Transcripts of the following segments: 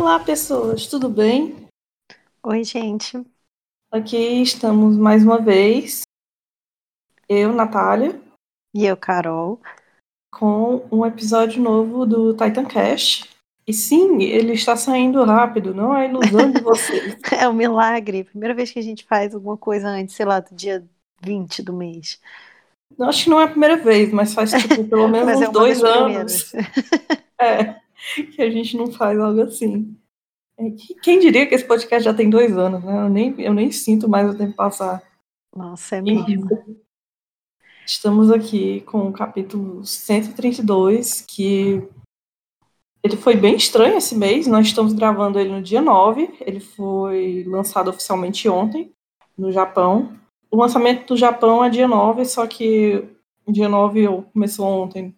Olá, pessoas, tudo bem? Oi, gente. Aqui estamos mais uma vez, eu, Natália, E eu, Carol. com um episódio novo do Titan Cash. E sim, ele está saindo rápido, não é ilusão de vocês. É um milagre. Primeira vez que a gente faz alguma coisa antes, sei lá, do dia 20 do mês. Acho que não é a primeira vez, mas faz tipo pelo menos é dois anos é, que a gente não faz algo assim. É, que- quem diria que esse podcast já tem dois anos, né? Eu nem, eu nem sinto mais o tempo passar. Nossa, é mesmo. Estamos aqui com o capítulo 132, que ele foi bem estranho esse mês. Nós estamos gravando ele no dia 9. Ele foi lançado oficialmente ontem, no Japão. O lançamento do Japão é dia 9, só que dia 9 começou ontem.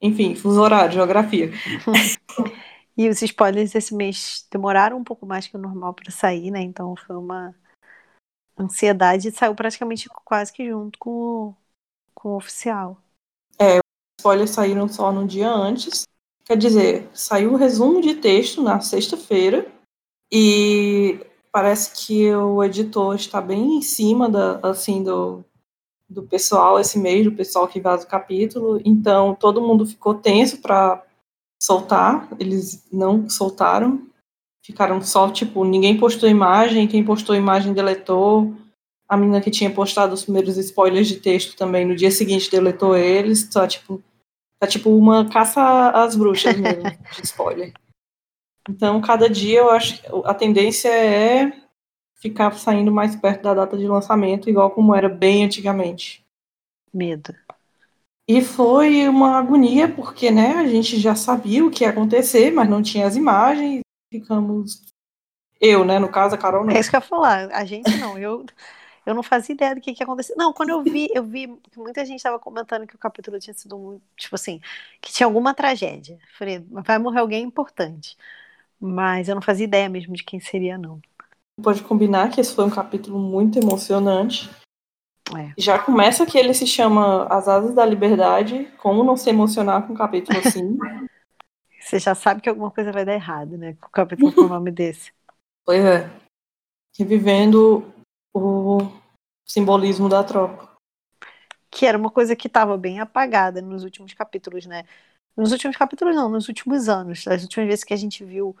Enfim, fuso horário, geografia. E os spoilers esse mês demoraram um pouco mais que o normal para sair, né? Então foi uma ansiedade e saiu praticamente quase que junto com o, com o oficial. spoilers saíram só no dia antes. Quer dizer, saiu o resumo de texto na sexta-feira e parece que o editor está bem em cima da, assim, do, do pessoal esse mês, do pessoal que vaza o capítulo. Então todo mundo ficou tenso para soltar. Eles não soltaram. Ficaram só, tipo, ninguém postou imagem, quem postou imagem deletou. A menina que tinha postado os primeiros spoilers de texto também, no dia seguinte deletou eles. Tá tipo, tá tipo uma caça às bruxas mesmo, de spoiler. Então, cada dia eu acho que a tendência é ficar saindo mais perto da data de lançamento, igual como era bem antigamente. Medo. E foi uma agonia, porque né, a gente já sabia o que ia acontecer, mas não tinha as imagens. Ficamos. Eu, né? No caso, a Carol não. É isso que eu ia falar. A gente não, eu, eu não fazia ideia do que, que ia acontecer. Não, quando eu vi, eu vi que muita gente estava comentando que o capítulo tinha sido muito, tipo assim, que tinha alguma tragédia. Falei, vai morrer alguém importante. Mas eu não fazia ideia mesmo de quem seria, não. Pode combinar que esse foi um capítulo muito emocionante. É. Já começa que ele se chama As Asas da Liberdade. Como não se emocionar com um capítulo assim? Você já sabe que alguma coisa vai dar errado, né? Com o capítulo com o nome desse. pois é. Revivendo o simbolismo da tropa. Que era uma coisa que estava bem apagada nos últimos capítulos, né? Nos últimos capítulos, não, nos últimos anos. As últimas vezes que a gente viu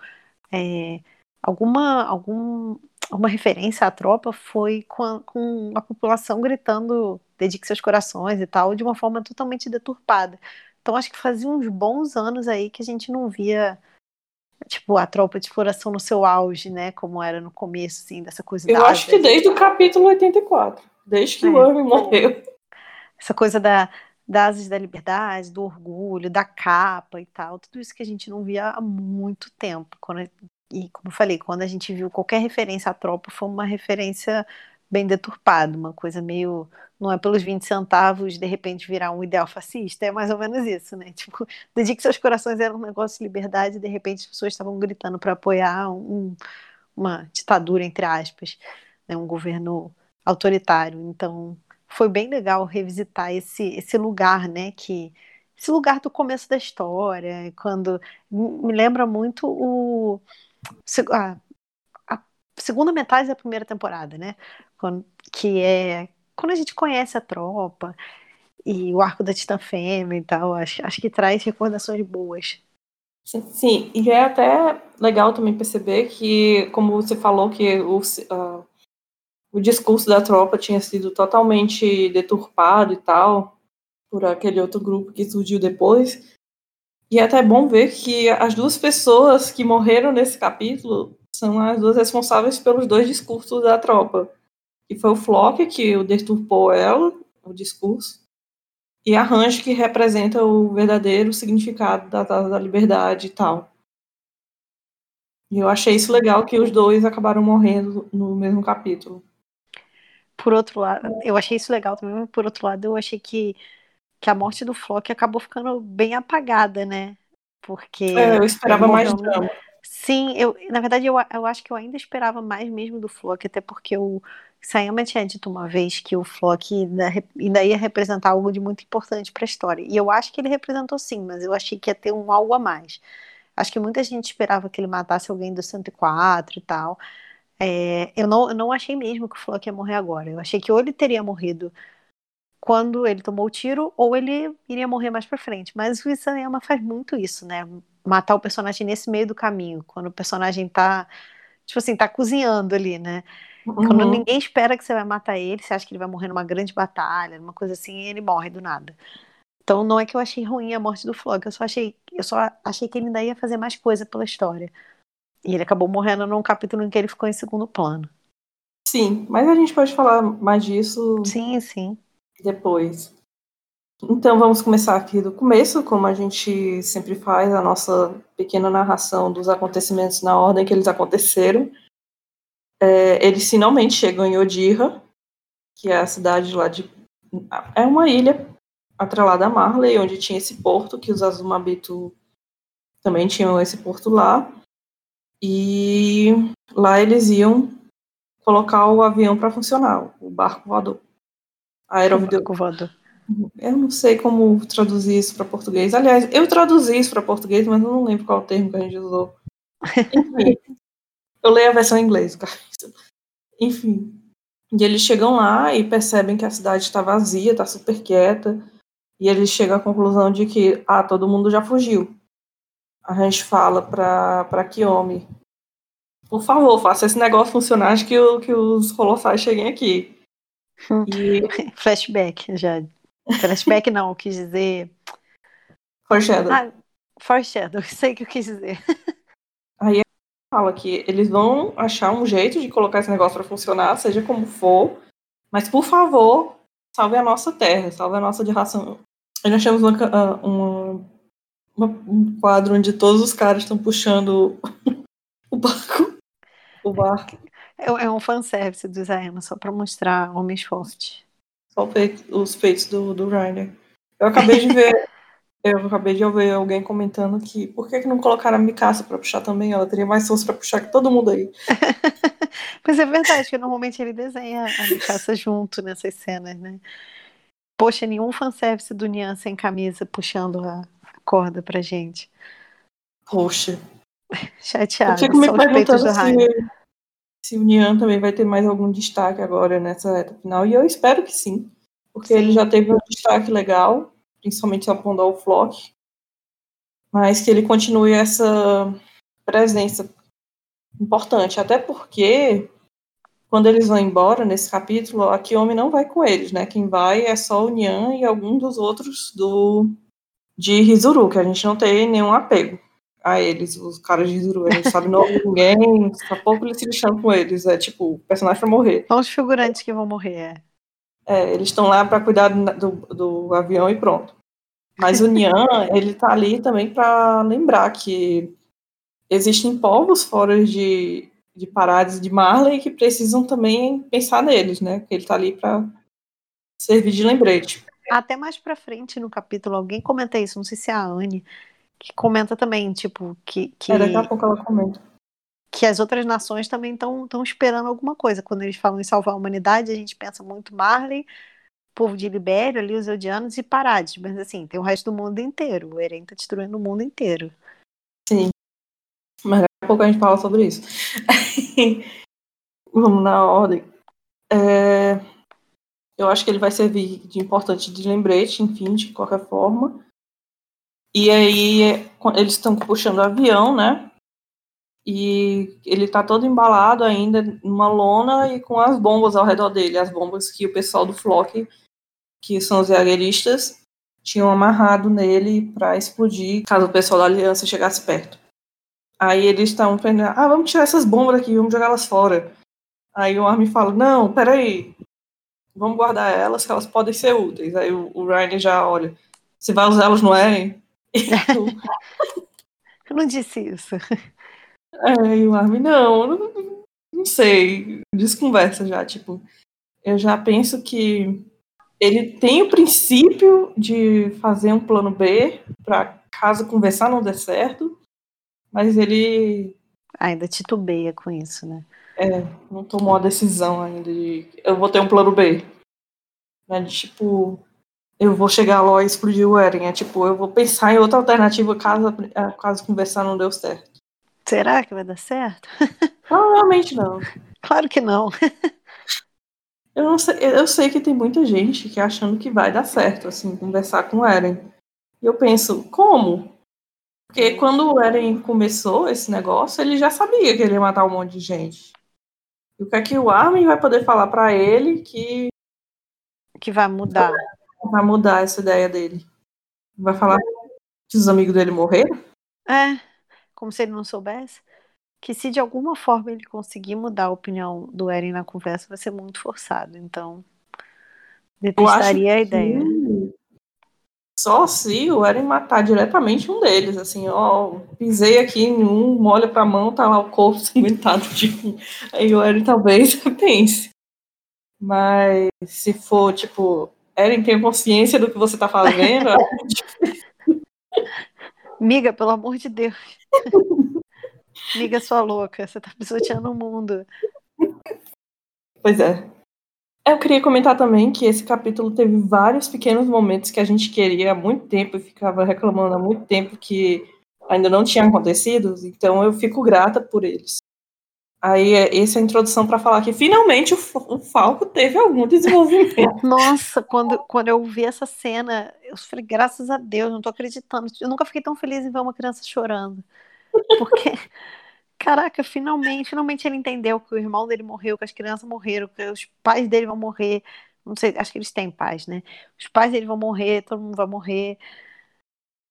é, alguma, algum, alguma referência à tropa foi com a, com a população gritando dedique seus corações e tal, de uma forma totalmente deturpada. Então acho que fazia uns bons anos aí que a gente não via tipo a tropa de exploração no seu auge, né, como era no começo assim, dessa coisa Eu da acho que desde o capítulo 84. Desde que É. o Irving morreu. essa coisa da das asas da liberdade, do orgulho, da capa e tal, tudo isso que a gente não via há muito tempo. Quando, e como eu falei, quando a gente viu qualquer referência à tropa, foi uma referência bem deturpada, uma coisa meio. Não é pelos 20 centavos de repente virar um ideal fascista, é mais ou menos isso, né? Tipo, desde que seus corações eram um negócio de liberdade, de repente as pessoas estavam gritando para apoiar um- uma ditadura, entre aspas, né? um governo autoritário. Então, foi bem legal revisitar esse, esse lugar, né? Que, esse lugar do começo da história, quando me lembra muito o a, a segunda metade da primeira temporada, né? Quando- que é quando a gente conhece a tropa e o arco da Titã Fêmea e tal, acho, acho que traz recordações boas. Sim, e é até legal também perceber que, como você falou, que o, ah, o discurso da tropa tinha sido totalmente deturpado e tal, por aquele outro grupo que surgiu depois. E é até bom ver que as duas pessoas que morreram nesse capítulo são as duas responsáveis pelos dois discursos da tropa. Que foi o Flock, que o deturpou ela, o discurso, e a Range, que representa o verdadeiro significado da, da, da liberdade e tal. E eu achei isso legal que os dois acabaram morrendo no mesmo capítulo. Por outro lado, eu achei isso legal também, mas por outro lado, eu achei que, que a morte do Flock acabou ficando bem apagada, né? Porque É, eu esperava mais drama. Sim, eu, na verdade, eu, eu acho que eu ainda esperava mais mesmo do Flock, até porque o Sayama tinha dito uma vez que o Flock ainda, ainda ia representar algo de muito importante para a história. E eu acho que ele representou sim, mas eu achei que ia ter um algo a mais. Acho que muita gente esperava que ele matasse alguém do 104 e tal. É, eu, não, eu não achei mesmo que o Flock ia morrer agora. Eu achei que ou ele teria morrido quando ele tomou o tiro, ou ele iria morrer mais pra frente. Mas o Isayama faz muito isso, né? Matar o personagem nesse meio do caminho, quando o personagem tá, tipo assim, tá cozinhando ali, né? Uhum. Quando ninguém espera que você vai matar ele, você acha que ele vai morrer numa grande batalha, numa coisa assim, e ele morre do nada. Então não é que eu achei ruim a morte do Flock, eu só achei, eu só achei que ele ainda ia fazer mais coisa pela história. E ele acabou morrendo num capítulo em que ele ficou em segundo plano. Sim, mas a gente pode falar mais disso. Sim, sim. Depois. Então vamos começar aqui do começo, como a gente sempre faz, a nossa pequena narração dos acontecimentos na ordem que eles aconteceram. É, eles finalmente chegam em Odira, que é a cidade lá de. É uma ilha atrelada a Marley, onde tinha esse porto, que os Azumabito também tinham esse porto lá. E lá eles iam colocar o avião para funcionar, o barco voador. Barco voador. Eu não sei como traduzir isso para português. Aliás, eu traduzi isso para português, mas eu não lembro qual o termo que a gente usou. Enfim, eu leio a versão em inglês, cara. Enfim. E eles chegam lá e percebem que a cidade está vazia, está super quieta. E eles chegam à conclusão de que, ah, todo mundo já fugiu. A gente fala para pra Kiyomi, por favor, faça esse negócio funcionar antes que, o, que os colossais cheguem aqui. E... Flashback, já. Flashback não, quis dizer. Foreshadow. Ah, foreshadow, sei o que eu quis dizer. Aí fala que eles vão achar um jeito de colocar esse negócio para funcionar, seja como for, mas por favor, salve a nossa terra, salve a nossa de ração. Nós achamos uma, ah, uma, uma, um quadro onde todos os caras estão puxando o barco. O barco. É, é um fanservice do Isayama, só para mostrar homens fortes. Só os feitos do, do Reiner. Eu acabei de ver. eu acabei de ouvir alguém comentando que por que, que não colocaram a Mikasa pra puxar também? Ela teria mais força pra puxar que todo mundo aí. pois é verdade, porque normalmente ele desenha a Mikasa junto nessas cenas, né? Poxa, nenhum fanservice do Nian sem camisa puxando a corda pra gente. Poxa. Chateado. Eu fico me perguntando se, se o Nian também vai ter mais algum destaque agora nessa reta final. E eu espero que sim. Porque sim. ele já teve um destaque legal, principalmente apontando ao Flock. Mas que ele continue essa presença importante. Até porque quando eles vão embora nesse capítulo, a Kiyomi não vai com eles, né? Quem vai é só o Nyan e algum dos outros do de Rizuru, que a gente não tem nenhum apego a eles, os caras de Rizuru. A gente sabe não ninguém, daqui a pouco eles se lixam com eles. É tipo, o personagem vai morrer. São os figurantes que vão morrer, é. É, eles estão lá para cuidar do, do, avião e pronto. Mas o Nyan, ele tá ali também para lembrar que existem povos fora de, de paradas de Marley que precisam também pensar neles, né? Que ele tá ali para servir de lembrete. Até mais para frente no capítulo, alguém comenta isso, não sei se é a Anne, que comenta também, tipo, que. que... É, daqui a pouco ela comenta. Que as outras nações também estão esperando alguma coisa. Quando eles falam em salvar a humanidade, a gente pensa muito Marley, povo de Libério, ali os Eldianos e Parades. Mas assim, tem o resto do mundo inteiro. O Eren tá destruindo o mundo inteiro. Sim. Mas daqui a pouco a gente fala sobre isso. Vamos na ordem. É, eu acho que ele vai servir de importante de lembrete, enfim, de qualquer forma. E aí eles estão puxando o avião, né? E ele tá todo embalado ainda numa lona e com as bombas ao redor dele, as bombas que o pessoal do Flock, que são os jagueristas, tinham amarrado nele para explodir caso o pessoal da aliança chegasse perto. Aí eles estão pensando, ah, vamos tirar essas bombas daqui, vamos jogá-las fora. Aí o Armin fala, não, peraí, vamos guardar elas, que elas podem ser úteis. Aí o, o Ryan já olha, você vai usar elas no Eren? Eu não disse isso. Aí o Armin, não, não, não sei, desconversa já, tipo, eu já penso que ele tem o princípio de fazer um plano B para caso conversar não der certo, mas ele. Ainda titubeia com isso, né? É, não tomou a decisão ainda de. Eu vou ter um plano B. Né, tipo. Eu vou chegar lá e explodir o Eren. É tipo, eu vou pensar em outra alternativa caso, caso conversar não deu certo. Será que vai dar certo? Provavelmente não. Claro que não. eu não sei, eu sei que tem muita gente que achando que vai dar certo, assim, conversar com o Eren. E eu penso, como? Porque quando o Eren começou esse negócio, ele já sabia que ele ia matar um monte de gente. E o que é que o Armin vai poder falar para ele que que vai mudar? Vai mudar essa ideia dele. Vai falar que os amigos dele morreram? É, como se ele não soubesse. Que se de alguma forma ele conseguir mudar a opinião do Eren na conversa, vai ser muito forçado. Então, detestaria a ideia. Só se o Eren matar diretamente um deles, assim, ó, pisei aqui em um, molha pra mão, tá lá o corpo cimentado de um. Aí o Eren talvez pense. Mas se for, tipo, Eren tem consciência do que você tá fazendo, Miga, pelo amor de Deus. Miga, sua louca, você tá pisoteando o mundo. Pois é. Eu queria comentar também que esse capítulo teve vários pequenos momentos que a gente queria há muito tempo e ficava reclamando há muito tempo que ainda não tinham acontecido, então eu fico grata por eles. Aí, essa é a introdução para falar que finalmente o, o, Falco teve algum desenvolvimento. Nossa, quando, quando eu vi essa cena, eu falei, graças a Deus, não tô acreditando. Eu nunca fiquei tão feliz em ver uma criança chorando. Porque, caraca, finalmente, finalmente ele entendeu que o irmão dele morreu, que as crianças morreram, que os pais dele vão morrer. Não sei, acho que eles têm pais, né? Os pais dele vão morrer, todo mundo vai morrer.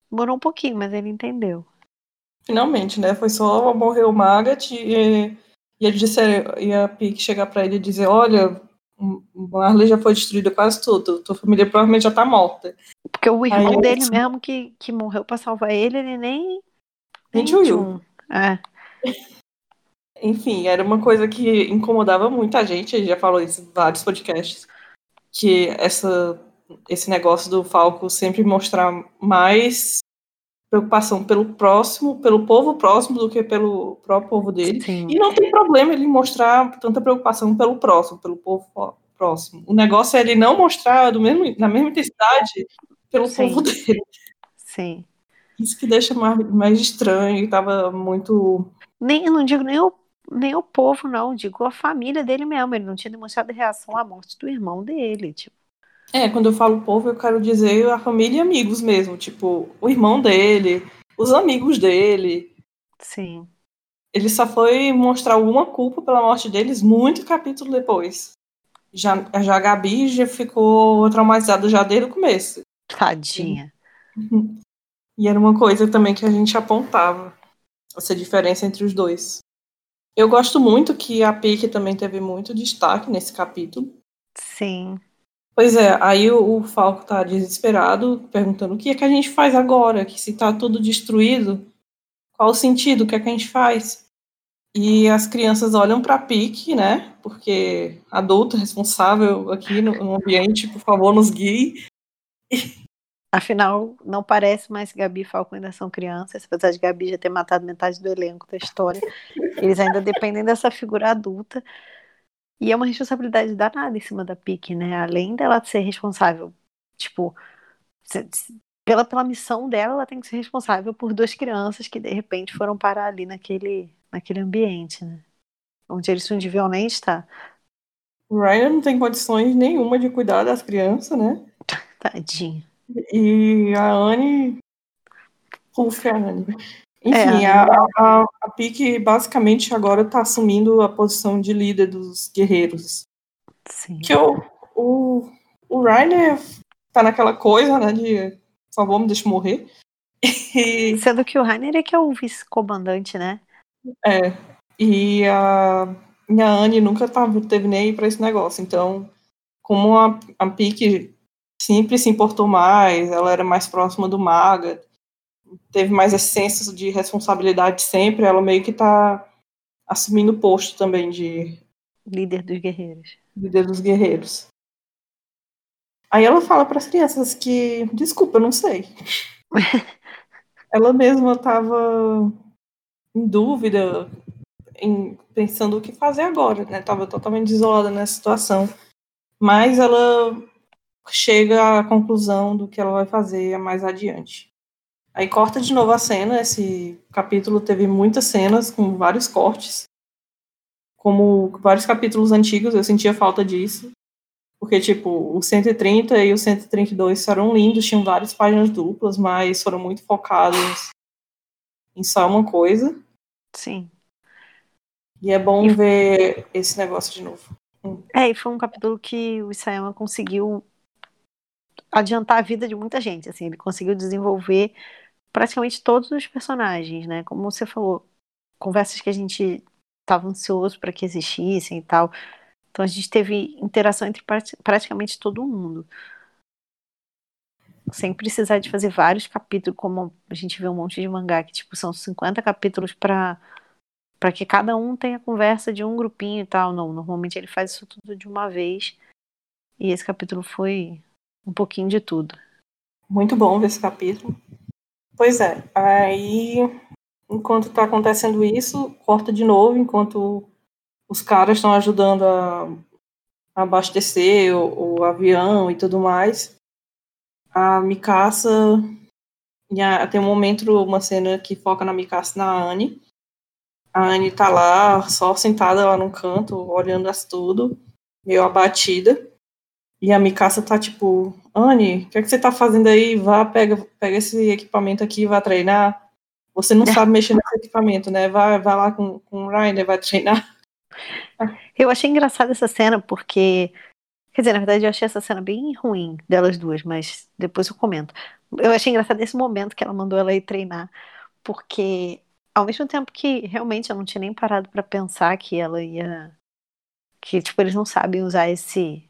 Demorou um pouquinho, mas ele entendeu. Finalmente, né? Foi só morrer o Magat e e ele disse, e a Pique chegar para ele e dizer, olha, Marley já foi destruída quase tudo, tua família provavelmente já tá morta. Porque o irmão Aí, dele mesmo que, que morreu para salvar ele, ele nem. Nem tchum. É. Enfim, era uma coisa que incomodava muito a gente, a gente já falou isso em vários podcasts, que essa, esse negócio do Falco sempre mostrar mais preocupação pelo próximo, pelo povo próximo, do que pelo próprio povo dele. Sim. E não tem problema ele mostrar tanta preocupação pelo próximo, pelo povo próximo. O negócio é ele não mostrar do mesmo, na mesma intensidade pelo Sim. povo dele. Sim. Isso que deixa mais, mais estranho, estava muito. Nem, eu não digo nem o, nem o povo, não, digo a família dele mesmo. Ele não tinha demonstrado reação à morte do irmão dele. Tipo. É, quando eu falo povo, eu quero dizer a família e amigos mesmo, tipo, o irmão dele, os amigos dele. Sim. Ele só foi mostrar alguma culpa pela morte deles muito capítulo depois. Já, já a Gabi já ficou traumatizada já desde o começo. Tadinha. E era uma coisa também que a gente apontava, essa diferença entre os dois. Eu gosto muito que a Pique também teve muito destaque nesse capítulo. Sim. Pois é, aí o, o Falco tá desesperado, perguntando o que é que a gente faz agora, que se tá tudo destruído, qual o sentido, o que é que a gente faz? E as crianças olham para Pique, né? Porque adulto responsável aqui no, no ambiente, por favor, nos guie. Afinal, não parece mais que Gabi e Falco ainda são crianças, apesar de Gabi já ter matado metade do elenco da história. Eles ainda dependem dessa figura adulta. E é uma responsabilidade danada em cima da Pique, né? Além dela ser responsável, tipo, pela, pela missão dela, ela tem que ser responsável por duas crianças que de repente foram parar ali naquele, naquele ambiente, né? Onde eles deviam nem estar. O Ryan não tem condições nenhuma de cuidar das crianças, né? Tadinha. E a Anne. Ufa, a Anne. Enfim, é, a, a, a Pique basicamente agora está assumindo a posição de líder dos guerreiros. Sim. Que o, o, o Rainer tá naquela coisa, né, de por favor, me deixa morrer. E... Sendo que o Rainer é que é o vice-comandante, né? É. E a minha Anne nunca tava, teve nem aí pra esse negócio. Então, como a, a Pique sempre se importou mais, ela era mais próxima do Maga, teve mais esse senso de responsabilidade sempre, ela meio que tá assumindo o posto também de líder dos guerreiros. Líder dos guerreiros. Aí ela fala para as crianças que, desculpa, eu não sei. ela mesma estava em dúvida, em, pensando o que fazer agora, né? Tava totalmente isolada nessa situação. Mas ela chega à conclusão do que ela vai fazer mais adiante. Aí corta de novo a cena, esse capítulo teve muitas cenas com vários cortes. Como vários capítulos antigos, eu sentia falta disso. Porque, tipo, o 130 e o 132 eram lindos, tinham várias páginas duplas, mas foram muito focados em só uma coisa. Sim. E é bom e... ver esse negócio de novo. É, e foi um capítulo que o Isayama conseguiu adiantar a vida de muita gente, assim, ele conseguiu desenvolver praticamente todos os personagens, né? Como você falou, conversas que a gente estava ansioso para que existissem e tal. Então a gente teve interação entre praticamente todo mundo. Sem precisar de fazer vários capítulos, como a gente vê um monte de mangá, que tipo, são 50 capítulos para para que cada um tenha conversa de um grupinho e tal. Não, normalmente ele faz isso tudo de uma vez. E esse capítulo foi um pouquinho de tudo. Muito bom ver esse capítulo. Pois é, aí enquanto está acontecendo isso, corta de novo, enquanto os caras estão ajudando a, a abastecer o, o, avião e tudo mais. A Mikasa. A, tem um momento, uma cena que foca na Mikasa na Anne. A Anne tá lá, só sentada lá no canto, olhando as tudo, meio abatida. E a Mikasa tá tipo, Anne, o que, é que você tá fazendo aí? Vá, pega, pega esse equipamento aqui e vá treinar. Você não sabe mexer nesse equipamento, né? Vai, vai lá com, com o Rainer, vai treinar. Eu achei engraçada essa cena porque. Quer dizer, na verdade, eu achei essa cena bem ruim delas duas, mas depois eu comento. Eu achei engraçado esse momento que ela mandou ela ir treinar, porque ao mesmo tempo que realmente eu não tinha nem parado para pensar que ela ia. que, tipo, eles não sabem usar esse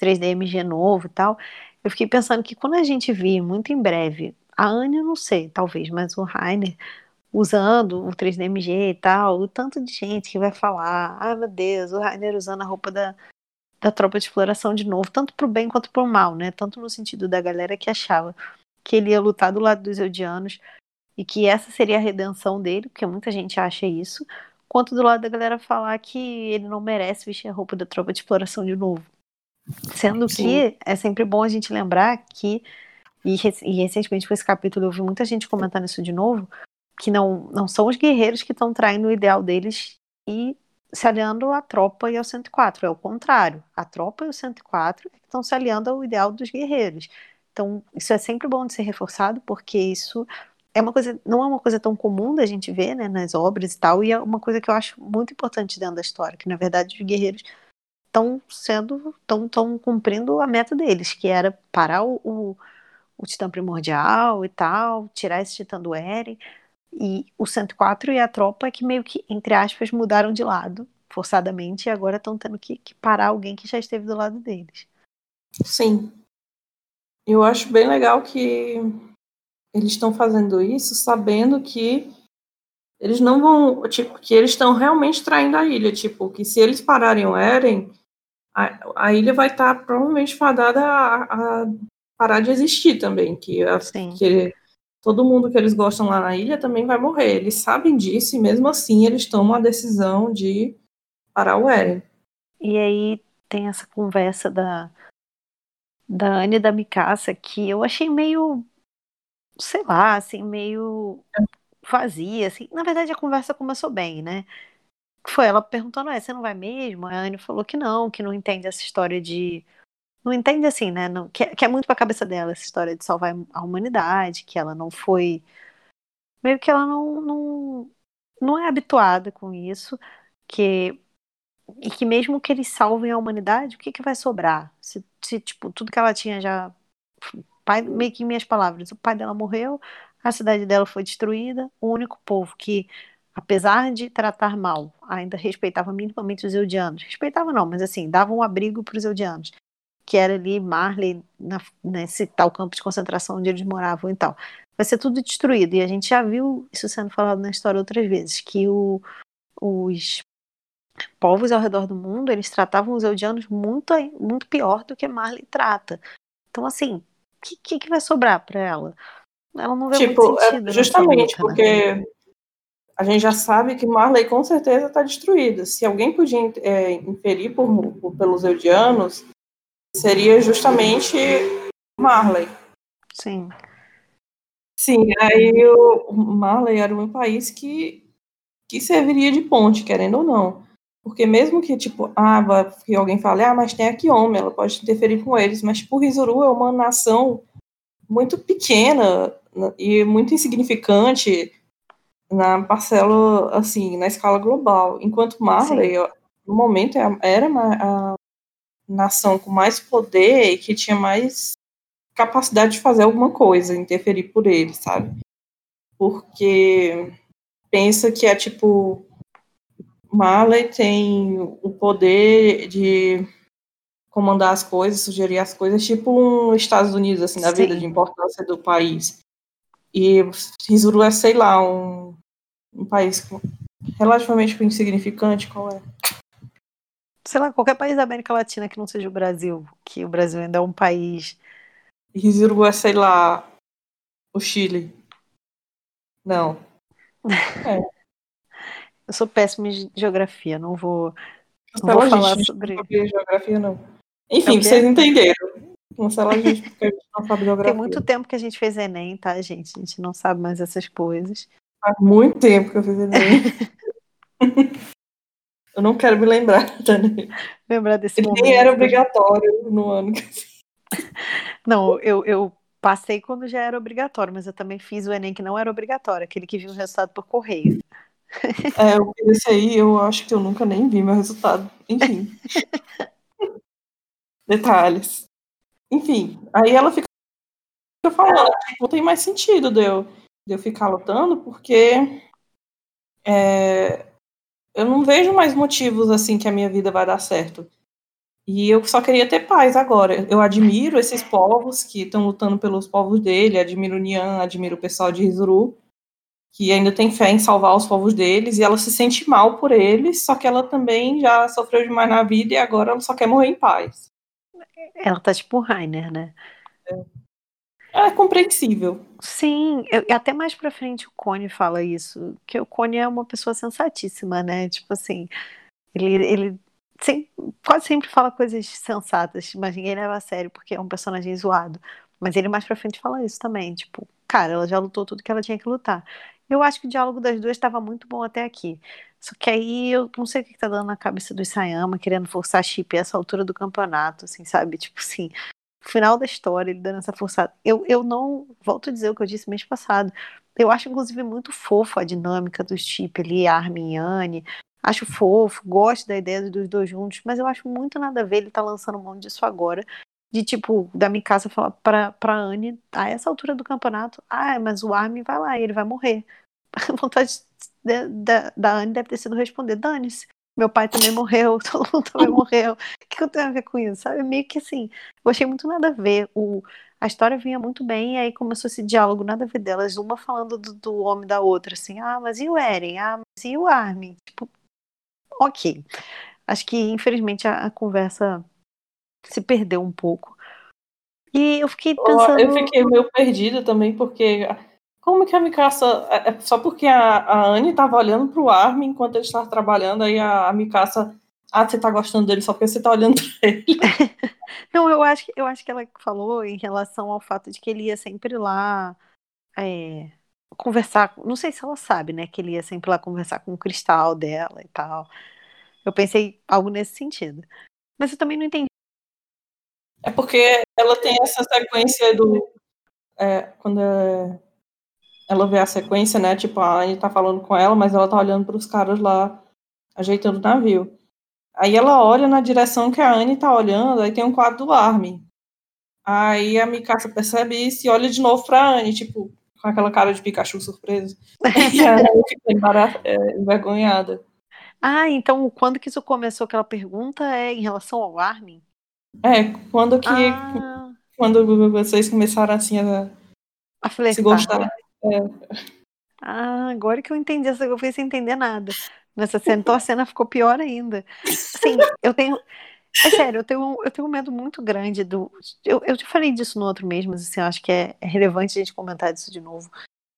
3DMG novo e tal. Eu fiquei pensando que quando a gente vir muito em breve, a Anne eu não sei, talvez, mas o Rainer usando o 3DMG e tal, o tanto de gente que vai falar, ah meu Deus, o Rainer usando a roupa da, da tropa de exploração de novo, tanto pro bem quanto pro mal, né? Tanto no sentido da galera que achava que ele ia lutar do lado dos Eldianos e que essa seria a redenção dele, porque muita gente acha isso, quanto do lado da galera falar que ele não merece vestir a roupa da tropa de exploração de novo. Sendo Sim. que é sempre bom a gente lembrar que, e, e recentemente com esse capítulo eu vi muita gente comentando isso de novo, que não, não são os guerreiros que estão traindo o ideal deles e se aliando à tropa e ao 104, é o contrário. A tropa e o 104 estão se aliando ao ideal dos guerreiros. Então, isso é sempre bom de ser reforçado, porque isso é uma coisa, não é uma coisa tão comum da gente ver, né, nas obras e tal, e é uma coisa que eu acho muito importante dentro da história, que na verdade os guerreiros estão sendo, estão cumprindo a meta deles, que era parar o, o, o titã primordial e tal, tirar esse titã do Eren, e o 104 e a tropa que meio que, entre aspas, mudaram de lado, forçadamente, e agora estão tendo que, que parar alguém que já esteve do lado deles. Sim. Eu acho bem legal que eles estão fazendo isso sabendo que eles não vão, tipo, que eles estão realmente traindo a ilha, tipo, que se eles pararem o Eren, a, a ilha vai estar tá provavelmente fadada a, a, parar de existir também, que, a, que todo mundo que eles gostam lá na ilha também vai morrer. Eles sabem disso e mesmo assim eles tomam a decisão de parar o Eren. E aí tem essa conversa da da Anne e da Mikasa que eu achei meio sei lá, assim, meio vazia, assim. Na verdade a conversa começou bem, né? Foi ela perguntando, é, você não vai mesmo? A Anne falou que não, que não entende essa história de não entende assim, né? Não, que, que é muito pra cabeça dela essa história de salvar a humanidade, que ela não foi. Meio que ela não, não, não é habituada com isso, que e que mesmo que eles salvem a humanidade, o que, que vai sobrar? Se, se tipo, tudo que ela tinha já. Pai, meio que em minhas palavras, o pai dela morreu, a cidade dela foi destruída, o único povo que, apesar de tratar mal, ainda respeitava minimamente os eudianos. Respeitava não, mas assim, dava um abrigo para os eudianos que era ali Marley, na, nesse tal campo de concentração onde eles moravam e tal. Vai ser tudo destruído. E a gente já viu isso sendo falado na história outras vezes, que o, os povos ao redor do mundo, eles tratavam os eldianos muito, muito pior do que Marley trata. Então, assim, o que, que, vai sobrar para ela? Ela não vê tipo, muito sentido. É justamente, luta, né? porque né? A gente já sabe que Marley com certeza está destruída. Se alguém podia é, inferir por, por, pelos eldianos, seria justamente Marley. Sim. Sim, aí o Marley era um país que, que serviria de ponte, querendo ou não. Porque mesmo que, tipo, ah, que alguém fale, ah, mas tem aqui homem, ela pode interferir com eles, mas, tipo, Rizuru é uma nação muito pequena né, e muito insignificante na parcela, assim, na escala global. Enquanto Marley, Sim. no momento, é era a nação com mais poder e que tinha mais capacidade de fazer alguma coisa, interferir por ele, sabe? Porque pensa que é tipo Marley tem o poder de comandar as coisas, sugerir as coisas, tipo um Estados Unidos, assim, da vida de importância do país. E Rizuru é, sei lá, um, um país relativamente insignificante, qual é? Sei lá, qualquer país da América Latina que não seja o Brasil, que o Brasil ainda é um país Rizuru é, sei lá, o Chile. Não. É. Eu sou péssima em geografia, não vou, não vou falar gente, sobre. Não geografia, não. Enfim, é vocês entenderam. Cancela a gente porque a gente não sabe geografia. Tem muito tempo que a gente fez Enem, tá, gente? A gente não sabe mais essas coisas. Faz muito tempo que eu fiz Enem. eu não quero me lembrar, Dani. Lembrar desse Ele momento. nem era obrigatório no ano que eu fiz. Não, eu, eu passei quando já era obrigatório, mas eu também fiz o Enem que não era obrigatório, aquele que viu o resultado por correio. É, esse aí, eu acho que eu nunca nem vi meu resultado. Enfim. Detalhes. Enfim, aí ela fica falando, não tem mais sentido de eu, de eu ficar lutando, porque é, eu não vejo mais motivos assim que a minha vida vai dar certo. E eu só queria ter paz agora. Eu admiro esses povos que estão lutando pelos povos dele, admiro o Nian, admiro o pessoal de Rizuru, que ainda tem fé em salvar os povos deles, e ela se sente mal por eles, só que ela também já sofreu demais na vida e agora ela só quer morrer em paz. Ela tá tipo Rainer, né? É, é compreensível. Sim, eu, até mais pra frente o Cone fala isso, que o Cone é uma pessoa sensatíssima, né? Tipo assim, ele, ele sempre, quase sempre fala coisas sensatas, mas ninguém leva a sério porque é um personagem zoado. Mas ele mais pra frente fala isso também, tipo, cara, ela já lutou tudo que ela tinha que lutar. Eu acho que o diálogo das duas estava muito bom até aqui. Só que aí eu não sei o que tá dando na cabeça do Isayama, querendo forçar chip a essa altura do campeonato, assim, sabe? Tipo assim, final da história, ele dando essa forçada. Eu, eu não, volto a dizer o que eu disse mês passado, eu acho inclusive muito fofo a dinâmica do chip ali, Armin e Anne, Acho fofo, gosto da ideia dos dois juntos, mas eu acho muito nada a ver ele tá lançando mão disso agora. De tipo, da Mikasa falar pra, pra Anne, a essa altura do campeonato, ah, mas o Armin vai lá ele vai morrer. A vontade da, da, da Anne deve ter sido responder, dane-se. Meu pai também morreu, todo mundo também morreu. O que eu tenho a ver com isso? Sabe? Meio que assim, eu achei muito nada a ver. O, a história vinha muito bem, e aí começou esse diálogo, nada a ver delas, uma falando do, do homem da outra, assim, ah, mas e o Eren? Ah, mas e o Armin? Tipo, ok. Acho que, infelizmente, a, a conversa se perdeu um pouco. E eu fiquei pensando. Eu fiquei meio perdida também, porque. Como que a Mikasa. É, é só porque a, a Anne estava olhando para o Armin enquanto ele estava trabalhando, aí a, a Mikasa. Ah, você tá gostando dele só porque você tá olhando pra ele. Não, eu acho, eu acho que ela falou em relação ao fato de que ele ia sempre lá é, conversar. Não sei se ela sabe, né? Que ele ia sempre lá conversar com o cristal dela e tal. Eu pensei algo nesse sentido. Mas eu também não entendi. É porque ela tem essa sequência do. É, quando é, ela vê a sequência, né? Tipo, a Anne tá falando com ela, mas ela tá olhando para os caras lá ajeitando o navio. Aí ela olha na direção que a Anne tá olhando, aí tem um quadro do Armin. Aí a Mikasa percebe isso e olha de novo pra Anne, tipo, com aquela cara de Pikachu surpreso. e ela fica é, envergonhada. Ah, então quando que isso começou aquela pergunta é em relação ao Armin? É, quando que ah. quando vocês começaram assim a, a flertar. se gostar. É. Ah, agora que eu entendi, eu fui sem entender nada. Nessa cena, então a cena ficou pior ainda. Assim, eu tenho. É sério, eu tenho, eu tenho um medo muito grande do. Eu, eu te falei disso no outro mesmo, mas assim, eu acho que é, é relevante a gente comentar disso de novo.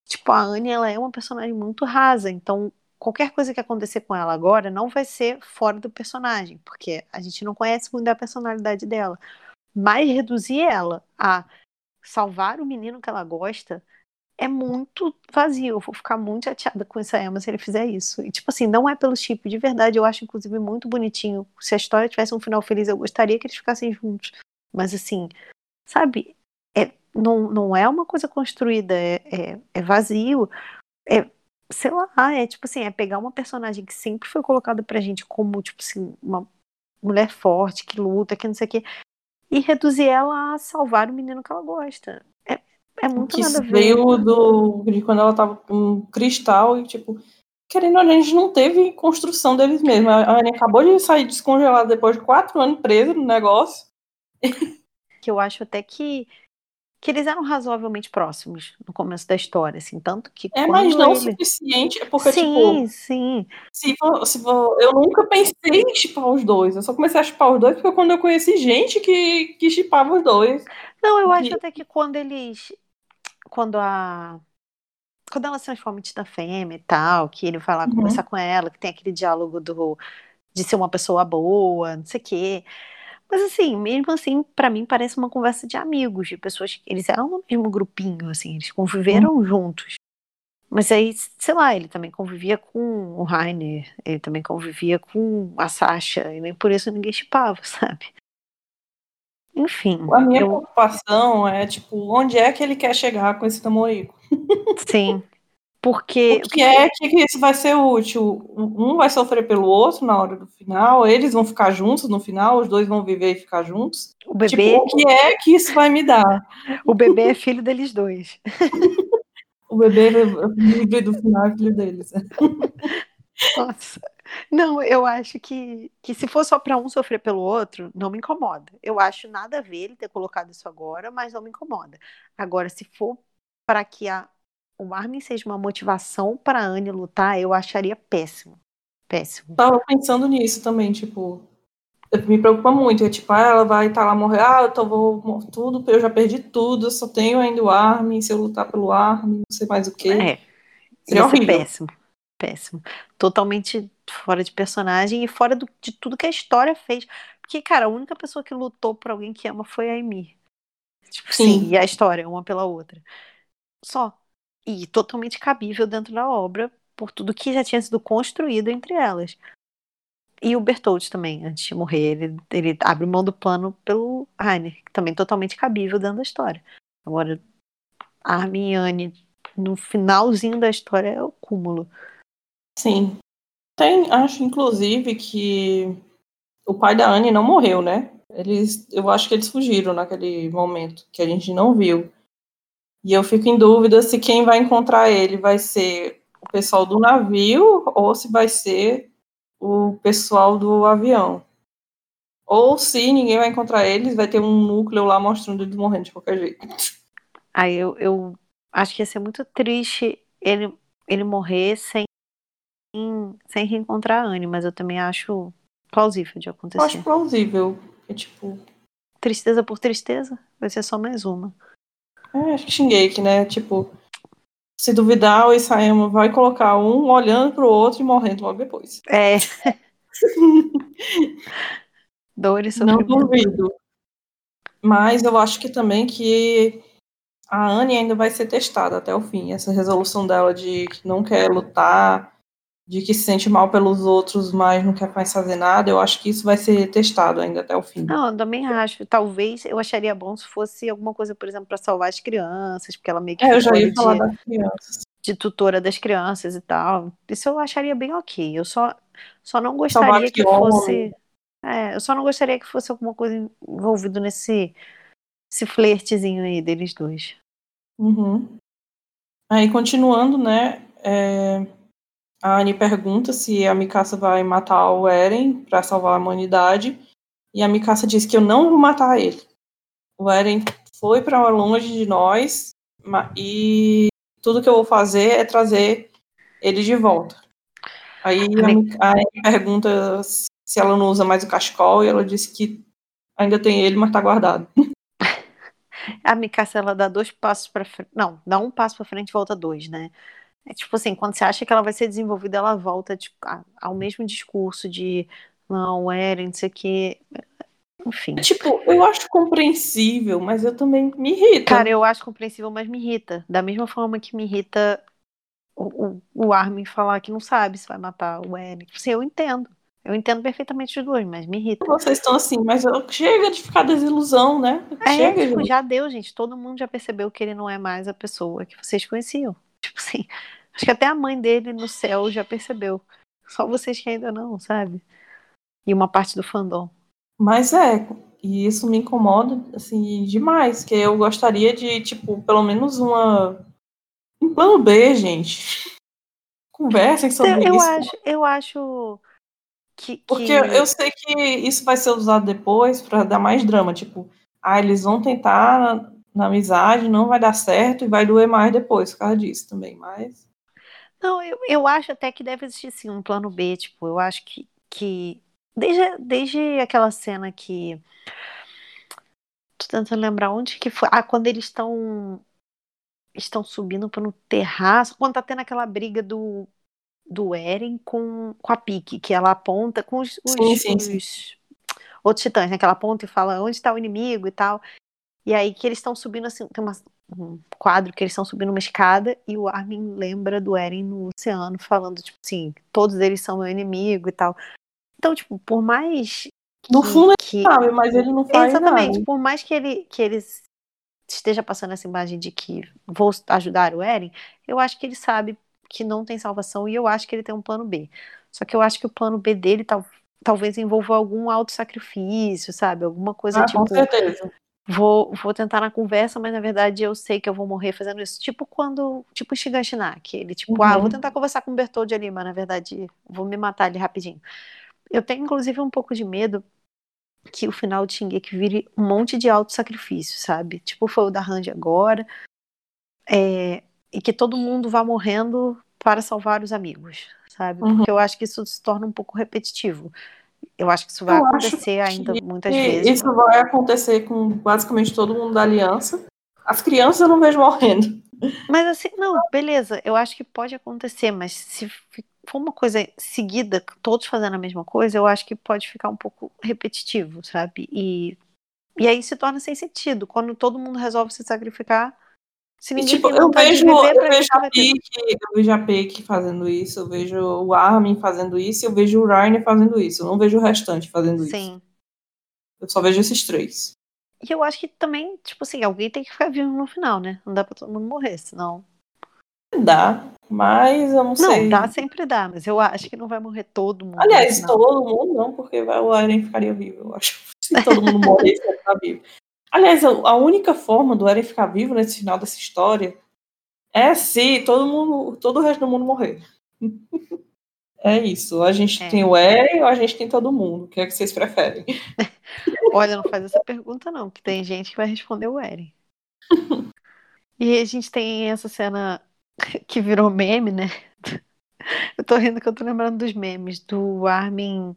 Tipo, a Anne, ela é uma personagem muito rasa, então qualquer coisa que acontecer com ela agora não vai ser fora do personagem, porque a gente não conhece muito da personalidade dela. Mas reduzir ela a salvar o menino que ela gosta é muito vazio. Eu vou ficar muito chateada com essa Emma se ele fizer isso. E, tipo assim, não é pelo chip, de verdade. Eu acho, inclusive, muito bonitinho. Se a história tivesse um final feliz, eu gostaria que eles ficassem juntos. Mas, assim, sabe? É, não, não é uma coisa construída, é, é, é vazio. É, sei lá, é tipo assim, é pegar uma personagem que sempre foi colocada pra gente como, tipo assim, uma mulher forte, que luta, que não sei o quê, e reduzir ela a salvar o menino que ela gosta. É, muito que nada veio do, de quando ela tava com cristal e, tipo, querendo ou não, a gente não teve construção deles mesmos. A Anne acabou de sair descongelada depois de quatro anos presa no negócio. Que eu acho até que que eles eram razoavelmente próximos no começo da história, assim, tanto que É, mas não o ele... suficiente, é porque, sim, tipo, sim. se, for- se for- eu nunca pensei em chipar os dois. Eu só comecei a chipar os dois porque quando eu conheci gente que, que chipava os dois. Não, eu acho até que quando eles quando a quando ela se transforma em Titã Fêmea e tal, que ele vai lá Uhum. conversar com ela, que tem aquele diálogo do de ser uma pessoa boa, não sei o quê. Mas assim, mesmo assim, pra mim parece uma conversa de amigos, de pessoas que eles eram no mesmo grupinho, assim, eles conviveram juntos. Mas aí, sei lá, ele também convivia com o Rainer, ele também convivia com a Sasha, e nem por isso ninguém chipava, sabe? Enfim, A minha eu, preocupação é, tipo, onde é que ele quer chegar com esse namorico? sim. Porque O que é que, isso vai ser útil? Um vai sofrer pelo outro na hora do final, eles vão ficar juntos no final, os dois vão viver e ficar juntos. o bebê, Tipo, o que é que isso vai me dar? o bebê é filho deles dois. O bebê livre do final é filho deles. Nossa. Não, eu acho que, que se for só pra um sofrer pelo outro, não me incomoda. Eu acho nada a ver ele ter colocado isso agora, mas não me incomoda. Agora, se for para que a, o Armin seja uma motivação para a Anne lutar, eu acharia péssimo. Péssimo. Tava pensando nisso também, tipo, me preocupa muito. É tipo, ah, ela vai estar lá morrer, ah, eu tô, vou tudo, eu já perdi tudo, eu só tenho ainda o Armin, se eu lutar pelo Armin, não sei mais o que. É, Seria ia ser horrível. péssimo. Péssimo. Totalmente fora de personagem e fora do- de tudo que a história fez. Porque, cara, a única pessoa que lutou por alguém que ama foi a Amy. Tipo, sim. Sim. e a história, uma pela outra. Só. E totalmente cabível dentro da obra, por tudo que já tinha sido construído entre elas. E o Bertold também, antes de morrer, ele, ele abre mão do plano pelo Rainer, que também totalmente cabível dentro da história. Agora, Armin e Anne, no finalzinho da história, é o cúmulo. Sim. Tem, acho, inclusive, que o pai da Anne não morreu, né? Eles, eu acho que eles fugiram naquele momento, que a gente não viu. E eu fico em dúvida se quem vai encontrar ele vai ser o pessoal do navio ou se vai ser o pessoal do avião. Ou se ninguém vai encontrar eles, vai ter um núcleo lá mostrando eles morrendo de qualquer jeito. Aí eu, eu acho que ia ser muito triste ele, ele morrer sem, sem reencontrar a Anne, mas eu também acho plausível de Eu acho acontecer. plausível. É tipo. Tristeza por tristeza, vai ser só mais uma. É, Shingeki, né? Tipo, se duvidar, o Isayama vai colocar um olhando pro outro e morrendo logo depois. É. Dor e Não duvido. Mas eu acho que também que a Anne ainda vai ser testada até o fim. Essa resolução dela de que não quer lutar, de que se sente mal pelos outros, mas não quer mais fazer nada, eu acho que isso vai ser testado ainda até o fim. Não, eu também acho. Talvez eu acharia bom se fosse alguma coisa, por exemplo, para salvar as crianças, porque ela meio que É, eu já ia ali falar de, das crianças. de tutora das crianças e tal. Isso eu acharia bem ok. Eu só, só não gostaria que que fosse. É, eu só não gostaria que fosse alguma coisa envolvido nesse esse flertezinho aí deles dois. Uhum. Aí, continuando, né? é, a Anne pergunta se a Mikasa vai matar o Eren para salvar a humanidade. E a Mikasa diz que eu não vou matar ele. O Eren foi para longe de nós e tudo que eu vou fazer é trazer ele de volta. Aí a, Mi- a Anne pergunta se ela não usa mais o cachecol e ela disse que ainda tem ele, mas tá guardado. A Mikasa, ela dá dois passos para frente. Não, dá um passo para frente e volta dois, né? É tipo assim, quando você acha que ela vai ser desenvolvida, ela volta tipo, ao mesmo discurso de não, o Eren, não sei o quê. Enfim. Tipo, eu acho compreensível, mas eu também me irrita. Cara, eu acho compreensível, mas me irrita. Da mesma forma que me irrita o, o, o Armin falar que não sabe se vai matar o Eren. Sim, eu entendo. Eu entendo perfeitamente os dois, mas me irrita. Vocês estão assim, mas eu- chega de ficar desilusão, né? É, chega, tipo, já deu, gente. Todo mundo já percebeu que ele não é mais a pessoa que vocês conheciam. Tipo assim, acho que até a mãe dele no céu já percebeu. Só vocês que ainda não, sabe? E uma parte do fandom. Mas é, e isso me incomoda, assim, demais, que eu gostaria de, tipo, pelo menos uma... Um plano B, gente. Conversem sobre Eu, eu isso. acho, eu acho que, que- Porque eu sei que isso vai ser usado depois pra dar mais drama, tipo, ah, eles vão tentar na, amizade, não vai dar certo e vai doer mais depois por causa disso também, mas... Não, eu, eu acho até que deve existir sim um plano B, tipo, eu acho que, que desde, desde aquela cena que tô tentando lembrar onde que foi. Ah, quando eles estão estão subindo para no terraço, quando tá tendo aquela briga do do Eren com, com a Pique, que ela aponta com os, os, Sim, sim, sim. os outros titãs, né? Que ela aponta e fala onde está o inimigo e tal. E aí que eles estão subindo assim, tem uma- um quadro que eles estão subindo uma escada e o Armin lembra do Eren no oceano, falando, tipo assim, todos eles são meu inimigo e tal. Então, tipo, por mais No que- fundo que, Sabe, mas ele não faz Exatamente, nada. por mais que ele, que ele esteja passando essa imagem de que vou ajudar o Eren, eu acho que ele sabe que não tem salvação e eu acho que ele tem um plano B. Só que eu acho que o plano B dele tal, talvez envolva algum auto-sacrifício, sabe? Alguma coisa Ah, tipo, com certeza. Vou, vou tentar na conversa, mas na verdade eu sei que eu vou morrer fazendo isso. Tipo quando, tipo Shigashinak, ele tipo, ah, Uhum. vou tentar conversar com o Bertold ali, mas na verdade vou me matar ali rapidinho. Eu tenho inclusive um pouco de medo que o final de Shingeki vire um monte de auto-sacrifício, sabe? Tipo foi o da Randy agora. É, e que todo mundo vá morrendo para salvar os amigos, sabe? Uhum. Porque eu acho que isso se torna um pouco repetitivo. Eu acho que isso vai Eu acontecer ainda muitas vezes. isso vai acontecer com basicamente todo mundo da aliança. As crianças eu não vejo morrendo. Mas assim, não, beleza, eu acho que pode acontecer, mas se for uma coisa seguida, todos fazendo a mesma coisa, eu acho que pode ficar um pouco repetitivo, sabe? E, e aí se torna sem sentido. Quando todo mundo resolve se sacrificar, se E, ninguém tipo, tem eu vejo, viver, eu vejo a? Pique, eu vejo a Pique fazendo isso, eu vejo o Armin fazendo isso, eu vejo o Ryan fazendo isso. Eu não vejo o restante fazendo isso. Sim. Eu só vejo esses três. E eu acho que também, tipo assim, alguém tem que ficar vivo no final, né? Não dá pra todo mundo morrer, senão. Dá, mas eu não, sei. Não, dá, sempre dá, mas eu acho que não vai morrer todo mundo. Aliás, todo mundo não, porque vai- o Eren ficaria vivo, eu acho. Se todo mundo morresse, ele ficar vivo. Aliás, a única forma do Eren ficar vivo nesse final dessa história é se todo mundo, todo o resto do mundo morrer. É isso. A gente É. tem o Eren ou a gente tem todo mundo. O que é que vocês preferem? Olha, não faz essa pergunta, não, que tem gente que vai responder o Eren. e a gente tem essa cena que virou meme, né? Eu tô rindo que eu tô lembrando dos memes do Armin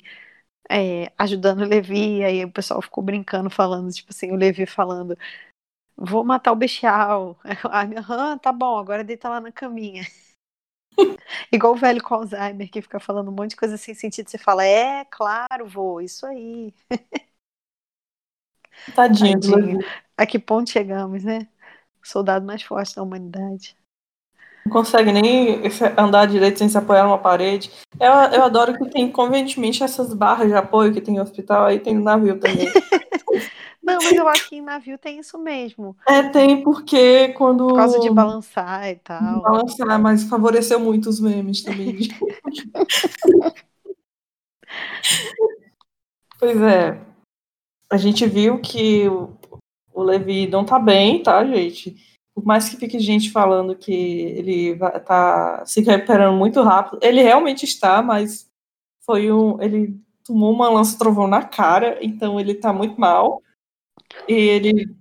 é, ajudando o Levi, e aí o pessoal ficou brincando, falando, tipo assim, o Levi falando. Vou matar o bestial. Aham, tá bom, agora deita lá na caminha. Igual o velho com Alzheimer, que fica falando um monte de coisa sem sentido. Você fala, é, claro, vou, isso aí. Tadinho, Tadinho. A que ponto chegamos, né? O soldado mais forte da humanidade. Não consegue nem andar direito sem se apoiar numa parede. Eu, eu adoro que tem convenientemente essas barras de apoio que tem no hospital, aí tem no navio também. Não, mas eu acho que em navio tem isso mesmo. é, tem porque quando. Por causa de balançar e tal. balançar, mas favoreceu muito os memes também. pois é. A gente viu que o, o Levi não tá bem, tá, gente? Por mais que fique gente falando que ele vai, tá se recuperando muito rápido, ele realmente está, mas foi um. Ele tomou uma lança trovão na cara, então ele tá muito mal. E ele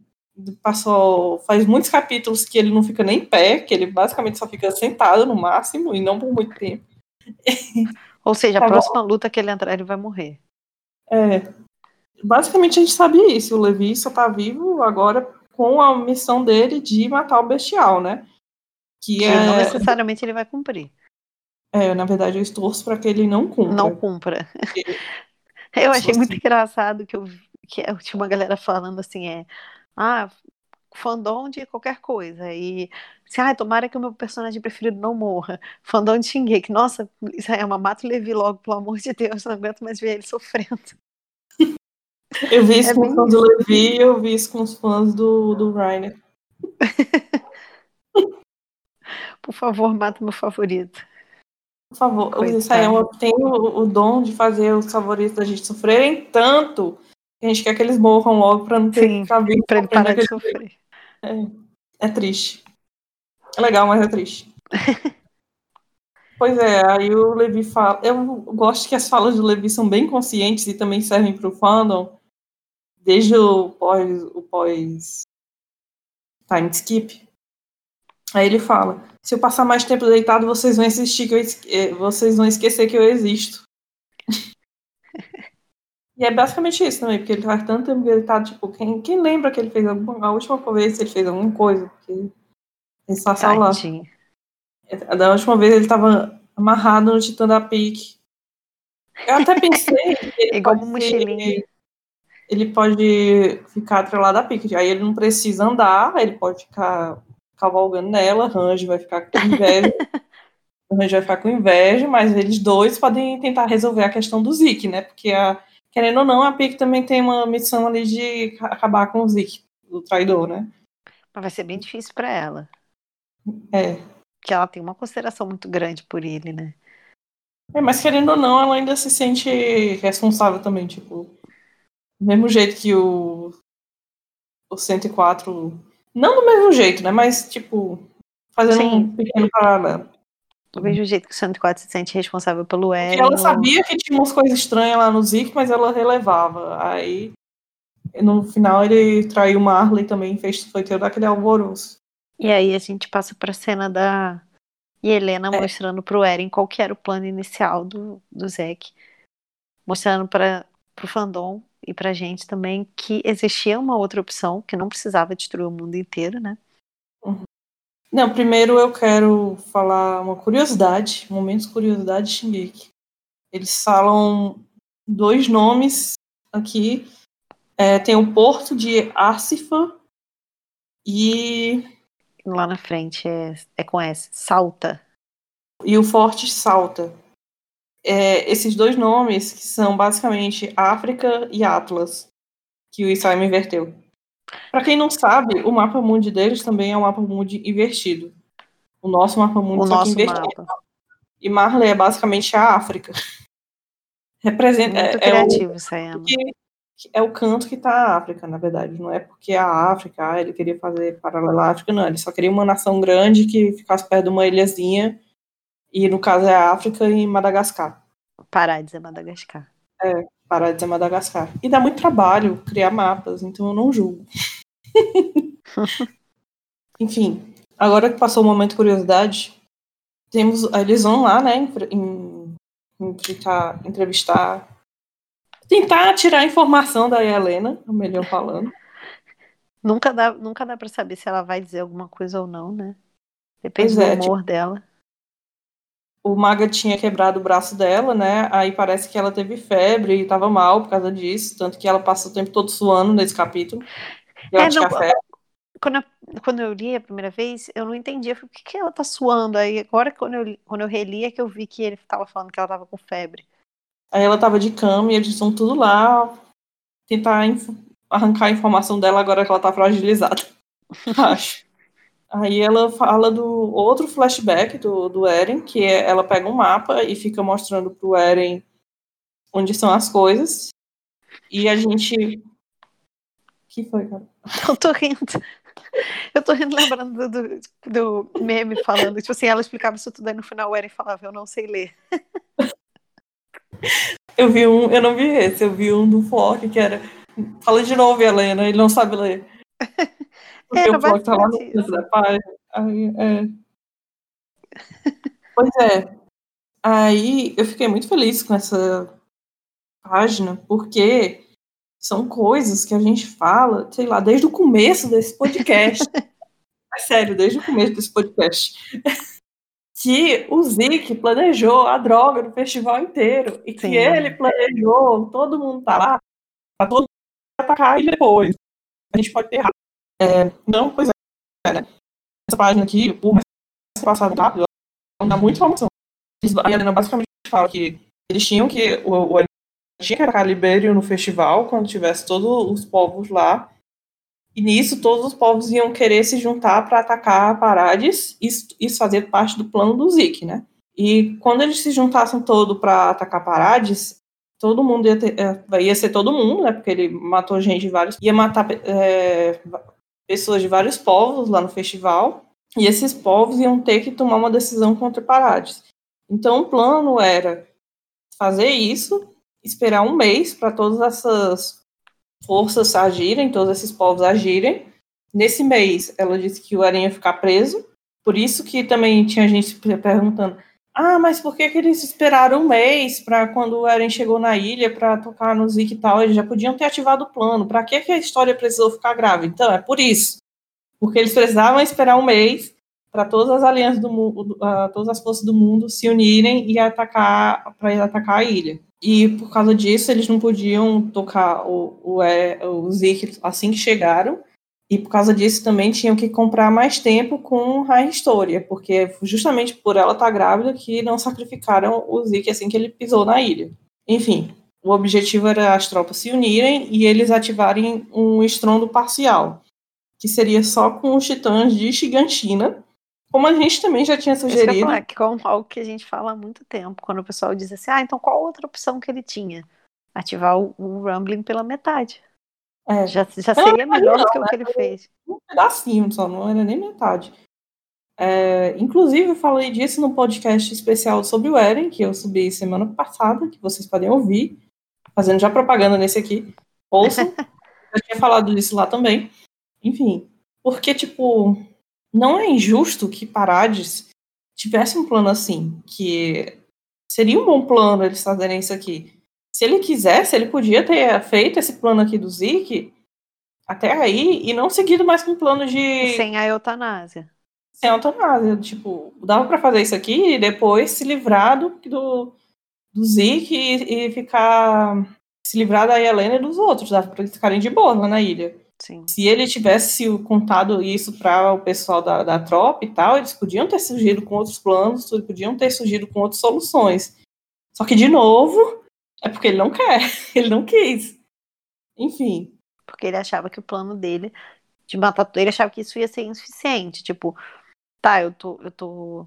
passou. Faz muitos capítulos que ele não fica nem em pé, que ele basicamente só fica sentado no máximo, e não por muito tempo. Ou seja, a Tá bom. próxima luta que ele entrar, ele vai morrer. É, basicamente a gente sabia isso. O Levi só tá vivo agora com a missão dele de matar o bestial, né? Que Que não é, necessariamente ele vai cumprir. é, na verdade, eu estorço para que ele não cumpra. Não cumpra. Eu achei muito engraçado que eu, que é, tinha uma galera falando assim, é. Ah, fandom de qualquer coisa. E assim, ah, tomara que o meu personagem preferido não morra. Fandom de Shingeki. Nossa, Isayama, mata o Levi logo, pelo amor de Deus, não aguento mais ver ele sofrendo. Eu vi isso é com os fãs do Levi e eu vi isso com os fãs do, do Rainer. Por favor, mata meu favorito. Por favor, o Isayama tem o, o, dom de fazer os favoritos da gente sofrerem tanto que a gente quer que eles morram logo pra não ter Sim, vivo. Pra ele parar de sofrer. É, é triste. É legal, mas é triste. pois é, aí o Levi fala. Eu gosto que as falas do Levi são bem conscientes e também servem para o fandom, desde o pós, o pós time skip. Aí ele fala: se eu passar mais tempo deitado, vocês vão insistir que eu eh, vocês vão esquecer que eu existo. e é basicamente isso também, porque ele faz tanto tempo deitado, tipo, quem, quem lembra que ele fez alguma, a última vez ele fez alguma coisa? Porque sensação lá. Da última vez ele estava amarrado no Titã da Pique. Eu até pensei que ele Igual pode mochilinha. Ele pode ficar atrelado à pique. Aí ele não precisa andar, ele pode ficar cavalgando nela, Range vai ficar com inveja. Range vai ficar com inveja, mas eles dois podem tentar resolver a questão do Zik, né? Porque, a, querendo ou não, a Pique também tem uma missão ali de acabar com o Zik, o traidor, né? Mas vai ser bem difícil para ela. É. Que ela tem uma consideração muito grande por ele, né? É, mas querendo ou não, ela ainda se sente responsável também, tipo. Do mesmo jeito que o, o 104 não do mesmo jeito, né? Mas, tipo, fazendo Sim. um pequeno paralelo. Eu vejo o jeito que o 104 se sente responsável pelo Eren. ela sabia que tinha umas coisas estranhas lá no Zik, mas ela relevava. Aí, no final, ele traiu Marley também, fez, foi ter daquele alvoroço. E aí a gente passa pra cena da e Helena é. mostrando pro Eren qual que era o plano inicial do, do Zack. Mostrando para pro fandom e pra gente também que existia uma outra opção, que não precisava destruir o mundo inteiro, né? Uhum. Não, primeiro eu quero falar uma curiosidade, momentos curiosidade de Shingeki. Eles falam dois nomes aqui. É, tem o porto de Arcifa e. Lá na frente é, é com S, Salta. E o Forte Salta é, esses dois nomes, que são basicamente África e Atlas, que o Isayama inverteu. Para quem não sabe, o mapa mundi deles também é um mapa mundi invertido. O nosso mapa mundi o só nosso invertido. Mapa. E Marley é basicamente a África. Representa, Muito é, criativo, é o, Sayama. é o canto que está a África, na verdade. Não é porque a África, ah, ele queria fazer paralela à África, não. Ele só queria uma nação grande que ficasse perto de uma ilhazinha e no caso é a África e Madagascar. Parar de dizer Madagascar. É, parar de dizer Madagascar. E dá muito trabalho criar mapas, então eu não julgo. Enfim, agora que passou o momento de curiosidade, temos, eles vão lá, né, em, entrevistar, entrevistar, tentar tirar informação da Helena, o melhor falando. Nunca dá, nunca dá para saber se ela vai dizer alguma coisa ou não, né? Depende do é, humor tipo, dela o Maga tinha quebrado o braço dela, né? Aí parece que ela teve febre e estava mal por causa disso, tanto que ela passa o tempo todo suando nesse capítulo. Eu é, não, quando, eu, quando eu li a primeira vez, eu não entendia por que, que ela tá suando. Aí agora, quando eu, quando eu reli, é que eu vi que ele estava falando que ela estava com febre. Aí ela estava de cama e eles estão tudo lá tentar arrancar a informação dela agora que ela tá fragilizada. Acho. Aí ela fala do outro flashback do, do Eren, que é, ela pega um mapa e fica mostrando pro Eren onde são as coisas. E a gente. que foi, cara? Eu tô rindo. Eu tô rindo lembrando do, do, meme falando, tipo assim, ela explicava isso tudo aí no final o Eren falava, eu não sei ler. Eu vi um, eu não vi esse, eu vi um do Fork que era. Fala de novo, Helena, ele não sabe ler. Porque o blog tá lá no da página. Aí, é. pois é. Aí eu fiquei muito feliz com essa página, porque são coisas que a gente fala, sei lá, desde o começo desse podcast. é sério, desde o começo desse podcast. que o Zik planejou a droga no festival inteiro e que Sim. ele planejou, todo mundo tá lá, tá todo atacar e depois. A gente pode ter errado. É, não, pois é, né? Essa página aqui, por mais passado rápido, ela dá muita informação. A Helena basicamente fala que eles tinham que. O, o tinha que atacar Libério no festival, quando tivesse todos os povos lá. E nisso, todos os povos iam querer se juntar para atacar Parades e isso fazer parte do plano do Zik, né? E quando eles se juntassem todo para atacar Parades, todo mundo ia, ter, é, ia ser todo mundo, né? Porque ele matou gente vários. ia matar é, pessoas de vários povos lá no festival. E esses povos iam ter que tomar uma decisão contra Parades. Então o plano era fazer isso, esperar um mês para todas essas forças agirem, todos esses povos agirem. Nesse mês, ela disse que o Eren ia ficar preso. Por isso que também tinha gente perguntando: ah, mas por que, que eles esperaram um mês para quando o Eren chegou na ilha para tocar no Zeke e tal? Eles já podiam ter ativado o plano. Para que, que a história precisou ficar grave? Então, é por isso. Porque eles precisavam esperar um mês para todas as alianças do mundo, uh, todas as forças do mundo se unirem e atacar para atacar a ilha. E por causa disso eles não podiam tocar o, o, é, o Zeke assim que chegaram. E por causa disso também tinham que comprar mais tempo com a história, porque justamente por ela estar tá grávida que não sacrificaram o Zeke assim que ele pisou na ilha. Enfim, o objetivo era as tropas se unirem e eles ativarem um estrondo parcial, que seria só com os titãs de Shiganshina, como a gente também já tinha sugerido. Falar, que é algo que a gente fala há muito tempo, quando o pessoal diz assim, ah, então qual outra opção que ele tinha? Ativar o, o Rumbling pela metade. É. Já, já seria melhor do que o que ele fez. Um pedacinho só, não era nem metade. É, inclusive, eu falei disso no podcast especial sobre o Eren, que eu subi semana passada, que vocês podem ouvir, fazendo já propaganda nesse aqui. Ouçam. eu tinha falado disso lá também. Enfim, porque, tipo, não é injusto que Parades tivesse um plano assim, que seria um bom plano eles fazerem isso aqui. Se ele quisesse, ele podia ter feito esse plano aqui do Zik até aí e não seguido mais com um plano de. Sem a eutanásia. Sem a eutanásia. Tipo, dava para fazer isso aqui e depois se livrar do, do, do Zik e, e ficar. Se livrar da Helena e dos outros, dava pra eles ficarem de boa lá na ilha. Sim. Se ele tivesse contado isso para o pessoal da, da tropa e tal, eles podiam ter surgido com outros planos, podiam ter surgido com outras soluções. Só que, de novo, é porque ele não quer, ele não quis. Enfim. Porque ele achava que o plano dele de matar ele achava que isso ia ser insuficiente. Tipo, tá, eu tô, eu tô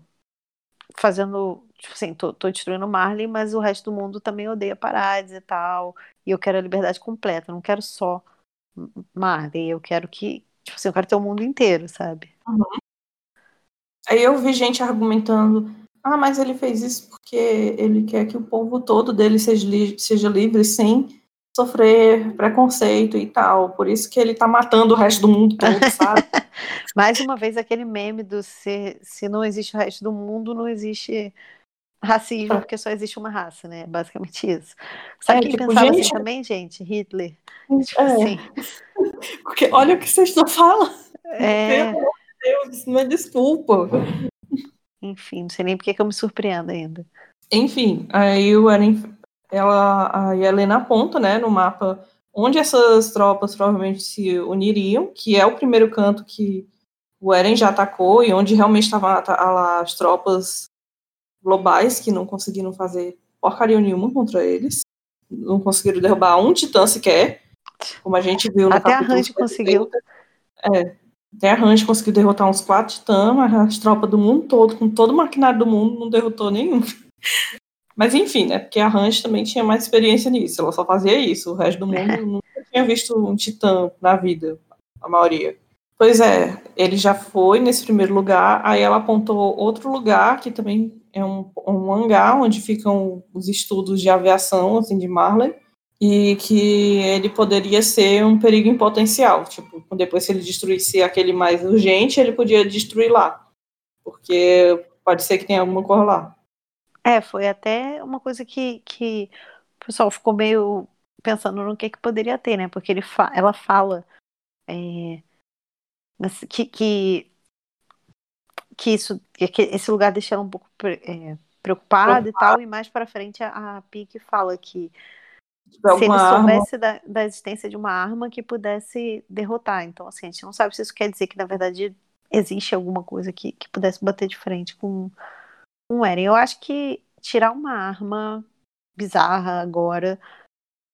fazendo, tipo assim, tô, tô destruindo Marley, mas o resto do mundo também odeia Parades e tal. E eu quero a liberdade completa, eu não quero só Marley, eu quero que, tipo assim, eu quero ter o mundo inteiro, sabe? Uhum. Aí eu vi gente argumentando, ah, mas ele fez isso porque ele quer que o povo todo dele seja, li seja livre sem sofrer preconceito e tal. Por isso que ele tá matando o resto do mundo todo, sabe? Mais uma vez aquele meme do se, se não existe o resto do mundo, não existe racismo, é. porque só existe uma raça, né? Basicamente isso. Sabe é, quem tipo, pensava assim gente... assim também, gente? Hitler. Tipo é. assim. Porque olha o que vocês estão falando. É. Pelo amor de Deus, não é desculpa. Enfim, não sei nem porque que eu me surpreendo ainda. Enfim, aí o Eren, ela, a Helena aponta, né, no mapa onde essas tropas provavelmente se uniriam, que é o primeiro canto que o Eren já atacou e onde realmente estavam as tropas globais que não conseguiram fazer porcaria nenhuma contra eles. Não conseguiram derrubar um titã sequer, como a gente viu no Até a Range conseguiu. É, até a Range conseguiu derrotar uns quatro titãs, mas as tropas do mundo todo, com todo o maquinário do mundo, não derrotou nenhum. Mas enfim, né? Porque a Range também tinha mais experiência nisso. Ela só fazia isso. O resto do mundo nunca tinha visto um titã na vida, a maioria. Pois é, ele já foi nesse primeiro lugar, aí ela apontou outro lugar que também é um, um hangar onde ficam os estudos de aviação, assim, de Marley, e que ele poderia ser um perigo em potencial. Tipo, depois se ele destruísse aquele mais urgente, ele podia destruir lá, porque pode ser que tenha alguma coisa lá. É, foi até uma coisa que, que o pessoal ficou meio pensando no que, que poderia ter, né? Porque ele fa ela fala é, que, que que isso, que esse lugar deixa ela um pouco é, preocupada e tal, e mais para frente a, a Pique fala que se ele soubesse da, da, existência de uma arma que pudesse derrotar. Então, assim, a gente não sabe se isso quer dizer que, na verdade, existe alguma coisa que, que pudesse bater de frente com um Eren. Eu acho que tirar uma arma bizarra agora,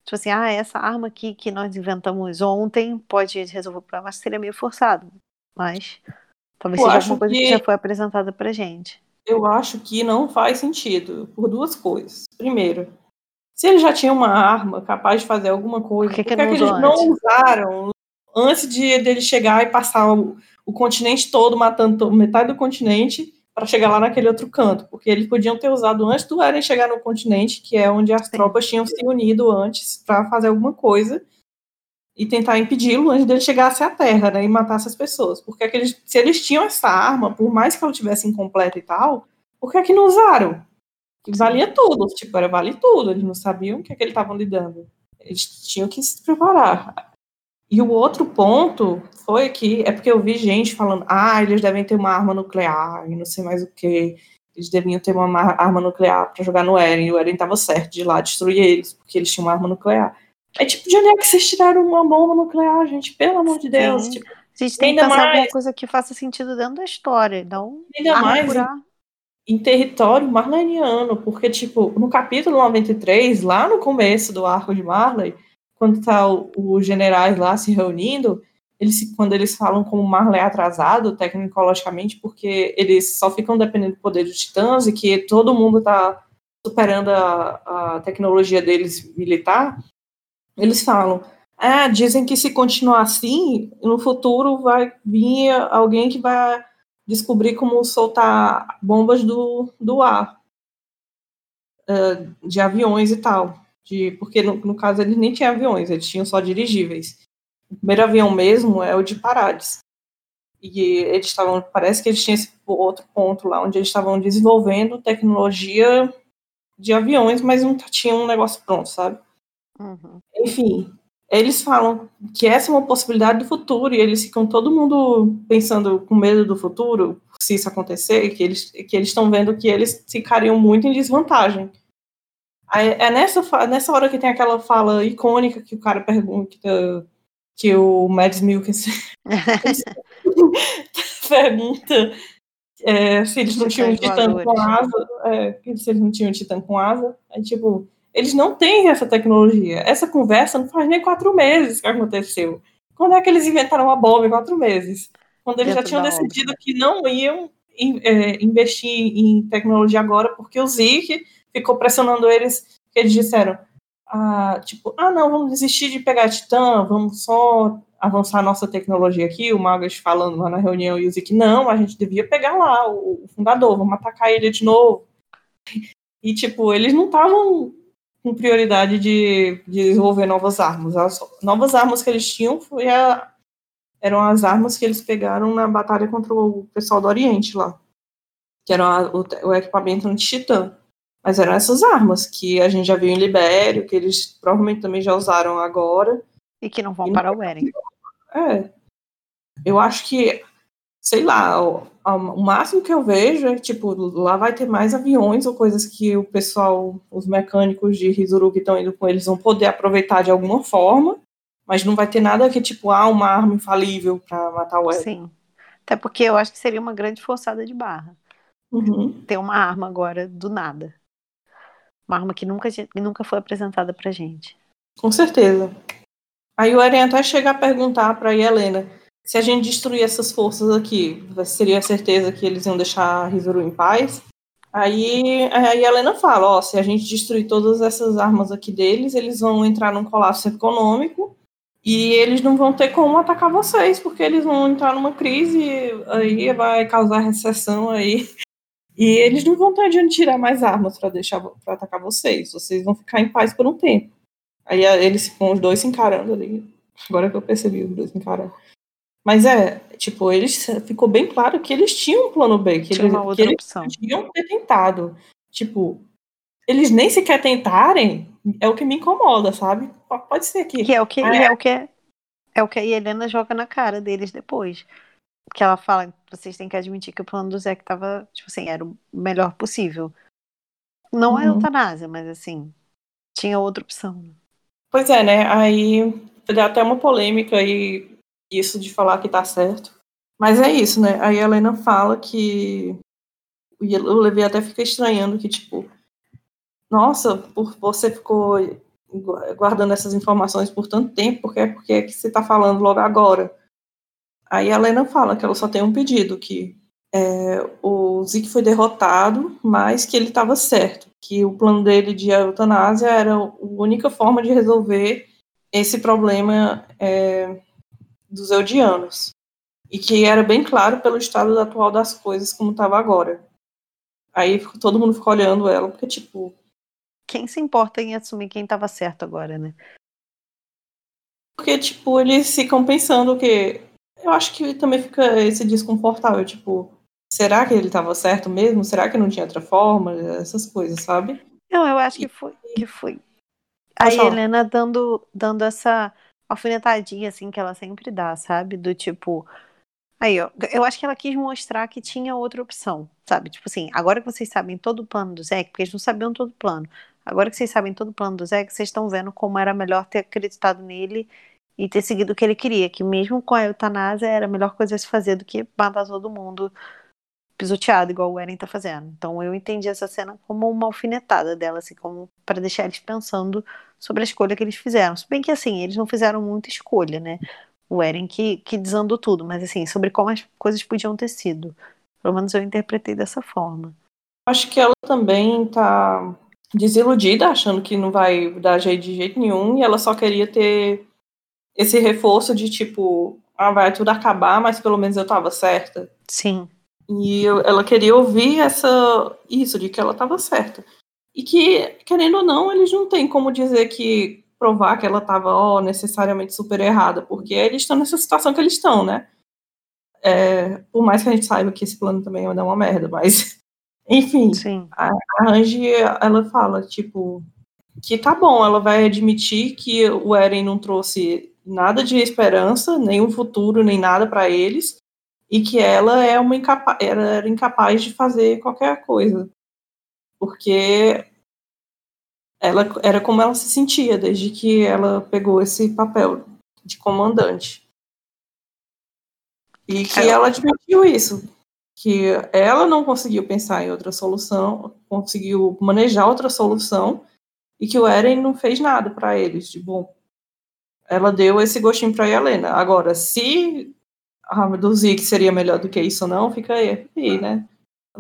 tipo assim, ah, essa arma aqui que nós inventamos ontem pode resolver o problema, acho que seria meio forçado. Mas talvez eu seja alguma coisa que... que já foi apresentada pra gente. Eu acho que não faz sentido, por duas coisas. Primeiro, se eles já tinham uma arma capaz de fazer alguma coisa, por que, que, que, é que eles antes? não usaram antes de dele chegar e passar o, o continente todo, matando metade do continente, para chegar lá naquele outro canto? Porque eles podiam ter usado antes do Eren chegar no continente, que é onde as Sim. tropas tinham se unido antes para fazer alguma coisa e tentar impedi-lo antes dele chegasse à Terra, né, e matar essas pessoas. Porque aqueles, se eles tinham essa arma, por mais que ela tivesse incompleta e tal, por que é que não usaram? Valia tudo, tipo, era vale tudo, eles não sabiam o que, é que eles estavam lidando. Eles tinham que se preparar. E o outro ponto foi que, é porque eu vi gente falando, ah, eles devem ter uma arma nuclear e não sei mais o que. Eles deviam ter uma arma nuclear para jogar no Eren, e o Eren tava certo de ir lá destruir eles, porque eles tinham uma arma nuclear. É tipo, de onde é que vocês tiraram uma bomba nuclear, gente? Pelo amor de Deus. Tipo, a gente tem que pensar mais... alguma coisa que faça sentido dentro da história, não ainda mais, em território marleniano, porque, tipo, no capítulo 93, lá no começo do arco de Marley, quando tá os generais lá se reunindo, eles, quando eles falam como Marley é atrasado, tecnologicamente, porque eles só ficam dependendo do poder dos titãs e que todo mundo está superando a, a tecnologia deles militar, eles falam, ah, dizem que se continuar assim, no futuro vai vir alguém que vai descobrir como soltar bombas do, do ar, uh, de aviões e tal. De, porque no, no, caso eles nem tinham aviões, eles tinham só dirigíveis. O primeiro avião mesmo é o de Parades. E eles estavam, parece que eles tinham esse outro ponto lá, onde eles estavam desenvolvendo tecnologia de aviões, mas não tinham um negócio pronto, sabe? Uhum. Enfim, eles falam que essa é uma possibilidade do futuro, e eles ficam todo mundo pensando com medo do futuro, se isso acontecer, que eles que eles estão vendo que eles ficariam muito em desvantagem. É nessa, nessa hora que tem aquela fala icônica que o cara pergunta que o Mads Mikkelsen pergunta é, se eles não tinham um titã com asa, é, se eles não tinham um titã com asa, aí tipo, eles não têm essa tecnologia. Essa conversa não faz nem quatro meses que aconteceu. Quando é que eles inventaram a bomba em quatro meses? Quando eles Dentro já tinham decidido que não iam é, investir em tecnologia agora, porque o Zeke ficou pressionando eles, que eles disseram, ah, tipo, ah, não, vamos desistir de pegar Titã, vamos só avançar a nossa tecnologia aqui, o Magas falando lá na reunião, e o Zeke, não, a gente devia pegar lá o, o fundador, vamos atacar ele de novo. E, tipo, eles não estavam com prioridade de, de, desenvolver novas armas. As novas armas que eles tinham a, eram as armas que eles pegaram na batalha contra o pessoal do Oriente lá, que eram a, o, o, equipamento anti-titã. Mas eram essas armas que a gente já viu em Libério, que eles provavelmente também já usaram agora. E que não vão e para o Eren. É. Eu acho que sei lá, o, o, máximo que eu vejo é tipo, lá vai ter mais aviões ou coisas que o pessoal, os mecânicos de Rizuru que estão indo com eles vão poder aproveitar de alguma forma, mas não vai ter nada que tipo, ah, uma arma infalível para matar o Eren. Sim. Até porque eu acho que seria uma grande forçada de barra. Uhum. Ter uma arma agora do nada. Uma arma que nunca, nunca foi apresentada pra gente. Com certeza. Aí o Eren até chega a perguntar pra Helena se a gente destruir essas forças aqui, seria certeza que eles iam deixar Rizuru em paz? Aí, aí a Helena fala, ó, se a gente destruir todas essas armas aqui deles, eles vão entrar num colapso econômico e eles não vão ter como atacar vocês, porque eles vão entrar numa crise, aí vai causar recessão aí. E eles não vão ter de onde tirar mais armas para deixar para atacar vocês. Vocês vão ficar em paz por um tempo. Aí eles com os dois se encarando ali. Agora que eu percebi os dois se encarando. Mas é, tipo, eles ficou bem claro que eles tinham um plano B, que, eles, que eles tinham ter tentado. Tipo, eles nem sequer tentarem, é o que me incomoda, sabe? Pode ser que. Que é o que, é, é o que é o que a Helena joga na cara deles depois. Que ela fala, vocês têm que admitir que o plano do Zé que tava, tipo assim, era o melhor possível. Não é uhum. é eutanásia, mas assim, tinha outra opção. Pois é, né? Aí deu até uma polêmica aí, isso de falar que tá certo. Mas é isso, né? Aí a Helena fala que. O Levi até fica estranhando que, tipo, nossa, por você ficou guardando essas informações por tanto tempo, porque é porque é que você está falando logo agora. Aí a Helena fala que ela só tem um pedido, que é, o Zeke foi derrotado, mas que ele estava certo, que o plano dele de eutanásia era a única forma de resolver esse problema é, dos eudianos. E que era bem claro pelo estado atual das coisas como estava agora. Aí todo mundo ficou olhando ela, porque, tipo, quem se importa em assumir quem estava certo agora, né? Porque, tipo, eles ficam pensando que. Eu acho que também fica esse desconfortável, tipo, será que ele estava certo mesmo? Será que não tinha outra forma? Essas coisas, sabe? Não, eu acho que foi. Que foi. A Helena dando, dando essa alfinetadinha, assim, que ela sempre dá, sabe? Do tipo. Aí, ó, eu acho que ela quis mostrar que tinha outra opção, sabe? Tipo assim, agora que vocês sabem todo o plano do Zé, porque eles não sabiam todo o plano. Agora que vocês sabem todo o plano do Zé, vocês estão vendo como era melhor ter acreditado nele e ter seguido o que ele queria, que mesmo com a eutanásia era a melhor coisa a se fazer do que matar todo mundo pisoteado, igual o Eren tá fazendo. Então eu entendi essa cena como uma alfinetada dela, assim, como para deixar eles pensando sobre a escolha que eles fizeram. Se bem que assim, eles não fizeram muita escolha, né? O Eren que, que desandou tudo, mas assim, sobre como as coisas podiam ter sido. Pelo menos eu interpretei dessa forma. Acho que ela também tá desiludida, achando que não vai dar jeito de jeito nenhum, e ela só queria ter esse reforço de tipo, ah, vai tudo acabar, mas pelo menos eu tava certa. Sim. E eu, ela queria ouvir essa isso de que ela tava certa. E que, querendo ou não, eles não têm como dizer que provar que ela tava ó, necessariamente super errada, porque eles estão nessa situação que eles estão, né? É, por mais que a gente saiba que esse plano também é uma merda, mas enfim, Sim. a, a Angie, ela fala, tipo, que tá bom, ela vai admitir que o Eren não trouxe nada de esperança, nenhum futuro, nem nada para eles, e que ela é uma incapa era, era incapaz de fazer qualquer coisa. Porque ela era como ela se sentia desde que ela pegou esse papel de comandante. E que ela admitiu isso que ela não conseguiu pensar em outra solução, conseguiu manejar outra solução e que o Eren não fez nada para eles de bom. Ela deu esse gostinho para a Helena. Agora, se a do Zeke seria melhor do que isso não, fica aí, aí, né?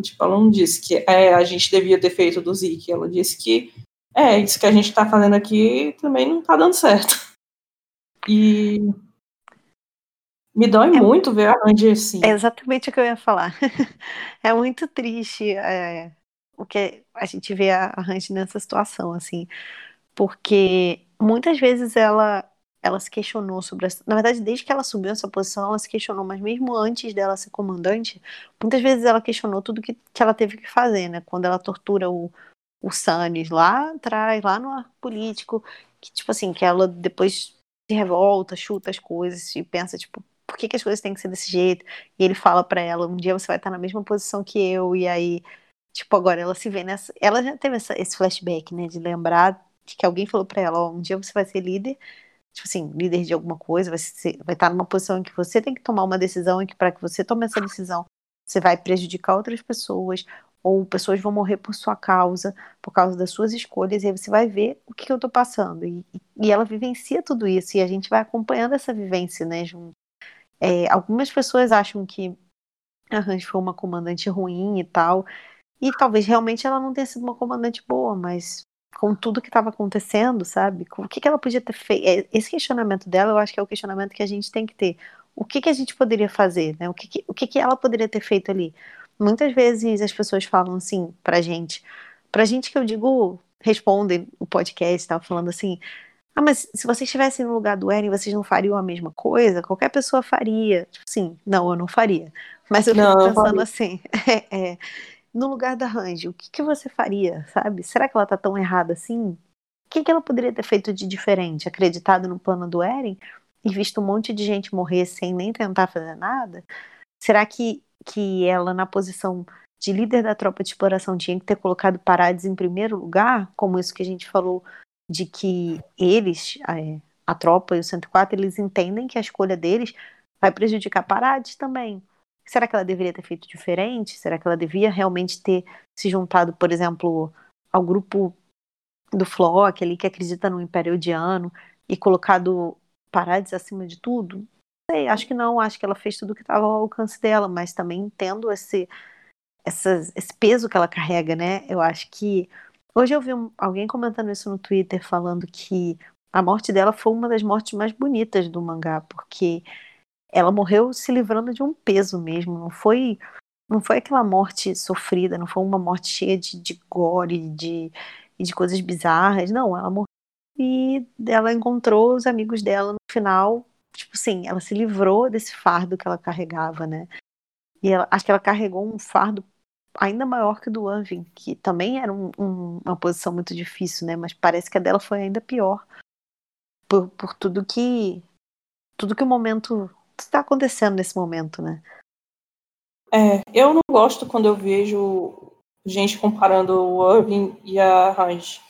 Tipo, ela não disse que é, a gente devia ter feito do Zeke. Ela disse que é, isso que a gente está fazendo aqui também não está dando certo. E me dói é, muito ver a Randy assim. É exatamente o que eu ia falar. é muito triste é, o que a gente vê a Randy nessa situação, assim. Porque muitas vezes ela ela se questionou sobre essa... Na verdade, desde que ela subiu essa posição, ela se questionou, mas mesmo antes dela ser comandante, muitas vezes ela questionou tudo que, que ela teve que fazer, né? Quando ela tortura o, o Sannes lá atrás, lá no arco político, que, tipo assim, que ela depois se revolta, chuta as coisas e pensa, tipo, por que, que as coisas têm que ser desse jeito? E ele fala para ela, um dia você vai estar na mesma posição que eu, e aí, tipo, agora ela se vê nessa. Ela já teve essa, esse flashback, né? De lembrar de que alguém falou para ela, um dia você vai ser líder, tipo assim, líder de alguma coisa, vai, ser, vai estar numa posição em que você tem que tomar uma decisão e que para que você tome essa decisão, você vai prejudicar outras pessoas, ou pessoas vão morrer por sua causa, por causa das suas escolhas, e aí você vai ver o que, eu tô passando. E, e ela vivencia tudo isso, e a gente vai acompanhando essa vivência, né, junto. É, algumas pessoas acham que a Range foi uma comandante ruim e tal, e talvez realmente ela não tenha sido uma comandante boa, mas com tudo que estava acontecendo, sabe? O que, que ela podia ter feito? É, esse questionamento dela, eu acho que é o questionamento que a gente tem que ter. O que, que a gente poderia fazer, né? O que, que, o que, que ela poderia ter feito ali? Muitas vezes as pessoas falam assim pra gente, pra gente que eu digo, respondem o podcast, tava falando assim, ah, mas se vocês estivessem no lugar do Eren, vocês não fariam a mesma coisa? Qualquer pessoa faria. Tipo assim, não, eu não faria. Mas eu fico pensando assim, é, é, no lugar da Range, o que, que você faria, sabe? Será que ela tá tão errada assim? O que, que ela poderia ter feito de diferente? Acreditado no plano do Eren e visto um monte de gente morrer sem nem tentar fazer nada? Será que, que ela, na posição de líder da tropa de exploração, tinha que ter colocado Parades em primeiro lugar? Como isso que a gente falou de que eles, a, a tropa e o 104, eles entendem que a escolha deles vai prejudicar Parades também. Será que ela deveria ter feito diferente? Será que ela devia realmente ter se juntado, por exemplo, ao grupo do Flock, ali que acredita no Império Odiano, e colocado Parades acima de tudo? sei, acho que não, acho que ela fez tudo o que estava ao alcance dela, mas também entendo esse, esse peso que ela carrega, né? Eu acho que. Hoje eu vi um, alguém comentando isso no Twitter, falando que a morte dela foi uma das mortes mais bonitas do mangá, porque ela morreu se livrando de um peso mesmo, não foi não foi aquela morte sofrida, não foi uma morte cheia de, de gore de, de coisas bizarras, não, ela morreu e ela encontrou os amigos dela no final tipo assim, ela se livrou desse fardo que ela carregava, né? E ela, acho que ela carregou um fardo ainda maior que o do Anvin, que também era um, um, uma posição muito difícil, né? Mas parece que a dela foi ainda pior por, por tudo que tudo que o momento está acontecendo nesse momento, né? É, eu não gosto quando eu vejo gente comparando o Irving e a Range.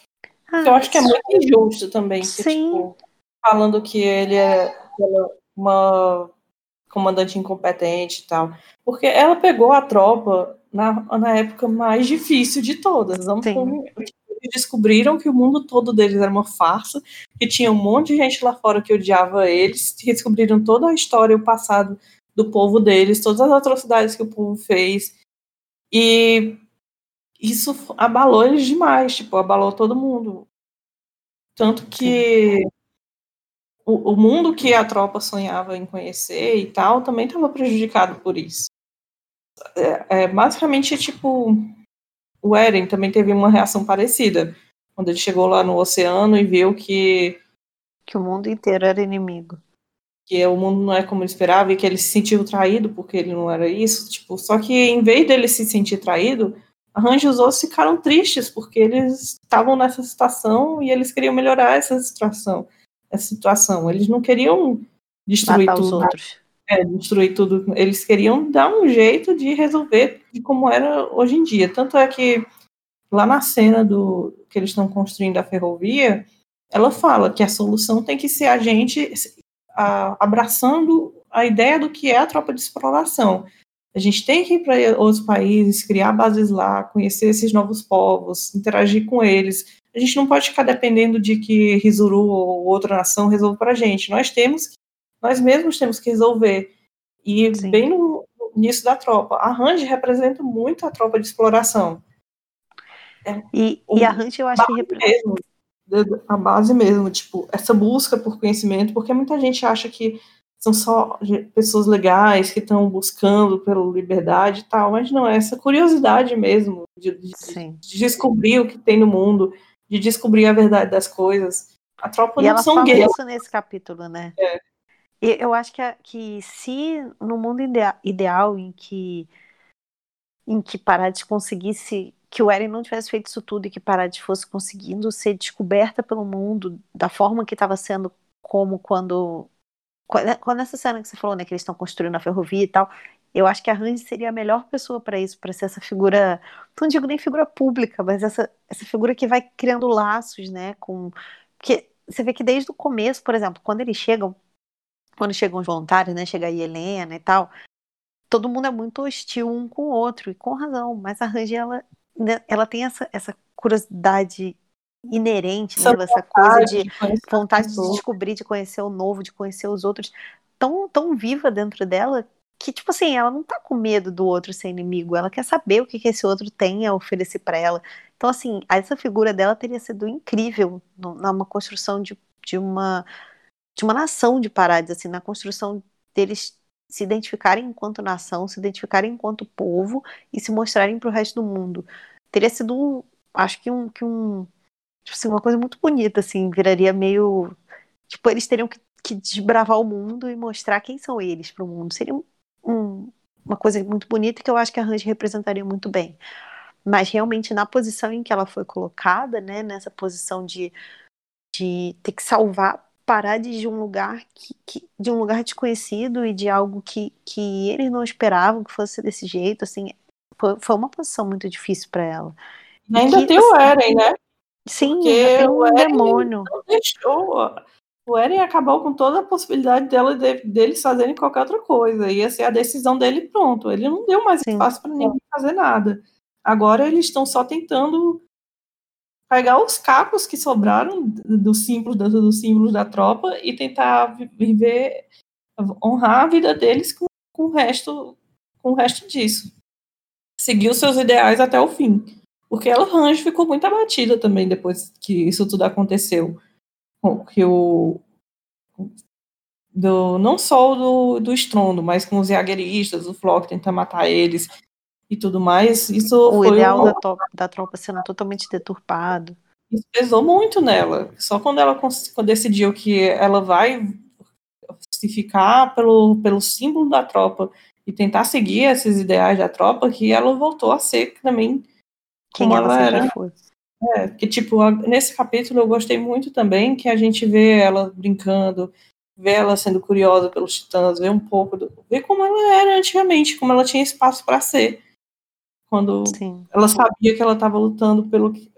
Ah, eu acho que é muito injusto também. Sim. tipo, falando que ele é uma comandante incompetente e tal. Porque ela pegou a tropa na, na época mais difícil de todas. Vamos eles descobriram que o mundo todo deles era uma farsa, que tinha um monte de gente lá fora que odiava eles, descobriram toda a história, o passado do povo deles, todas as atrocidades que o povo fez. E isso abalou eles demais, tipo, abalou todo mundo. Tanto que o, o mundo que a tropa sonhava em conhecer e tal também estava prejudicado por isso. É, é, basicamente, tipo, o Eren também teve uma reação parecida. Quando ele chegou lá no oceano e viu que. Que o mundo inteiro era inimigo. Que o mundo não é como ele esperava e que ele se sentiu traído porque ele não era isso. Tipo, só que em vez dele se sentir traído, Arranjo e os outros ficaram tristes porque eles estavam nessa situação e eles queriam melhorar essa situação essa situação. Eles não queriam destruir Matar tudo. Os outros. É, destruir tudo. Eles queriam dar um jeito de resolver de como era hoje em dia. Tanto é que lá na cena do que eles estão construindo a ferrovia, ela fala que a solução tem que ser a gente a, abraçando a ideia do que é a tropa de exploração. A gente tem que ir para outros países, criar bases lá, conhecer esses novos povos, interagir com eles, a gente não pode ficar dependendo de que Rizuru ou outra nação resolva para a gente. Nós temos, nós mesmos temos que resolver. E Sim. bem no início da tropa, a Range representa muito a tropa de exploração. É, e, e, a Range eu acho que representa a base mesmo, tipo, essa busca por conhecimento, porque muita gente acha que são só pessoas legais que estão buscando pela liberdade e tal, mas não, é essa curiosidade mesmo de, de, de descobrir o que tem no mundo, de descobrir a verdade das coisas. A tropa e não ela são fala gays. isso nesse capítulo, né? É. Eu acho que, que se no mundo idea ideal em que em que Parades conseguisse que o Eren não tivesse feito isso tudo e que Parades fosse conseguindo ser descoberta pelo mundo da forma que estava sendo como quando quando essa cena que você falou, né, que eles estão construindo a ferrovia e tal, eu acho que a Randy seria a melhor pessoa para isso, para ser essa figura, não digo nem figura pública, mas essa, essa figura que vai criando laços, né, com porque você vê que desde o começo, por exemplo, quando eles chegam, quando chegam os voluntários, né, chega aí Helena e tal, todo mundo é muito hostil um com o outro, e com razão, mas a Randy, ela, né, ela tem essa, essa curiosidade inerente, né, essa coisa de, de vontade de descobrir, de conhecer o novo, de conhecer os outros, tão, tão viva dentro dela que, tipo assim, ela não tá com medo do outro ser inimigo, ela quer saber o que, que esse outro tem a oferecer para ela. Então, assim, essa figura dela teria sido incrível numa construção de, de uma de uma nação de Parades, assim, na construção deles se identificarem enquanto nação, se identificarem enquanto povo e se mostrarem para o resto do mundo. Teria sido, acho que um, que um tipo assim, uma coisa muito bonita, assim, viraria meio, tipo, eles teriam que, que desbravar o mundo e mostrar quem são eles para o mundo. Seria um, uma coisa muito bonita que eu acho que a Range representaria muito bem. Mas realmente na posição em que ela foi colocada, né, nessa posição de, de ter que salvar parar de um lugar que, que, de um lugar desconhecido e de algo que, que eles não esperavam que fosse desse jeito, assim, foi, foi uma posição muito difícil para ela. E ainda que, tem o assim, Eren, né? Sim, porque um o Eren demônio. deixou. O Eren acabou com toda a possibilidade dela, de, deles fazerem qualquer outra coisa. Ia ser a decisão dele pronto. Ele não deu mais Sim. espaço para ninguém fazer nada. Agora eles estão só tentando pegar os capos que sobraram dos símbolos, dos símbolos da tropa e tentar viver, honrar a vida deles com, com o resto, com o resto disso. Seguir os seus ideais até o fim. Porque ela Range ficou muito abatida também depois que isso tudo aconteceu. Que o. Do, não só do, do estrondo, mas com os jagueristas, o Flock tenta matar eles e tudo mais. Isso o ideal da, da tropa sendo totalmente deturpado. Isso pesou muito nela. Só quando ela decidiu que ela vai se ficar pelo, pelo símbolo da tropa e tentar seguir esses ideais da tropa, que ela voltou a ser também quem como ela, ela era. Foi. É, que tipo, nesse capítulo eu gostei muito também que a gente vê ela brincando, vê ela sendo curiosa pelos titãs, vê um pouco, do, vê como ela era antigamente, como ela tinha espaço para ser. Quando Sim. ela sabia que ela estava lutando pelo que.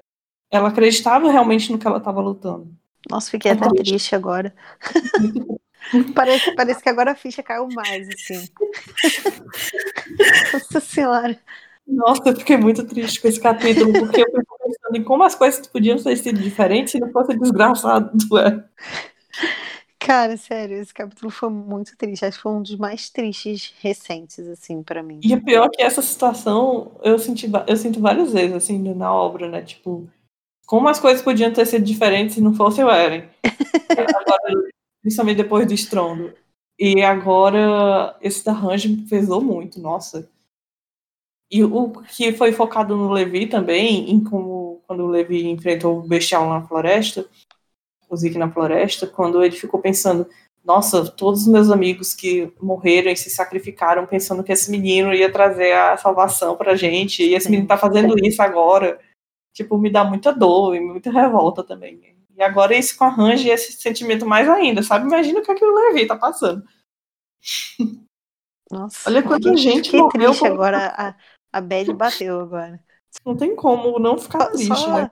Ela acreditava realmente no que ela estava lutando. Nossa, fiquei até triste agora. parece, parece que agora a ficha caiu mais, assim. Nossa senhora. Nossa, eu fiquei muito triste com esse capítulo, porque eu fico pensando em como as coisas podiam ter sido diferentes se não fosse desgraçado do é. Cara, sério, esse capítulo foi muito triste. Acho que foi um dos mais tristes recentes, assim, para mim. E o pior é que essa situação eu senti, eu sinto várias vezes, assim, na obra, né? Tipo, como as coisas podiam ter sido diferentes se não fosse o Eren. Agora, principalmente depois do estrondo. E agora, esse Range pesou muito, nossa. E o que foi focado no Levi também, em como quando o Levi enfrentou o bestial na floresta, Zeke na floresta, quando ele ficou pensando, nossa, todos os meus amigos que morreram e se sacrificaram pensando que esse menino ia trazer a salvação pra gente, e esse menino tá fazendo isso agora. Tipo, me dá muita dor e muita revolta também. E agora isso com a Range, esse sentimento mais ainda, sabe? Imagina o que, é que o Levi tá passando. Nossa, Olha quanta gente que morreu. Triste agora a, a Bad bateu agora. Não tem como não ficar triste, só, né?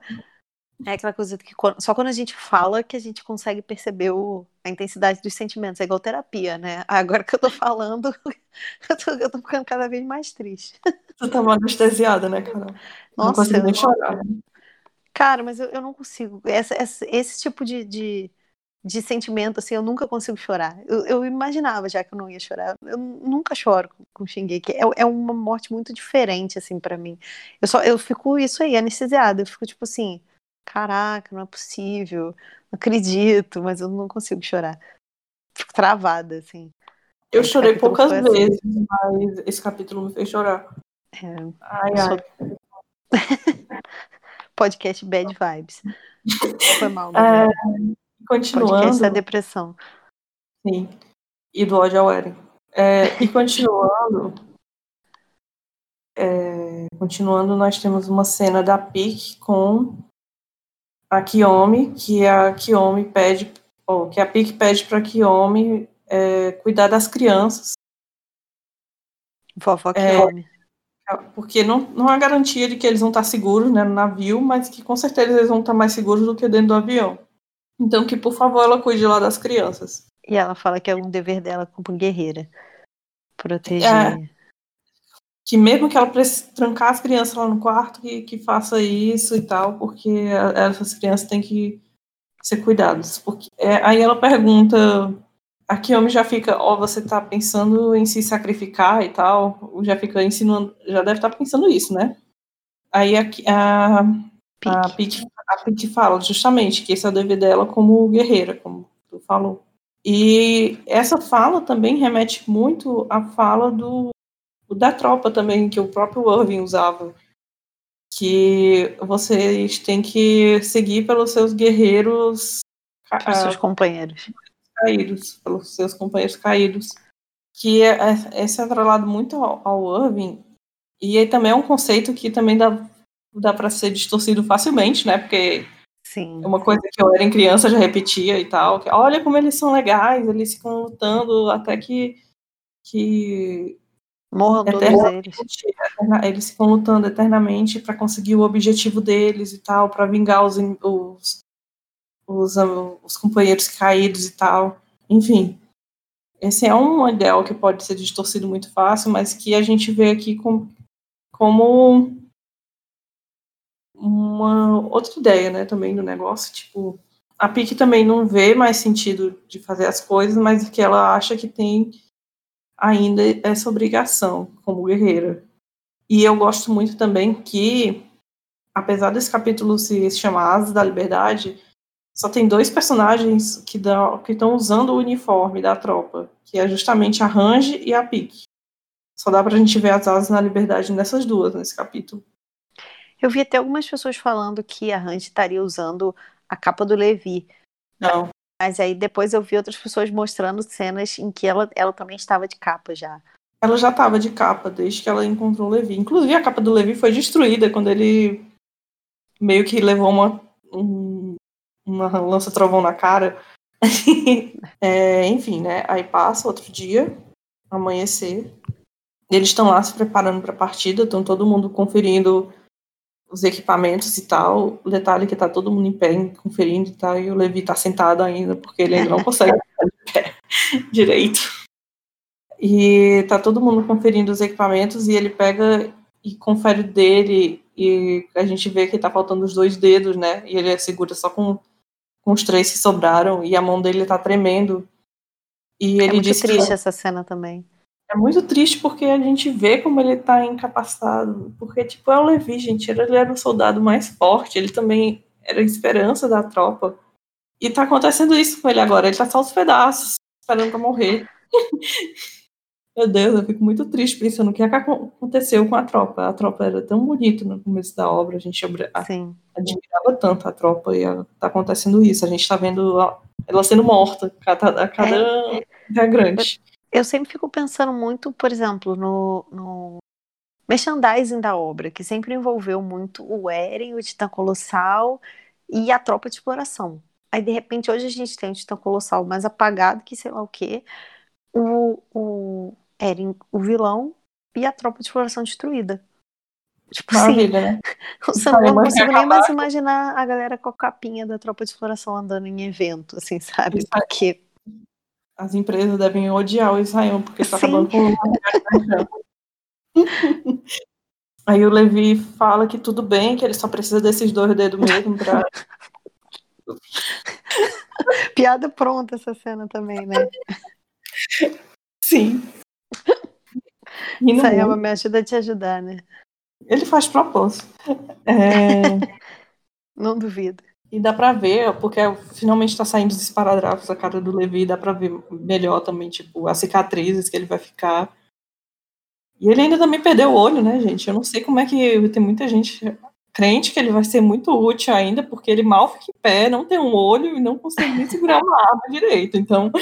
É aquela coisa que só quando a gente fala que a gente consegue perceber o, a intensidade dos sentimentos. É igual terapia, né? Agora que eu tô falando, eu tô, eu tô ficando cada vez mais triste. Você tá anestesiada, né, Carol? Nossa, não chorar. Cara, mas eu, eu não consigo. Essa, essa, esse tipo de, de de sentimento, assim, eu nunca consigo chorar. Eu, eu, imaginava já que eu não ia chorar. Eu nunca choro com, com Shingeki. É, é uma morte muito diferente, assim, para mim. Eu só, eu fico isso aí, anestesiada. Eu fico tipo assim, caraca, não é possível. Não acredito, mas eu não consigo chorar. Fico travada, assim. Eu esse chorei poucas assim. vezes, mas esse capítulo me fez chorar. É, ai, ai. Sou... Podcast Bad Vibes. Foi mal, né? É... Continuando. Podcast da depressão. Sim. E do ódio ao Eren. É, e continuando. é, continuando, nós temos uma cena da Pique com a Kiyomi, que a Kiyomi pede, ou que a Pique pede para a Kiyomi é, cuidar das crianças. Vovó é, Kiyomi. porque não, não há garantia de que eles vão estar seguros né, no navio, mas que com certeza eles vão estar mais seguros do que dentro do avião. Então, que por favor ela cuide lá das crianças. E ela fala que é um dever dela como guerreira. Proteger. É, que mesmo que ela precise trancar as crianças lá no quarto, que, que faça isso e tal, porque essas crianças têm que ser cuidadas. Porque, é, aí ela pergunta. A homem já fica, ó, oh, você tá pensando em se sacrificar e tal, já fica ensinando, já deve estar tá pensando isso, né? Aí a, a, a Pete a Pete fala justamente que esse é o dever dela como guerreira, como tu falou. E essa fala também remete muito à fala do da tropa também, que o próprio Irving usava. Que vocês têm que seguir pelos seus guerreiros. Pelos seus companheiros. Caídos, pelos seus companheiros caídos. Que é, é, esse é muito ao, ao Irving. E aí também é um conceito que também dá dá para ser distorcido facilmente, né? Porque Sim. é uma coisa que eu era em criança já repetia e tal. Que, Olha como eles são legais, eles ficam lutando até que, que Morram todos eles. Eles ficam lutando eternamente para conseguir o objetivo deles e tal, para vingar os, os, os, os companheiros caídos e tal. Enfim, esse é um ideal que pode ser distorcido muito fácil, mas que a gente vê aqui com, como uma outra ideia, né, também do negócio, tipo, a Pique também não vê mais sentido de fazer as coisas, mas que ela acha que tem ainda essa obrigação como guerreira. E eu gosto muito também que, apesar desse capítulo se chamar Asas da Liberdade, só tem dois personagens que estão usando o uniforme da tropa, que é justamente a Range e a Pique. Só dá pra gente ver as asas na liberdade nessas duas, nesse capítulo. Eu vi até algumas pessoas falando que a Range estaria usando a capa do Levi. Não. Mas aí depois eu vi outras pessoas mostrando cenas em que ela, ela também estava de capa já. Ela já estava de capa desde que ela encontrou o Levi. Inclusive a capa do Levi foi destruída quando ele meio que levou uma, um, uma lança-trovão na cara. é, enfim, né? Aí passa outro dia, amanhecer. Eles estão lá se preparando para a partida, estão todo mundo conferindo os equipamentos e tal. O detalhe é que tá todo mundo em pé conferindo e tal, e o Levi tá sentado ainda, porque ele ainda não consegue ficar de pé direito. E tá todo mundo conferindo os equipamentos e ele pega e confere dele e a gente vê que tá faltando os dois dedos, né? E ele segura só com, com os três que sobraram e a mão dele tá tremendo. E é ele é muito disse triste que... essa cena também. É muito triste porque a gente vê como ele tá incapacitado. Porque, tipo, é o Levi, gente. Ele era o soldado mais forte. Ele também era a esperança da tropa. E tá acontecendo isso com ele agora. Ele tá só os pedaços, esperando pra morrer. Meu Deus, eu fico muito triste pensando o que, é aconteceu com a tropa. A tropa era tão bonita no começo da obra, a gente Sim. admirava tanto a tropa e tá acontecendo isso. A gente tá vendo ela sendo morta a cada, a cada é, integrante. Eu sempre fico pensando muito, por exemplo, no, no merchandising da obra, que sempre envolveu muito o Eren, o Titã Colossal e a tropa de exploração. Aí, de repente, hoje a gente tem o Titã Colossal mais apagado que sei lá o quê, o, o Eren, o vilão, e a tropa de exploração destruída. Tipo Maravilha, assim, né? eu não consigo nem mais imaginar a galera com a capinha da tropa de exploração andando em evento, assim, sabe? Porque as empresas devem odiar o Israel, porque está acabando com o Aí o Levi fala que tudo bem, que ele só precisa desses dois dedos mesmo para. Piada pronta essa cena também, né? Sim. Sayama me ajuda a te ajudar, né? Ele faz propósito. É... Não duvido. E dá pra ver, porque finalmente tá saindo os esparadrafos a cara do Levi, dá pra ver melhor também, tipo, as cicatrizes que ele vai ficar. E ele ainda também perdeu o olho, né, gente? Eu não sei como é que tem muita gente crente que ele vai ser muito útil ainda, porque ele mal fica em pé, não tem um olho e não consegue nem segurar uma arma direito. Então,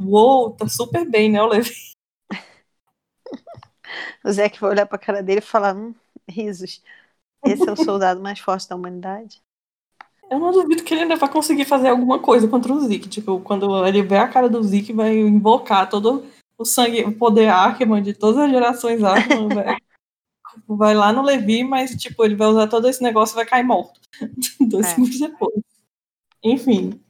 uou, tá super bem, né, o Levi? O Zé que vai olhar pra cara dele e falar, hum, risos. Esse é o soldado mais forte da humanidade? Eu não duvido que ele ainda vai conseguir fazer alguma coisa contra o Zeke. Tipo, quando ele vê a cara do Zeke, vai invocar todo o sangue, o poder Arkman de todas as gerações Arkman. vai, vai lá no Levi, mas, tipo, ele vai usar todo esse negócio e vai cair morto. Dois é. segundos depois. Enfim.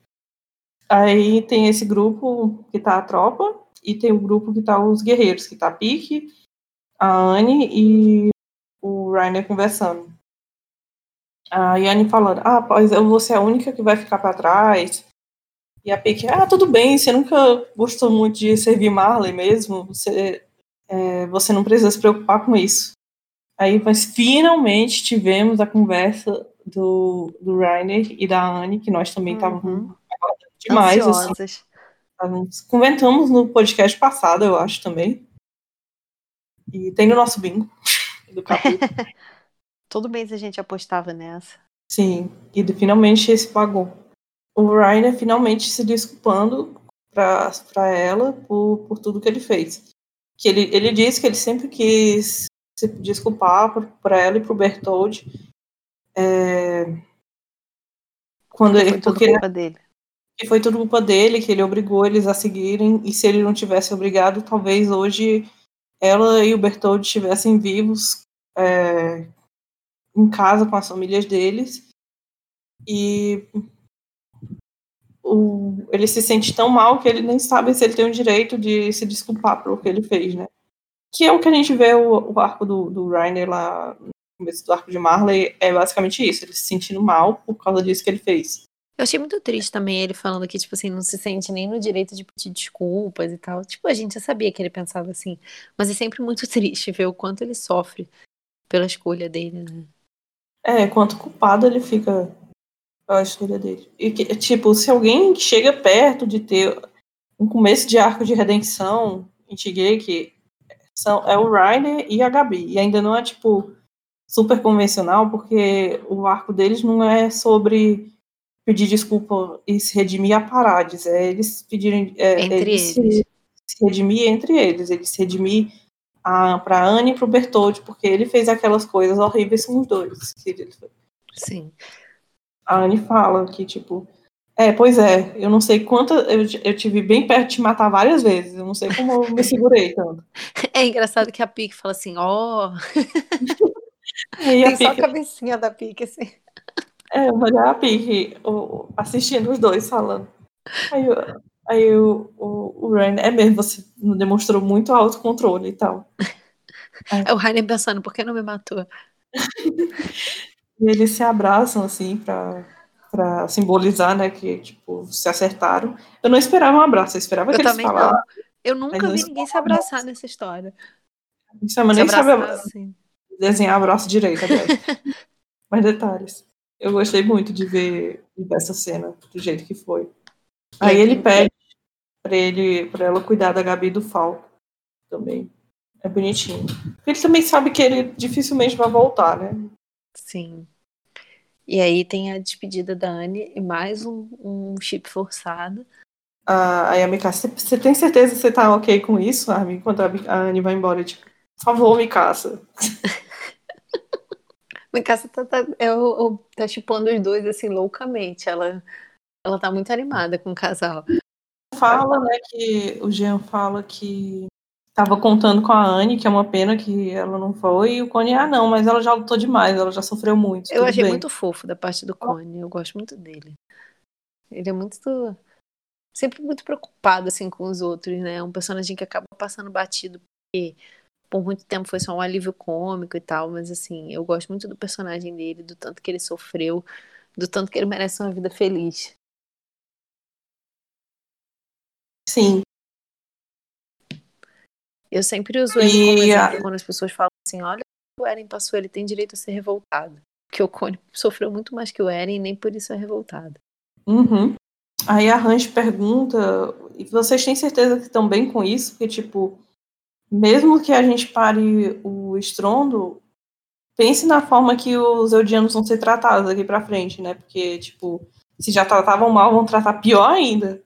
Aí tem esse grupo que tá a tropa, e tem o grupo que tá os guerreiros, que tá a Pique, a Anne e o Rainer conversando a Yane falando, ah, pois eu vou ser a única que vai ficar para trás. E a Pique, ah, tudo bem, você nunca gostou muito de servir Marley mesmo, você, é, você não precisa se preocupar com isso. Aí, mas finalmente tivemos a conversa do, do Rainer e da Anne, que nós também estávamos uhum. demais. Assim, comentamos no podcast passado, eu acho, também. E tem no nosso bingo do capítulo. Todo mês a gente apostava nessa. Sim, e finalmente esse pagou. O Rainer finalmente se desculpando para ela por, por tudo que ele fez. Que ele, ele disse que ele sempre quis se desculpar para ela e para o Bertold. É, quando foi ele, tudo porque, culpa dele. Que foi tudo culpa dele, que ele obrigou eles a seguirem, e se ele não tivesse obrigado, talvez hoje ela e o Bertold estivessem vivos é, em casa com as famílias deles e o, ele se sente tão mal que ele nem sabe se ele tem o direito de se desculpar pelo que ele fez, né? Que é o que a gente vê o, o arco do, do Reiner lá no começo do arco de Marley, é basicamente isso, ele se sentindo mal por causa disso que ele fez. Eu achei muito triste também ele falando que, tipo assim, não se sente nem no direito de pedir desculpas e tal. Tipo, a gente já sabia que ele pensava assim. Mas é sempre muito triste ver o quanto ele sofre pela escolha dele, né? É, quanto culpado ele fica pela escolha dele. E que, tipo, se alguém chega perto de ter um começo de arco de redenção em que são, é o Ryder e a Gabi. E ainda não é, tipo, super convencional, porque o arco deles não é sobre pedir desculpa e se redimir a Parades, é eles pedirem. É, entre eles. eles. Se, se redimir entre eles, eles se redimir para Anne e para o Bertold, porque ele fez aquelas coisas horríveis com os dois. Sim. A Anne fala que, tipo, é, pois é, eu não sei quanta. Eu, eu tive bem perto de matar várias vezes, eu não sei como eu me segurei tanto. É engraçado que a Pique fala assim, ó. Oh. Tem a só a cabecinha da Pique, assim. É, olhar a Pique assistindo os dois falando. Aí, aí o, o, o Ren, é mesmo, você demonstrou muito autocontrole e tal. É o Rainer pensando, por que não me matou? e eles se abraçam, assim, pra, pra simbolizar, né, que, tipo, se acertaram. Eu não esperava um abraço, eu esperava eu que eles falassem. Eu nunca vi ninguém se abraçar nessa história. Isso, mas nem sabe assim. desenhar abraço direito, Mais detalhes. Eu gostei muito de ver essa cena do jeito que foi. Aí ele pede para ele, para ela cuidar da Gabi do Falco também. É bonitinho. Ele também sabe que ele dificilmente vai voltar, né? Sim. E aí tem a despedida da Anne e mais um, um chip forçado. Ah, aí a Mikasa, você tem certeza que você tá ok com isso, Armin? Enquanto a Anne vai embora, tipo, por favor, Mikasa. Mikasa tá, tá, eu, é tá chipando os dois, assim, loucamente. Ela, ela tá muito animada com o casal. Fala, né, que o Jean fala que tava contando com a Anne, que é uma pena que ela não foi, e o Cone, ah, não, mas ela já lutou demais, ela já sofreu muito. Eu achei bem. muito fofo da parte do Cone, eu gosto muito dele. Ele é muito. sempre muito preocupado, assim, com os outros, né? É um personagem que acaba passando batido, porque por muito tempo foi só um alívio cômico e tal, mas assim, eu gosto muito do personagem dele, do tanto que ele sofreu, do tanto que ele merece uma vida feliz. Sim. Eu sempre uso ele como exemplo quando as pessoas falam assim, olha, o Eren passou, ele tem direito a ser revoltado. Porque o Cone sofreu muito mais que o Eren e nem por isso é revoltado. Uhum. Aí a Range pergunta, e vocês têm certeza que estão bem com isso? Porque, tipo, mesmo que a gente pare o estrondo, pense na forma que os eudianos vão ser tratados aqui para frente, né? Porque, tipo, se já tratavam mal, vão tratar pior ainda.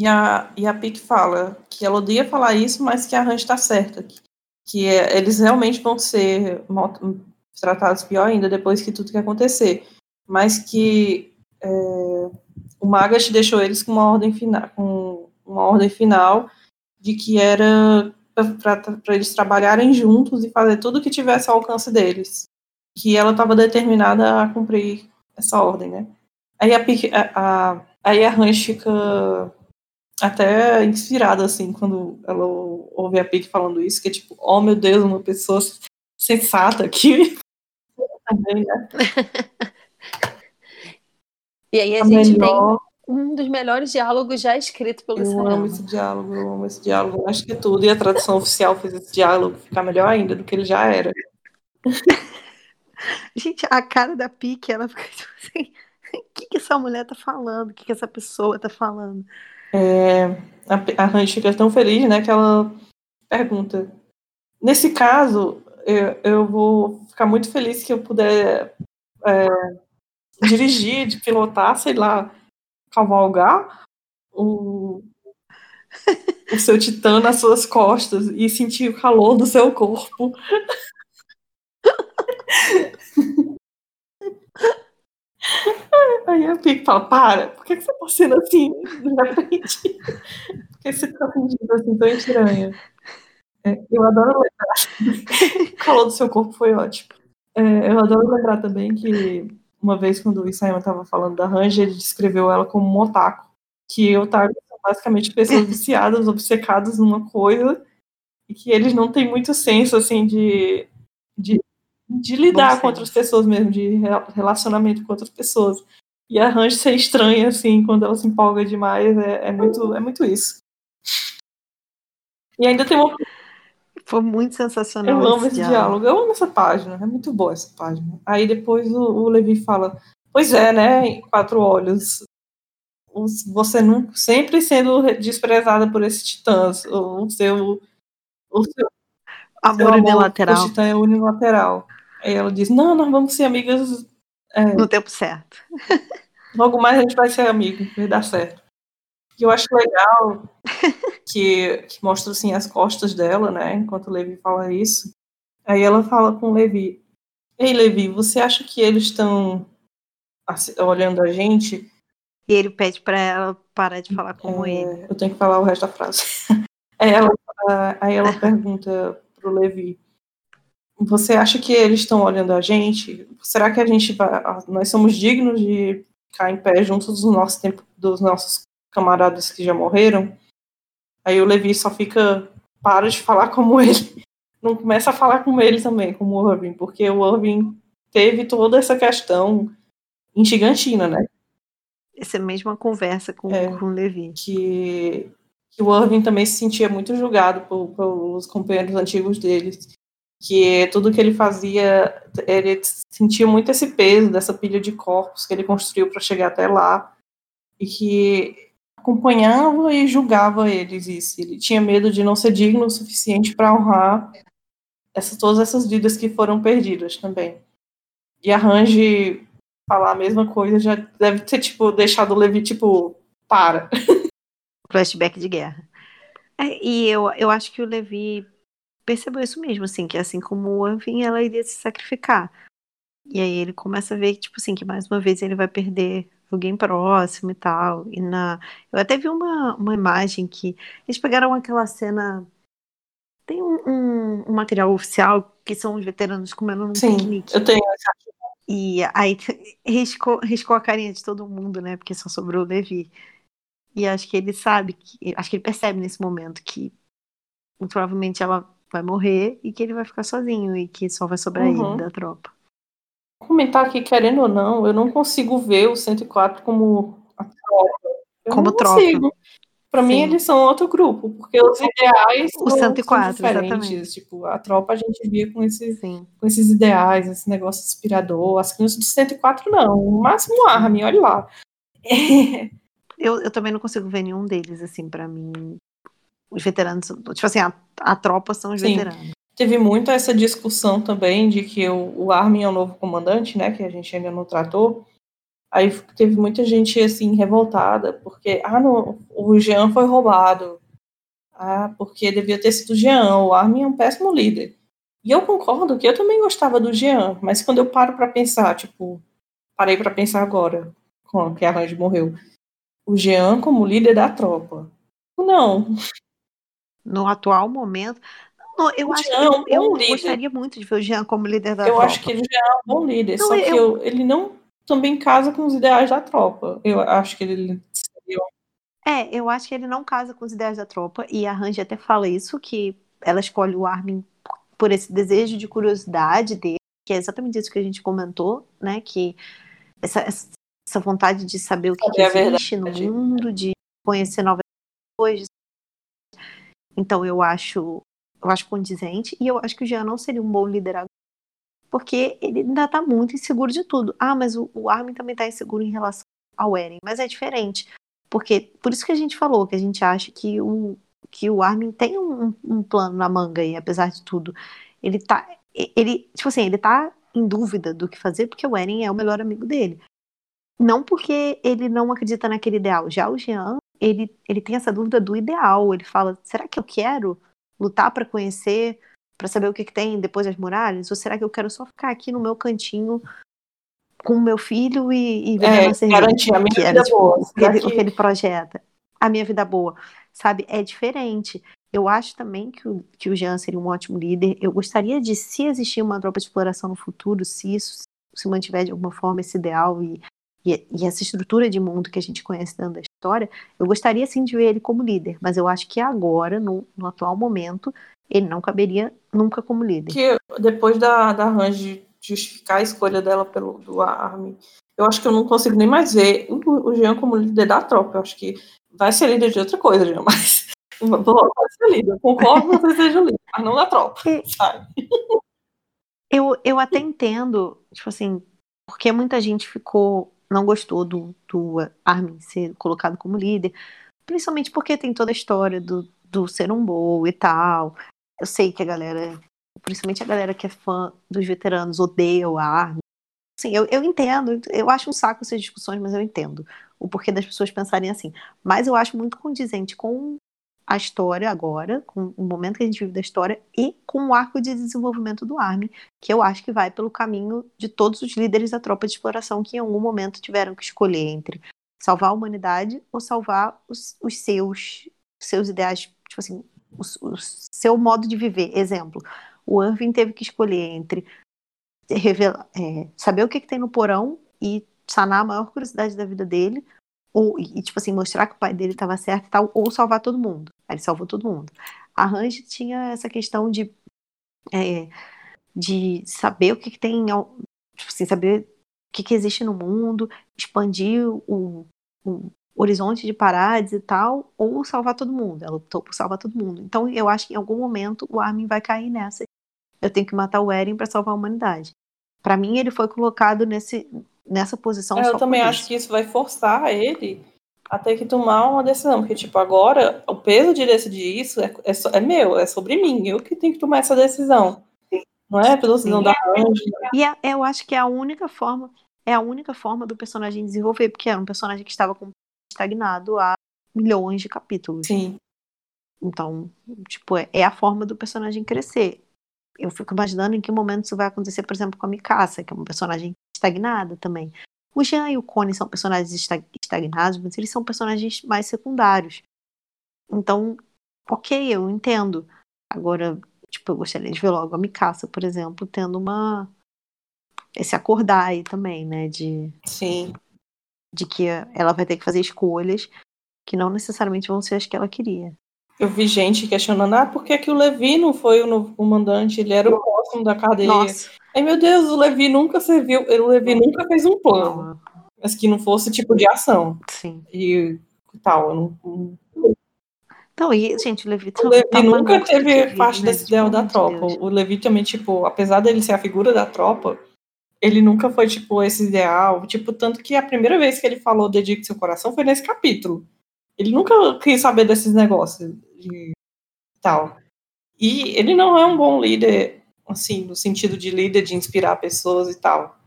E a, e a fala que ela odeia falar isso, mas que a Range está certa. Que, que é, eles realmente vão ser tratados pior ainda depois que tudo que acontecer. Mas que é, o Magas deixou eles com uma ordem final, com uma ordem final de que era para eles trabalharem juntos e fazer tudo que tivesse ao alcance deles. Que ela estava determinada a cumprir essa ordem, né? Aí a, a, a, aí a Ranch fica até inspirada, assim, quando ela ouve a Pique falando isso, que é tipo, oh meu Deus, uma pessoa sensata aqui. Também, né? e aí a, a gente melhor... tem um dos melhores diálogos já escrito pelo Eu amo esse diálogo, eu amo esse diálogo. Acho que é tudo. E a tradução oficial fez esse diálogo ficar melhor ainda do que ele já era. Gente, a cara da Pique, ela fica tipo assim: o que, que essa mulher tá falando? O que, que essa pessoa tá falando? É, a, Ranch fica tão feliz, né, que ela pergunta: nesse caso, eu, eu vou ficar muito feliz que eu puder é, dirigir, de pilotar, sei lá, cavalgar o, o seu titã nas suas costas e sentir o calor do seu corpo. Aí a Pique fala, para, por que, você tá sendo assim de repente? Por que você tá sentindo assim tão estranha? É, eu adoro lembrar. o calor do seu corpo foi ótimo. É, eu adoro lembrar também que uma vez quando o Isayama estava falando da Ranger, ele descreveu ela como um otaku. Que otaku são basicamente pessoas viciadas, obcecadas numa coisa, e que eles não têm muito senso, assim, de, de, de lidar com outras pessoas mesmo, de relacionamento com outras pessoas. E a Ranger ser estranha, assim, quando ela se empolga demais, é, é, muito, é muito isso. E ainda tem uma foi muito sensacional. Eu amo esse diálogo. diálogo. eu amo essa página, é muito boa essa página. Aí depois o, o Levi fala: Pois é, né? Quatro olhos. Você não, sempre sendo desprezada por esses titãs. O seu. O seu amor, seu unilateral. O titã é unilateral. Aí ela diz: Não, nós vamos ser amigas. É, no tempo certo. Logo mais a gente vai ser amigo, vai dar certo. E eu acho legal que, que mostra assim as costas dela, né? Enquanto o Levi fala isso. Aí ela fala com o Levi: Ei, Levi, você acha que eles estão olhando a gente? E ele pede para ela parar de falar como é, ele. Eu tenho que falar o resto da frase. aí ela, aí ela pergunta pro Levi: Você acha que eles estão olhando a gente? Será que a gente vai, nós somos dignos de ficar em pé juntos dos nossos dos nossos camaradas que já morreram. Aí o Levi só fica, para de falar como ele. Não começa a falar como ele também, como o Irving, porque o Irving teve toda essa questão em Gigantina, né? Essa mesma conversa com, é, com o Levi. Que, que o Irving também se sentia muito julgado por, pelos companheiros antigos dele. Que tudo que ele fazia, ele sentia muito esse peso dessa pilha de corpos que ele construiu para chegar até lá. E que acompanhava e julgava eles isso. Ele tinha medo de não ser digno o suficiente para honrar essas, todas essas vidas que foram perdidas também. E arranje falar a mesma coisa já deve ter tipo deixado o Levi tipo para. Flashback de guerra. É, e eu, eu acho que o Levi percebeu isso mesmo, assim, que assim como o Anvin, ela iria se sacrificar. E aí ele começa a ver que, tipo assim, que mais uma vez ele vai perder alguém próximo e tal. E na, eu até vi uma, uma imagem que eles pegaram aquela cena. Tem um, um, um material oficial que são os veteranos comendo um Sim, piquenique. Eu tenho E aí riscou, riscou a carinha de todo mundo, né? Porque só sobrou o Levi. E acho que ele sabe, que, acho que ele percebe nesse momento que provavelmente ela vai morrer e que ele vai ficar sozinho e que só vai sobrar uhum. ele da tropa comentar aqui, querendo ou não, eu não consigo ver o 104 como a tropa. Eu como tropa. Para mim, eles são outro grupo, porque os ideais o 104, são diferentes. Exatamente. Tipo, a tropa a gente via com, esse, com esses ideais, esse negócio inspirador. As crianças do 104, não. O máximo Armin, olha lá. eu, eu também não consigo ver nenhum deles, assim, para mim. Os veteranos, tipo assim, a, a tropa são os Sim. veteranos teve muito essa discussão também de que o, o Armin é o novo comandante, né, que a gente ainda não tratou. Aí teve muita gente assim revoltada porque ah, não, o Jean foi roubado. Ah, porque devia ter sido o Jean. O Armin é um péssimo líder. E eu concordo que eu também gostava do Jean, mas quando eu paro para pensar, tipo, parei para pensar agora, que a Range morreu. O Jean como líder da tropa. Não. No atual momento, eu acho Jean, que eu, eu gostaria muito de ver o Jean como líder da eu tropa. Eu acho que ele já é um bom líder, não, só eu... que eu, ele não também casa com os ideais da tropa. Eu acho que ele. É, eu acho que ele não casa com os ideais da tropa, e a Range até fala isso, que ela escolhe o Armin por esse desejo de curiosidade dele, que é exatamente isso que a gente comentou, né, que essa, essa vontade de saber o que, que existe no mundo, de conhecer novas coisas. Então eu acho eu acho condizente, e eu acho que o Jean não seria um bom líder porque ele ainda tá muito inseguro de tudo. Ah, mas o, o Armin também tá inseguro em relação ao Eren, mas é diferente, porque por isso que a gente falou, que a gente acha que o, que o Armin tem um, um plano na manga e apesar de tudo, ele tá, ele, tipo assim, ele tá em dúvida do que fazer, porque o Eren é o melhor amigo dele. Não porque ele não acredita naquele ideal. Já o Jean, ele, ele tem essa dúvida do ideal. Ele fala: será que eu quero lutar para conhecer, para saber o que, que, tem depois das muralhas? Ou será que eu quero só ficar aqui no meu cantinho com o meu filho e, e é, a Garantir a minha vida tipo, boa. O que, ele, que ele projeta. A minha vida boa. Sabe? É diferente. Eu acho também que o, que o Jean seria um ótimo líder. Eu gostaria de, se existir uma tropa de exploração no futuro, se isso se mantiver de alguma forma esse ideal e, e, e, essa estrutura de mundo que a gente conhece dentro da história, eu gostaria sim de ver ele como líder, mas eu acho que agora, no, no atual momento, ele não caberia nunca como líder. Que depois da, da Range justificar a escolha dela pelo do Armin, eu acho que eu não consigo nem mais ver o, o Jean como líder da tropa. Eu acho que vai ser líder de outra coisa, Jean, mas vai ser líder. Eu concordo que você seja líder, mas não da tropa, sabe? Eu, eu até entendo, tipo assim, porque muita gente ficou, não gostou do, do Armin ser colocado como líder, principalmente porque tem toda a história do, do ser um bom e tal. Eu sei que a galera, principalmente a galera que é fã dos veteranos, odeia o Armin. Sim, eu, eu entendo, eu acho um saco essas discussões, mas eu entendo o porquê das pessoas pensarem assim. Mas eu acho muito condizente com a história agora, com o momento que a gente vive da história e com o arco de desenvolvimento do Armin, que eu acho que vai pelo caminho de todos os líderes da tropa de exploração que em algum momento tiveram que escolher entre salvar a humanidade ou salvar os, os seus seus ideais, tipo assim, o, o, seu modo de viver. Exemplo, o Irving teve que escolher entre revelar, é, saber o que, que tem no porão e sanar a maior curiosidade da vida dele, ou, e, tipo assim, mostrar que o pai dele estava certo e tal, ou salvar todo mundo. Aí ele salvou todo mundo. A Range tinha essa questão de, é, de saber o que, que tem, tipo assim, saber o que, que existe no mundo, expandir o, o horizonte de parades e tal, ou salvar todo mundo. Ela optou por salvar todo mundo. Então eu acho que em algum momento o Armin vai cair nessa. Eu tenho que matar o Eren para salvar a humanidade. Para mim ele foi colocado nesse nessa posição. É, eu também acho isso. que isso vai forçar ele a ter que tomar uma decisão, porque, tipo, agora o peso de decidir isso é, é, é meu, é sobre mim, eu que tenho que tomar essa decisão. Não é pela decisão da. E é, eu acho que é a única forma, é a única forma do personagem desenvolver, porque era um personagem que estava estagnado há milhões de capítulos. Sim. Então, tipo, é, é a forma do personagem crescer. Eu fico imaginando em que momento isso vai acontecer, por exemplo, com a Mikasa, que é uma personagem estagnada também. O Jean e o Connie são personagens estagnados, mas eles são personagens mais secundários. Então, ok, eu entendo. Agora, tipo, eu gostaria de ver logo a Mikasa, por exemplo, tendo uma. Esse acordar aí também, né? De. Sim. De que ela vai ter que fazer escolhas que não necessariamente vão ser as que ela queria. Eu vi gente questionando, ah, por que, que o Levi não foi o novo comandante? Ele era o próximo da cadeia. Nossa. Ai, meu Deus, o Levi nunca serviu, o Levi nunca fez um plano. Mas que não fosse tipo de ação. Sim. E tal. Não... Então, e, gente, o Levi, tá, o Levi tá nunca teve parte né? desse ideal da tropa. Deus. O Levi também, tipo, apesar dele ser a figura da tropa, ele nunca foi, tipo, esse ideal. Tipo, tanto que a primeira vez que ele falou Dedique seu coração foi nesse capítulo. Ele nunca quis saber desses negócios de tal. E ele não é um bom líder, assim, no sentido de líder, de inspirar pessoas e tal.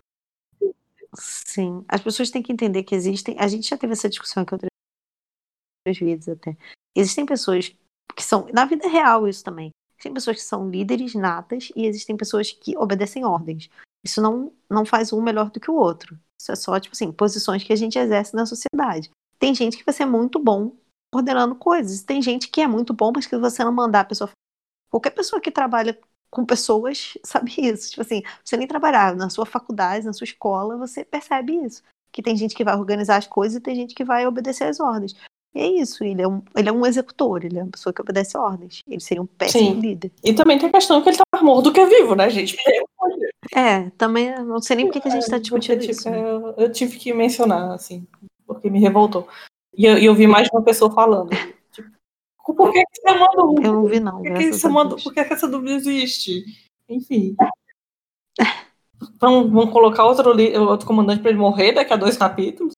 Sim, as pessoas têm que entender que existem. A gente já teve essa discussão aqui outras vezes até. Existem pessoas que são, na vida real, isso também. Tem pessoas que são líderes natas e existem pessoas que obedecem ordens. Isso não, não faz um melhor do que o outro. Isso é só, tipo assim, posições que a gente exerce na sociedade. Tem gente que vai ser muito bom ordenando coisas. Tem gente que é muito bom, mas que você não mandar a pessoa. Qualquer pessoa que trabalha com pessoas sabe isso. Tipo assim, você nem trabalhar na sua faculdade, na sua escola, você percebe isso. Que tem gente que vai organizar as coisas e tem gente que vai obedecer às ordens. E é isso, ele é, um, ele é um executor, ele é uma pessoa que obedece ordens. Ele seria um péssimo Sim. líder. E também tem a questão que ele tá mais morto do que vivo, né, gente? É, também não sei nem por que a gente tá discutindo porque, isso. Tipo, eu, eu tive que mencionar, assim, porque me revoltou. E eu, eu vi mais de uma pessoa falando. Tipo, por que, que você manda um? Eu não vi, não. Por que, que você manda, por que, essa dúvida existe? Enfim. Vamos, vamos colocar outro, outro comandante para ele morrer daqui a dois capítulos?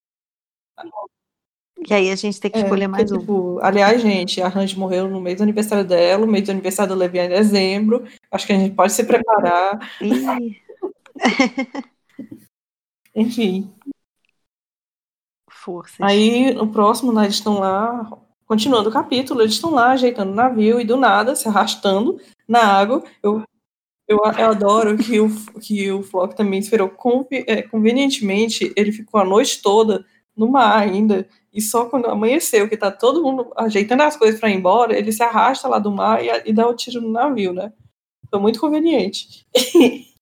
E aí a gente tem que escolher é, mais porque, um. Tipo, aliás, gente, a Range morreu no mês do aniversário dela, o mês do aniversário do Levi é em dezembro. Acho que a gente pode se preparar. Enfim forças. Aí, no próximo, né, eles estão lá, continuando o capítulo, eles estão lá ajeitando o navio e do nada se arrastando na água. Eu, eu, eu adoro que o, que o Flock também esperou é, convenientemente, ele ficou a noite toda no mar ainda. E só quando amanheceu, que tá todo mundo ajeitando as coisas para ir embora, ele se arrasta lá do mar e, e dá o um tiro no navio, né? Foi muito conveniente.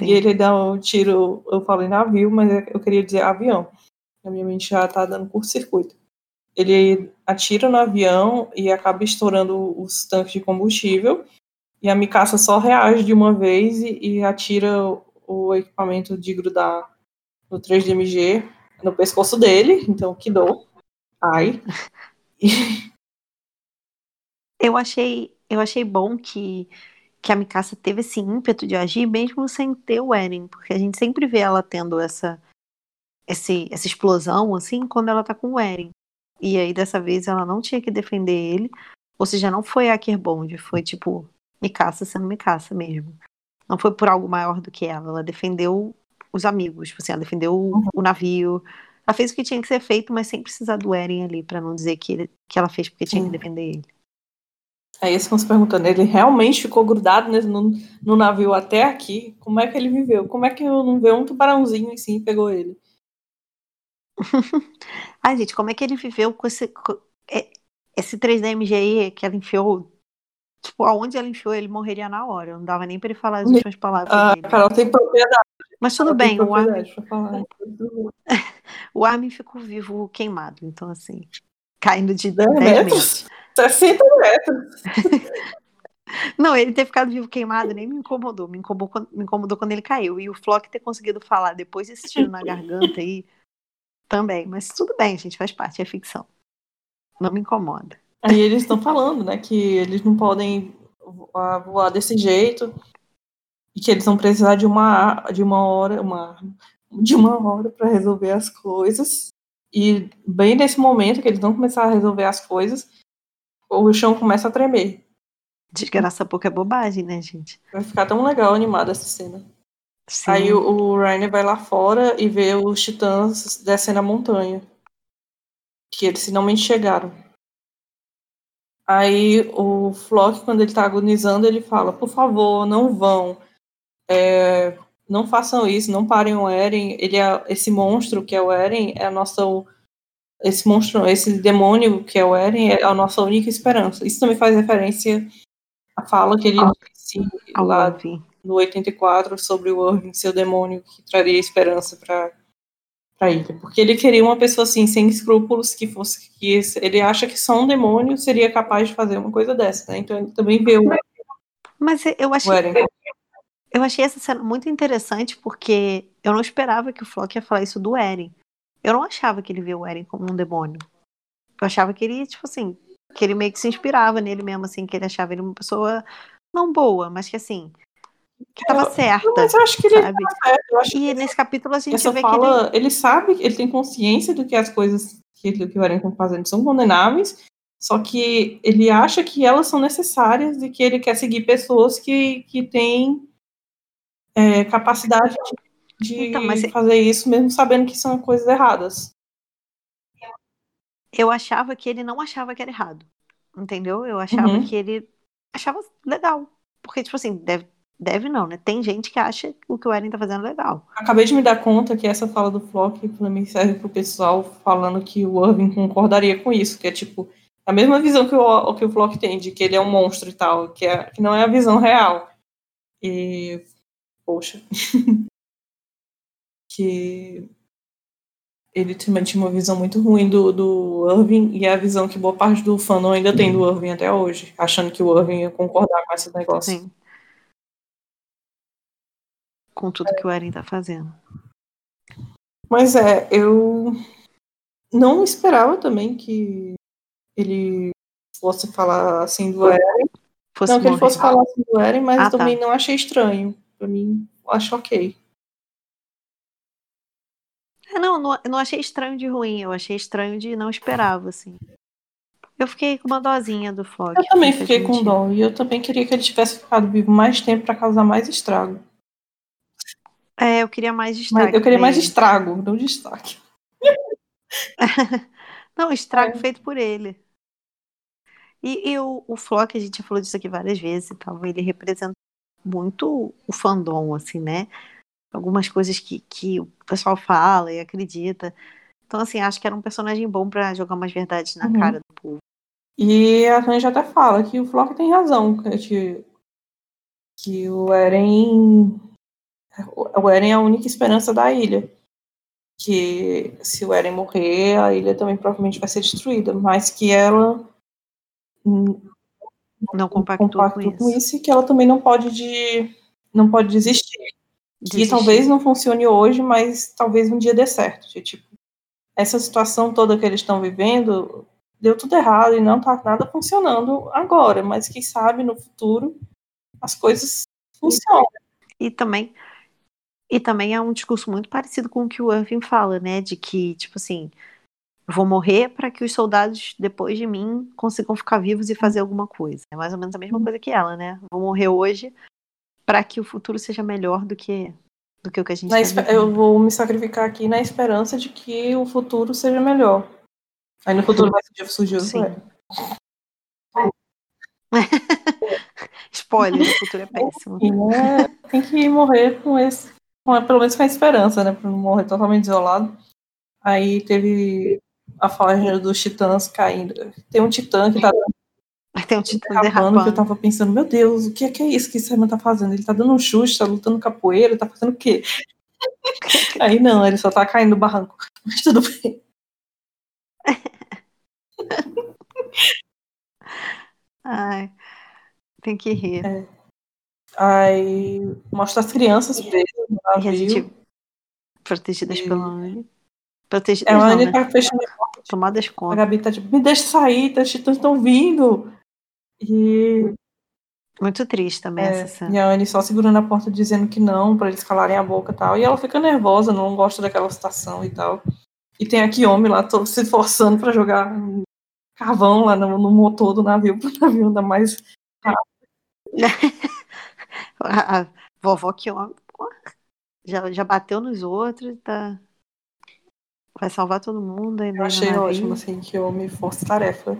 e ele dá um tiro, eu falei navio, mas eu queria dizer avião. A minha mente já tá dando curto-circuito. Ele atira no avião e acaba estourando os tanques de combustível. E a Mikasa só reage de uma vez e, e atira o equipamento de grudar no 3DMG no pescoço dele, então que dor. Ai. eu achei, eu achei bom que que a Mikasa teve esse ímpeto de agir mesmo sem ter o Eren, porque a gente sempre vê ela tendo essa esse, essa explosão assim quando ela tá com o Eren. E aí dessa vez ela não tinha que defender ele, ou seja, não foi a Akerbond, foi tipo Mikasa sendo Mikasa mesmo. Não foi por algo maior do que ela, ela defendeu os amigos, tipo assim, ela defendeu uhum. o navio. Ela fez o que tinha que ser feito, mas sem precisar do Eren ali, para não dizer que, ele, que ela fez porque tinha uhum. que defender ele. Aí eles ficam se perguntando, ele realmente ficou grudado no, no, navio até aqui? Como é que ele viveu? Como é que eu não vi um tubarãozinho assim e pegou ele? Ai, gente, como é que ele viveu com esse, com é, esse 3DMG aí que ela enfiou Tipo, aonde ela enfiou, ele morreria na hora. Não dava nem pra ele falar as últimas palavras. Ah, dele. Carol tem propriedade. Mas tudo bem, o Armin... o Armin ficou vivo queimado. Então, assim, caindo de 10 metros. metros. 60 metros. Não, ele ter ficado vivo queimado nem me incomodou. Me incomodou, me incomodou quando ele caiu. E o Flock ter conseguido falar depois desse tiro na garganta aí, também. Mas tudo bem, gente, faz parte, é ficção. Não me incomoda. Aí eles estão falando, né, que eles não podem voar desse jeito e que eles vão precisar de uma de uma hora, uma de uma hora para resolver as coisas. E bem nesse momento que eles vão começar a resolver as coisas, o chão começa a tremer. Desgraça pouco é bobagem, né, gente? Vai ficar tão legal animada essa cena. Sim. Aí o, o Rainer vai lá fora e vê os titãs descendo a montanha. Que eles finalmente chegaram. Aí o Flock, quando ele está agonizando, ele fala: por favor, não vão. É, não façam isso, não parem o Eren. Ele é esse monstro que é o Eren, é a nossa esse monstro, esse demônio que é o Eren é a nossa única esperança. Isso também faz referência à fala que ele disse lá no 84 sobre o Irving, seu demônio que traria esperança para para ele, porque ele queria uma pessoa assim sem escrúpulos que fosse que ele acha que só um demônio seria capaz de fazer uma coisa dessa, né? Então ele também vê o Mas eu achei eu achei essa cena muito interessante porque eu não esperava que o Flock ia falar isso do Eren. Eu não achava que ele via o Eren como um demônio. Eu achava que ele, tipo assim, que ele meio que se inspirava nele mesmo, assim, que ele achava ele uma pessoa não boa, mas que assim, que estava certa. Mas eu acho que ele sabe? certo. e nesse capítulo a gente vê fala, que ele... ele sabe, ele tem consciência do que as coisas que, que o Eren está fazendo são condenáveis, só que ele acha que elas são necessárias e que ele quer seguir pessoas que, que têm é, capacidade de, então, mas... fazer isso, mesmo sabendo que são coisas erradas. Eu achava que ele não achava que era errado. Entendeu? Eu achava uhum. que ele achava legal. Porque, tipo assim, deve Deve não, né? Tem gente que acha o que o Eren tá fazendo legal. Acabei de me dar conta que essa fala do Flock pra mim serve pro pessoal falando que o Irving concordaria com isso, que é tipo a mesma visão que o, que o Flock tem, de que ele é um monstro e tal, que, é, que não é a visão real. E. Poxa. que ele tinha uma visão muito ruim do, do Irving e é a visão que boa parte do fandom ainda tem do Irving até hoje, achando que o Irving ia concordar com esse negócio. Sim com tudo que o Eren tá fazendo. Mas é, eu não esperava também que ele fosse falar assim do Eren. Fosse não que ele fosse falar assim do Eren, mas ah, também tá. não achei estranho. Pra mim, acho ok. É, não, não, não achei estranho de ruim, eu achei estranho de não esperava, assim. Eu fiquei com uma dozinha do Flock. Eu também fiquei com dó, e eu também queria que ele tivesse ficado vivo mais tempo para causar mais estrago. É, eu queria mais destaque. Mas eu queria mais estrago, não destaque. não, estrago é. feito por ele. E, e o, o Flock, a gente já falou disso aqui várias vezes e tal, ele representa muito o fandom, assim, né? Algumas coisas que, que o pessoal fala e acredita. Então, assim, acho que era um personagem bom para jogar umas verdades na Uhum. cara do povo. E a gente até fala que o Flock tem razão, que, que o Eren. O Eren é a única esperança da ilha. Que se o Eren morrer, a ilha também provavelmente vai ser destruída, mas que ela Não compactou com compactou isso. com isso e que ela também não pode de, não pode desistir. Que Desistir. talvez não funcione hoje, mas talvez um dia dê certo. De, tipo, essa situação toda que eles estão vivendo deu tudo errado e não tá nada funcionando agora, mas quem sabe no futuro as coisas funcionam. E também, e também é um discurso muito parecido com o que o Irving fala, né? De que, tipo assim, vou morrer para que os soldados depois de mim consigam ficar vivos e fazer alguma coisa. É mais ou menos a mesma coisa que ela, né? Vou morrer hoje para que o futuro seja melhor do que do que o que a gente Na tá eu vou me sacrificar aqui na esperança de que o futuro seja melhor. Aí no futuro vai surgir- o Sim. Eren. Spoiler, o futuro é péssimo. E, né, tem que morrer com esse, com- pelo menos com a esperança, né? Pra não morrer totalmente isolado. Aí teve a faixa dos titãs caindo. Tem um titã que tá Tem um titã derrapando, que eu derrapando. tava pensando, meu Deus, o que é, que é isso que esse irmão tá fazendo? Ele tá dando um chute, tá lutando capoeira, tá fazendo o quê? Aí não, ele só tá caindo no barranco. Mas tudo bem. Ai, tem que rir. Aí mostra as crianças presas no a navio. gente protegidas E- pela Anne. Protegidas É, a Anne né? tá fechando Tomadas A conta. Gabi tá tipo, me deixa sair, os titãs estão vindo. E, Muito triste também é, essa cena. e a Anne só segurando a porta dizendo que não, pra eles calarem a boca e tal. E ela fica nervosa, não gosta daquela situação e tal. E tem a Kiyomi lá todo se forçando pra jogar carvão lá no, no motor do navio, pro navio andar mais. A, a vovó que já, já bateu nos outros, tá. Vai salvar todo mundo ainda. Eu achei ótimo, assim, Kiyomi força-tarefa.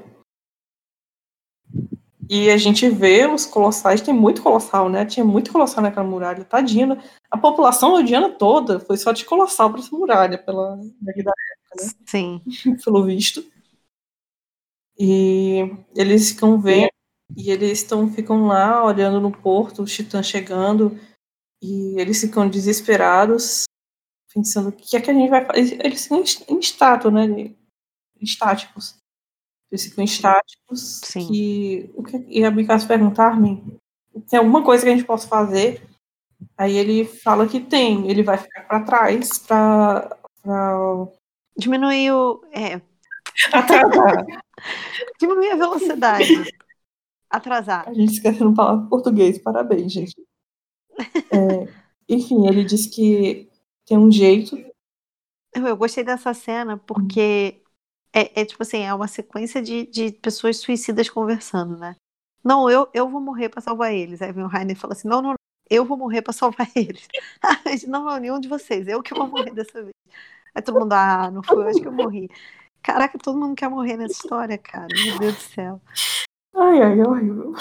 E a gente vê os colossais, tem muito colossal, né? Tinha muito colossal naquela muralha, tadinho. A população odiana toda foi só de colossal pra essa muralha, pela da Sim. pelo visto. E eles ficam vendo, e eles estão ficam lá olhando no porto, os titãs chegando, e eles ficam desesperados, pensando o que é que a gente vai fazer. Eles ficam em- estátua, né? Estáticos. Eles ficam estáticos. Sim. Que, o que, e a Bicas pergunta, Armin, tem alguma coisa que a gente possa fazer? Aí ele fala que tem, ele vai ficar para trás para Diminuiu. É, atrasar. diminuir a velocidade. Atrasar. A gente esquecendo falar português, parabéns, gente. É, enfim, ele disse que tem um jeito. Eu, eu gostei dessa cena porque é, é tipo assim, é uma sequência de, de pessoas suicidas conversando, né? Não, eu, eu vou morrer pra salvar eles. Aí vem o Rainer e fala assim: não, não, não, eu vou morrer pra salvar eles. Não, não, nenhum de vocês, eu que vou morrer dessa vez. Aí todo mundo, ah, não foi hoje que eu morri. Caraca, todo mundo quer morrer nessa história, cara. Meu Deus do céu. Ai, ai, é horrível.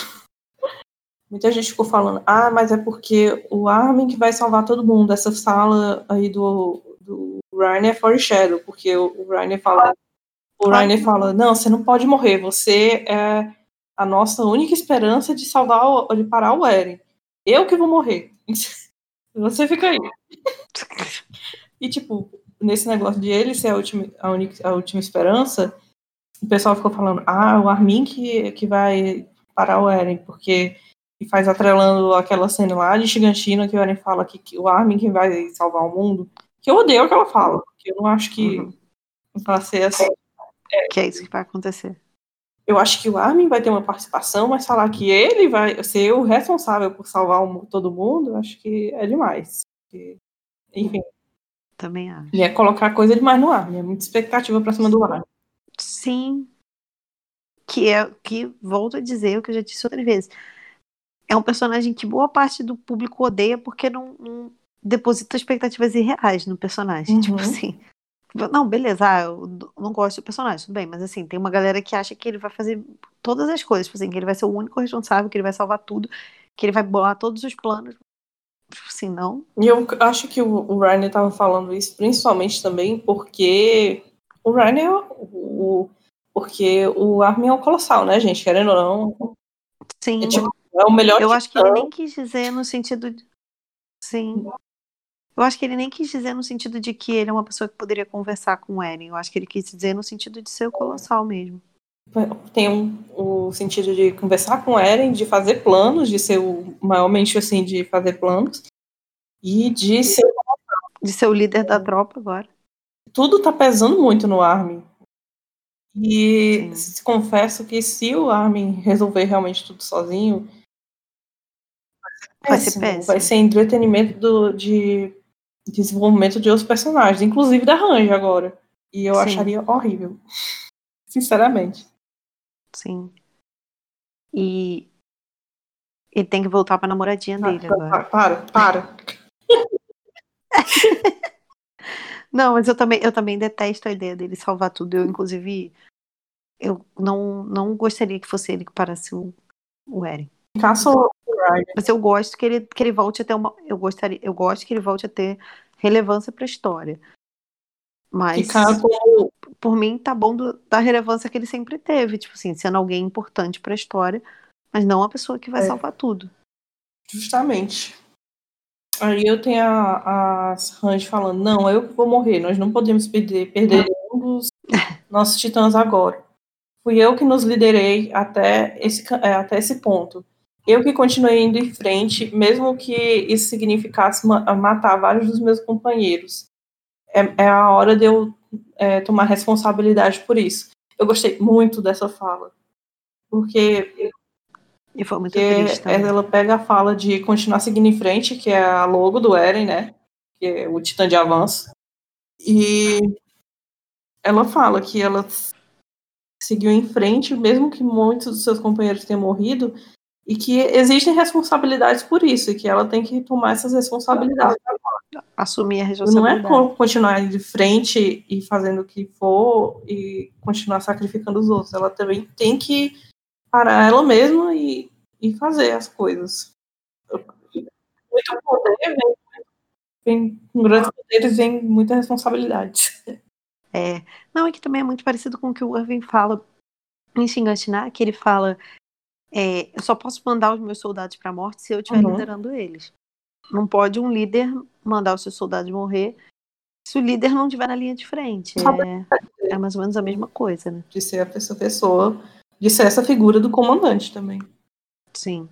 Muita gente ficou falando, ah, mas é porque o Armin que vai salvar todo mundo. Essa sala aí do, do Rainer é foreshadow, porque o, Rainer fala. O Rainer fala, não, você não pode morrer, você é a nossa única esperança de salvar, o, de parar o Eren. Eu que vou morrer. Você fica aí. E, tipo, nesse negócio de ele ser a última, a, única, a última esperança, o pessoal ficou falando, ah, o Armin que, que vai parar o Eren, porque e faz atrelando aquela cena lá de Gigantina que o Eren fala que, que o Armin que vai salvar o mundo. Que eu odeio aquela fala, porque eu não acho que Uhum. vai ser assim. Que é isso que vai acontecer. Eu acho que o Armin vai ter uma participação, mas falar que ele vai ser o responsável por salvar o todo mundo, acho que é demais. Porque, enfim, Também acho. e é colocar coisa demais no Armin, é muita expectativa pra cima do Armin. Sim. Que é que volto a dizer o que eu já disse outras vezes. É um personagem que boa parte do público odeia porque não, não deposita expectativas irreais no personagem. Uhum. Tipo assim. Não, beleza, ah, eu não gosto do personagem, tudo bem, mas assim, tem uma galera que acha que ele vai fazer todas as coisas, tipo assim, que ele vai ser o único responsável, que ele vai salvar tudo, que ele vai bolar todos os planos. Tipo assim, não. E eu acho que o, o Ryan tava falando isso principalmente também porque o Ryan é o, porque o Armin é o colossal, né, gente? Querendo ou não. Sim. É, tipo, é o melhor Eu acho que ele nem quis dizer no sentido de. Sim. Eu acho que ele nem quis dizer no sentido de que ele é uma pessoa que poderia conversar com o Eren. Eu acho que ele quis dizer no sentido de ser o colossal mesmo. Tem um, o sentido de conversar com o Eren, de fazer planos, de ser o maiormente assim, de fazer planos. E de ser. De ser o líder da tropa agora. Tudo tá pesando muito no Armin. E Sim. confesso que se o Armin resolver realmente tudo sozinho, vai ser péssimo. Vai ser entretenimento do, de desenvolvimento de outros personagens, inclusive da Range agora. E eu Sim. acharia horrível. Sinceramente. Sim. E ele tem que voltar pra namoradinha dele ah, agora. Para, para. Não, mas eu também, eu também detesto a ideia dele salvar tudo. Eu, inclusive, eu não, não gostaria que fosse ele que parasse o, o Eren. Caso mas eu gosto que ele, que ele volte a ter uma. Eu gostaria, eu gosto que ele volte a ter relevância para a história. Mas como... por mim tá bom do, da relevância que ele sempre teve, tipo assim, sendo alguém importante para a história, mas não a pessoa que vai é. salvar tudo. Justamente. Aí eu tenho a, as Range falando, não, eu vou morrer, nós não podemos perder, perder um dos nossos titãs agora. Fui eu que nos liderei até esse, é, até esse ponto. Eu que continuei indo em frente, mesmo que isso significasse matar vários dos meus companheiros. É, é a hora de eu é, tomar responsabilidade por isso. Eu gostei muito dessa fala. Porque e foi muito triste também. Ela pega a fala de continuar seguindo em frente, que é a logo do Eren, né? Que é o Titã de Avanço. E ela fala que ela seguiu em frente, mesmo que muitos dos seus companheiros tenham morrido, e que existem responsabilidades por isso, e que ela tem que tomar essas responsabilidades. Assumir a responsabilidade. Não é continuar de frente e fazendo o que for e continuar sacrificando os outros. Ela também tem que parar ela mesma e, e fazer as coisas. Muito poder vem, vem com grandes poderes vem muita responsabilidade. É. Não, é que também é muito parecido com o que o Irving fala em Shinganshina, que ele fala é, eu só posso mandar os meus soldados para a morte se eu estiver uhum. liderando eles. Não pode um líder mandar os seus soldados morrer se o líder não estiver na linha de frente. É, é mais ou menos a mesma coisa, né? De ser essa pessoa de ser essa figura do comandante também. Sim.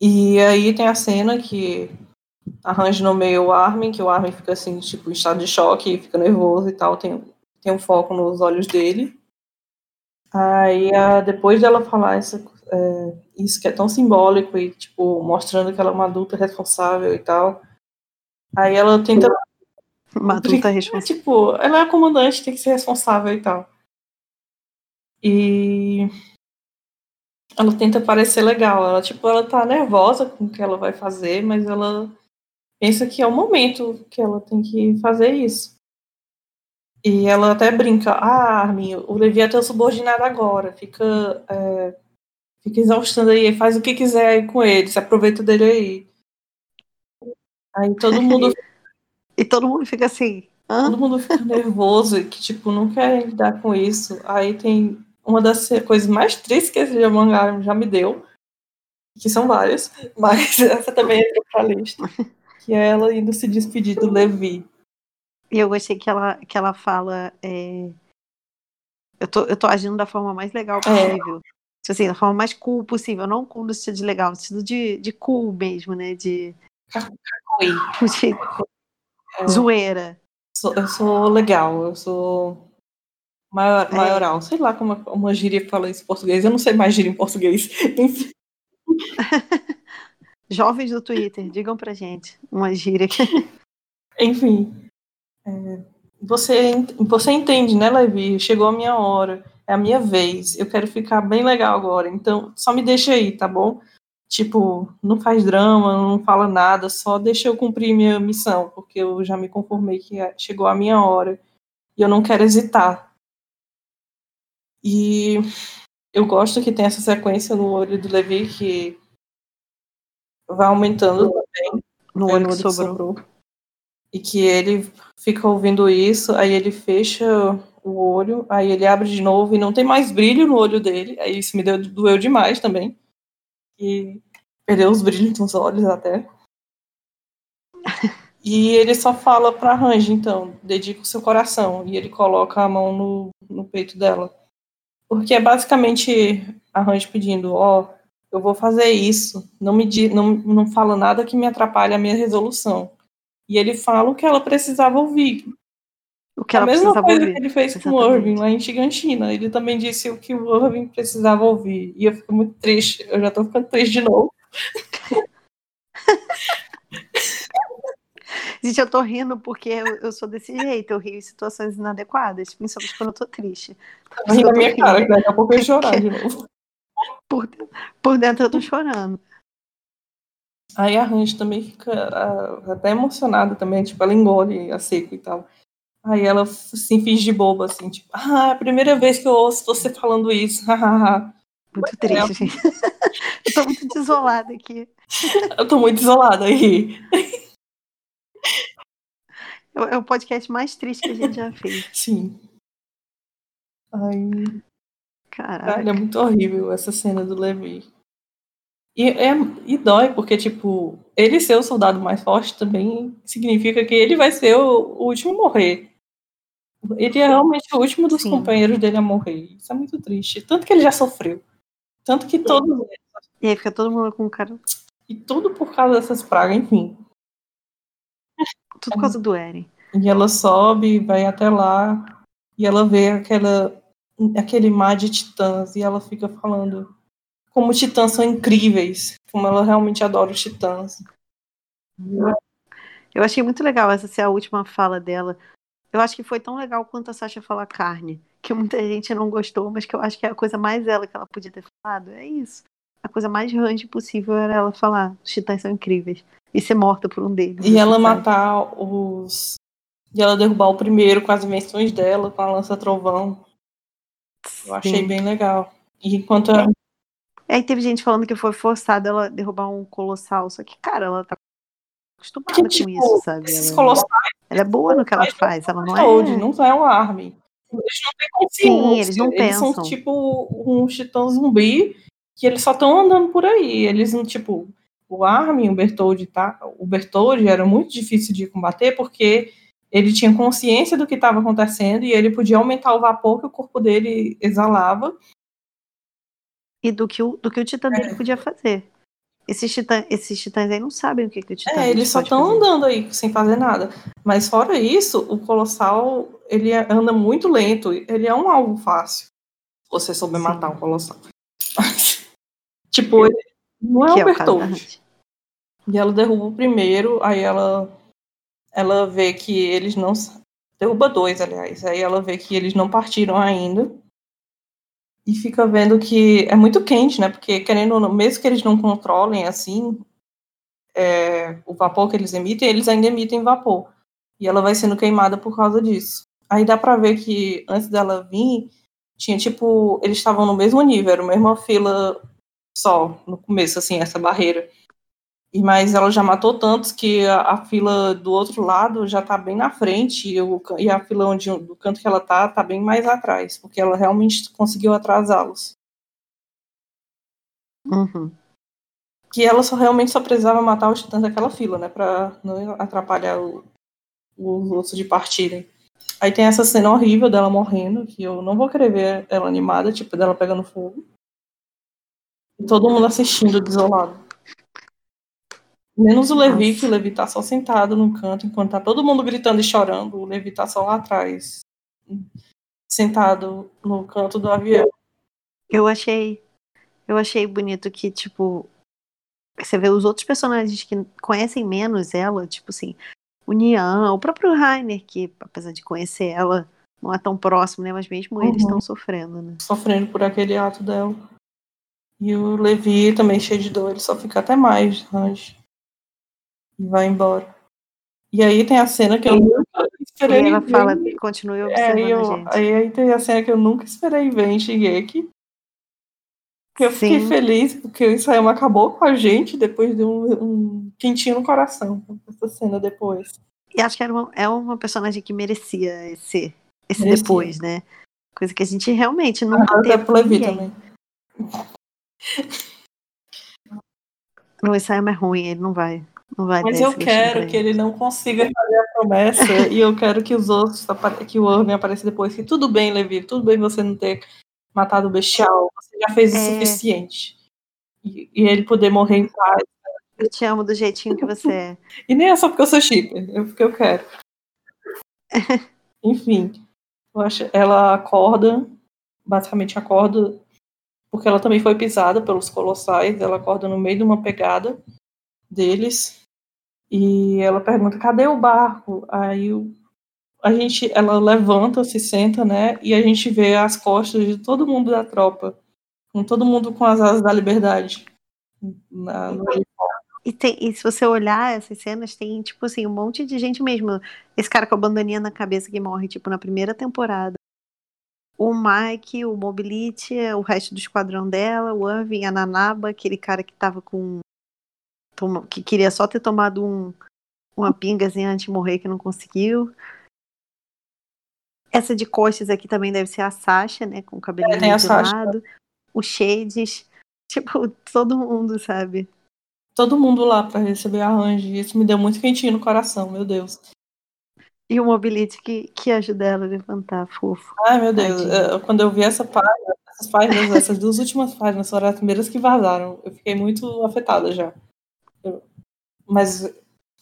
E aí tem a cena que arranja no meio o Armin, que o Armin fica assim, tipo, em estado de choque, fica nervoso e tal, tem, tem um foco nos olhos dele. Aí, depois dela falar essa, é, isso que é tão simbólico e, tipo, mostrando que ela é uma adulta responsável e tal, aí ela tenta... Uma adulta responsável. Tipo, ela é a comandante, tem que ser responsável e tal. E ela tenta parecer legal. Ela, tipo, ela tá nervosa com o que ela vai fazer, mas ela pensa que é o momento que ela tem que fazer isso. E ela até brinca, ah, Armin, o Levi é teu subordinado agora, fica, é, fica exaustando aí, faz o que quiser aí com ele, se aproveita dele aí. Aí todo mundo. e todo mundo fica assim. Hã? Todo mundo fica nervoso e que, tipo, não quer lidar com isso. Aí tem uma das coisas mais tristes que esse mangá já me deu, que são várias, mas essa também entrou pra lista, que é ela indo se despedir do Levi. E eu gostei que ela, que ela fala. É... Eu, tô, eu tô agindo da forma mais legal é. possível. É. Tipo assim, da forma mais cool possível. Não cool no sentido de legal, no sentido de, de cool mesmo, né? De. de... É. Zoeira. Eu sou legal, eu sou Maior, é. maioral. Sei lá como uma gíria fala isso em português. Eu não sei mais gíria em português. Jovens do Twitter, digam pra gente uma gíria. Enfim. É, você, você entende, né, Levi? Chegou a minha hora. É a minha vez. Eu quero ficar bem legal agora. Então, só me deixa aí, tá bom? Tipo, não faz drama, não fala nada, só deixa eu cumprir minha missão, porque eu já me conformei que chegou a minha hora e eu não quero hesitar e eu gosto que tem essa sequência no olho do Levi que vai aumentando também. No olho que sobrou. sobrou. E que ele fica ouvindo isso, aí ele fecha o olho, aí ele abre de novo e não tem mais brilho no olho dele. Aí isso me deu, doeu demais também. E perdeu os brilhos nos olhos até. E ele só fala pra Range, então, dedica o seu coração. E ele coloca a mão no, no peito dela. Porque é basicamente a Range pedindo, ó, oh, eu vou fazer isso. Não me não, não fala nada que me atrapalhe a minha resolução. E ele fala o que ela precisava ouvir. O que ela a mesma coisa ouvir. que ele fez Exatamente. com o Irving lá em Gigantina. Ele também disse o que o Irving precisava ouvir. E eu fico muito triste. Eu já tô ficando triste de novo. Gente, eu tô rindo porque eu, eu, sou desse jeito, eu rio em situações inadequadas, principalmente quando eu tô triste. Tá rindo na minha rindo. cara, daqui a pouco eu ia chorar de novo. Por, por dentro eu tô chorando. Aí a Range também fica até emocionada também, tipo, ela engole a seco e tal. Aí ela assim, finge de boba, assim, tipo, ah, é a primeira vez que eu ouço você falando isso, Muito triste, gente. eu tô muito desolada aqui. Eu tô muito isolada aí. É o podcast mais triste que a gente já fez. Sim. Ai. Caraca. é muito horrível essa cena do Levi. E, é, e dói, porque, tipo, ele ser o soldado mais forte também significa que ele vai ser o, o último a morrer. Ele é realmente o último dos Sim. companheiros dele a morrer. Isso é muito triste. Tanto que ele já sofreu. Tanto que todos. E aí fica todo mundo com cara. E tudo por causa dessas pragas, enfim. Tudo por causa do Eren. E ela sobe, vai até lá, e ela vê aquela, aquele mar de titãs, e ela fica falando como titãs são incríveis, como ela realmente adora os titãs. Eu achei muito legal essa ser a última fala dela. Eu acho que foi tão legal quanto a Sasha falar carne, que muita gente não gostou, mas que eu acho que é a coisa mais ela que ela podia ter falado. É isso. A coisa mais range possível era ela falar: os titãs são incríveis e ser morta por um deles. E ela sabe? matar os. E ela derrubar o primeiro com as invenções dela, com a lança trovão. Eu achei Sim. bem legal. E enquanto. Ela... Aí teve gente falando que foi forçada ela derrubar um colossal, só que, cara, ela tá acostumada que, tipo, com isso, sabe? Esses ela, colossais. Ela é boa no que ela faz, ela não é. Não é um arme. Eles não têm consciência. Sim, eles não eles pensam. São tipo um titã zumbi que eles só estão andando por aí. Eles não, tipo, o Armin, o Bertoldi, tá? O Bertoldi era muito difícil de combater porque ele tinha consciência do que estava acontecendo e ele podia aumentar o vapor que o corpo dele exalava. E do que o, do que o titã é. dele podia fazer. Esses, titã, esses titãs aí não sabem o que, que o titã É, eles só estão andando aí sem fazer nada. Mas fora isso, o colossal ele anda muito lento. Ele é um alvo fácil. Se você souber Sim. matar um colossal. tipo, ele não é que é Bertold. E ela derruba o primeiro, aí ela ela vê que eles não derruba dois, aliás. Aí ela vê que eles não partiram ainda. E fica vendo que é muito quente, né? Porque querendo ou não, mesmo que eles não controlem assim é, o vapor que eles emitem, eles ainda emitem vapor. E ela vai sendo queimada por causa disso. Aí dá pra ver que antes dela vir, tinha tipo, eles estavam no mesmo nível, era a mesma fila só, no começo, assim, essa barreira. E, mas ela já matou tantos que a, a fila do outro lado já está bem na frente e, o, e a fila onde, do canto que ela está está bem mais atrás, porque ela realmente conseguiu atrasá-los. Uhum. Que ela só realmente só precisava matar os titãs daquela fila, né, para não atrapalhar o, os outros de partirem. Aí tem essa cena horrível dela morrendo, que eu não vou querer ver ela animada, tipo, dela pegando fogo. Todo mundo assistindo desolado. Menos o Levi, que o Levi tá só sentado no canto, enquanto tá todo mundo gritando e chorando, o Levi tá só lá atrás, sentado no canto do avião. Eu achei. Eu achei bonito que, tipo, você vê os outros personagens que conhecem menos ela, tipo assim, o Nian, o próprio Rainer, que apesar de conhecer ela, não é tão próximo, né? Mas mesmo uhum. eles estão sofrendo, né? Sofrendo por aquele ato dela. E o Levi também cheio de dor, ele só fica até mais, Range. E vai embora. E aí tem a cena que eu nunca esperei. Ela ver. fala, continue observando é, eu, a. Aí, aí tem a cena que eu nunca esperei ver em Shigeki. Eu fiquei Sim. feliz porque o Isayama acabou com a gente depois de um, um quentinho no coração essa cena depois. E acho que era uma, é uma personagem que merecia ser esse Merecia. depois, né? Coisa que a gente realmente nunca até teve pro com Levi também. O Isaiah é ruim, ele não vai. Não vai Mas eu quero que ele. não consiga fazer a promessa e eu quero que os outros que o Irving apareça depois. Que tudo bem, Levi, tudo bem você não ter matado o bestial. Você já fez o É. suficiente. E, e ele poder morrer em paz. Eu te amo do jeitinho que você é. E nem é só porque eu sou shipper, é porque eu quero. Enfim, eu acho, ela acorda, basicamente acorda, porque ela também foi pisada pelos colossais, ela acorda no meio de uma pegada deles, e ela pergunta, cadê o barco? Aí o- a gente, ela levanta, se senta, né, e a gente vê as costas de todo mundo da tropa, com todo mundo com as asas da liberdade. Na, E, tem, e se você olhar essas cenas, tem, tipo assim, um monte de gente mesmo. Esse cara com a bandaninha na cabeça que morre, tipo, na primeira temporada. O Mike, o Mobility, o resto do esquadrão dela, o Irving, a Nanaba, aquele cara que tava com. que queria só ter tomado um, uma pingazinha antes de morrer, que não conseguiu. Essa de costas aqui também deve ser a Sasha, né? Com o cabelinho É, tem de lado. O Shades. Tipo, todo mundo, sabe? todo mundo lá para receber a Range. Isso me deu muito quentinho no coração, meu Deus. E o Mobility que, que ajuda ela a levantar, fofo. Ai, meu Deus. Eu- quando eu vi essa página, essas páginas, essas duas últimas páginas foram as primeiras que vazaram. Eu fiquei muito afetada já. Eu- mas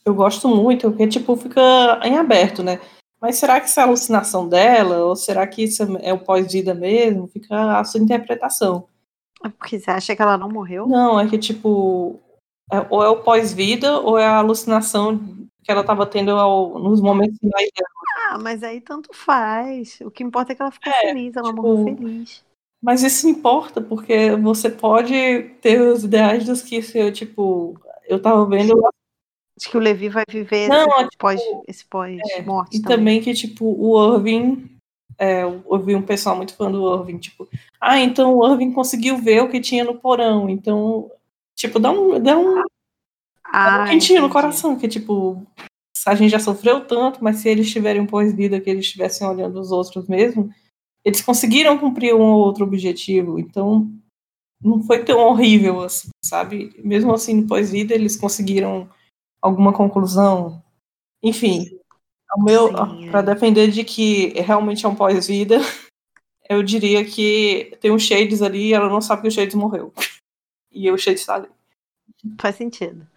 eu gosto muito, porque, tipo, fica em aberto, né? Mas será que isso é alucinação dela? Ou será que isso é o pós-vida mesmo? Fica a sua interpretação. É Porque você acha que ela não morreu? Não, é que, tipo, é- ou é o pós-vida, ou é a alucinação que ela tava tendo ao- nos momentos finais dela. Ah, mas aí tanto faz. O que importa é que ela ficou É, feliz, ela tipo, morreu feliz. Mas isso importa, porque você pode ter os ideais dos que, se, tipo, eu tava vendo Acho que o Levi vai viver Não, esse é, tipo, pós, esse pós-morte E também. também que, tipo, o Irving. É, eu ouvi um pessoal muito fã do Irving, tipo, ah, então o Irving conseguiu ver o que tinha no porão. Então, tipo, dá um, dá um Ah, quentinho no coração, que, tipo, a gente já sofreu tanto, mas se eles tiverem um pós-vida, que eles estivessem olhando os outros mesmo, eles conseguiram cumprir um ou outro objetivo. Então, não foi tão horrível, assim, sabe? Mesmo assim, no pós-vida, eles conseguiram alguma conclusão. Enfim, o meu, é. para defender de que realmente é um pós-vida, eu diria que tem um Shades ali e ela não sabe que o Shades morreu. E o Shades tá ali. Faz sentido.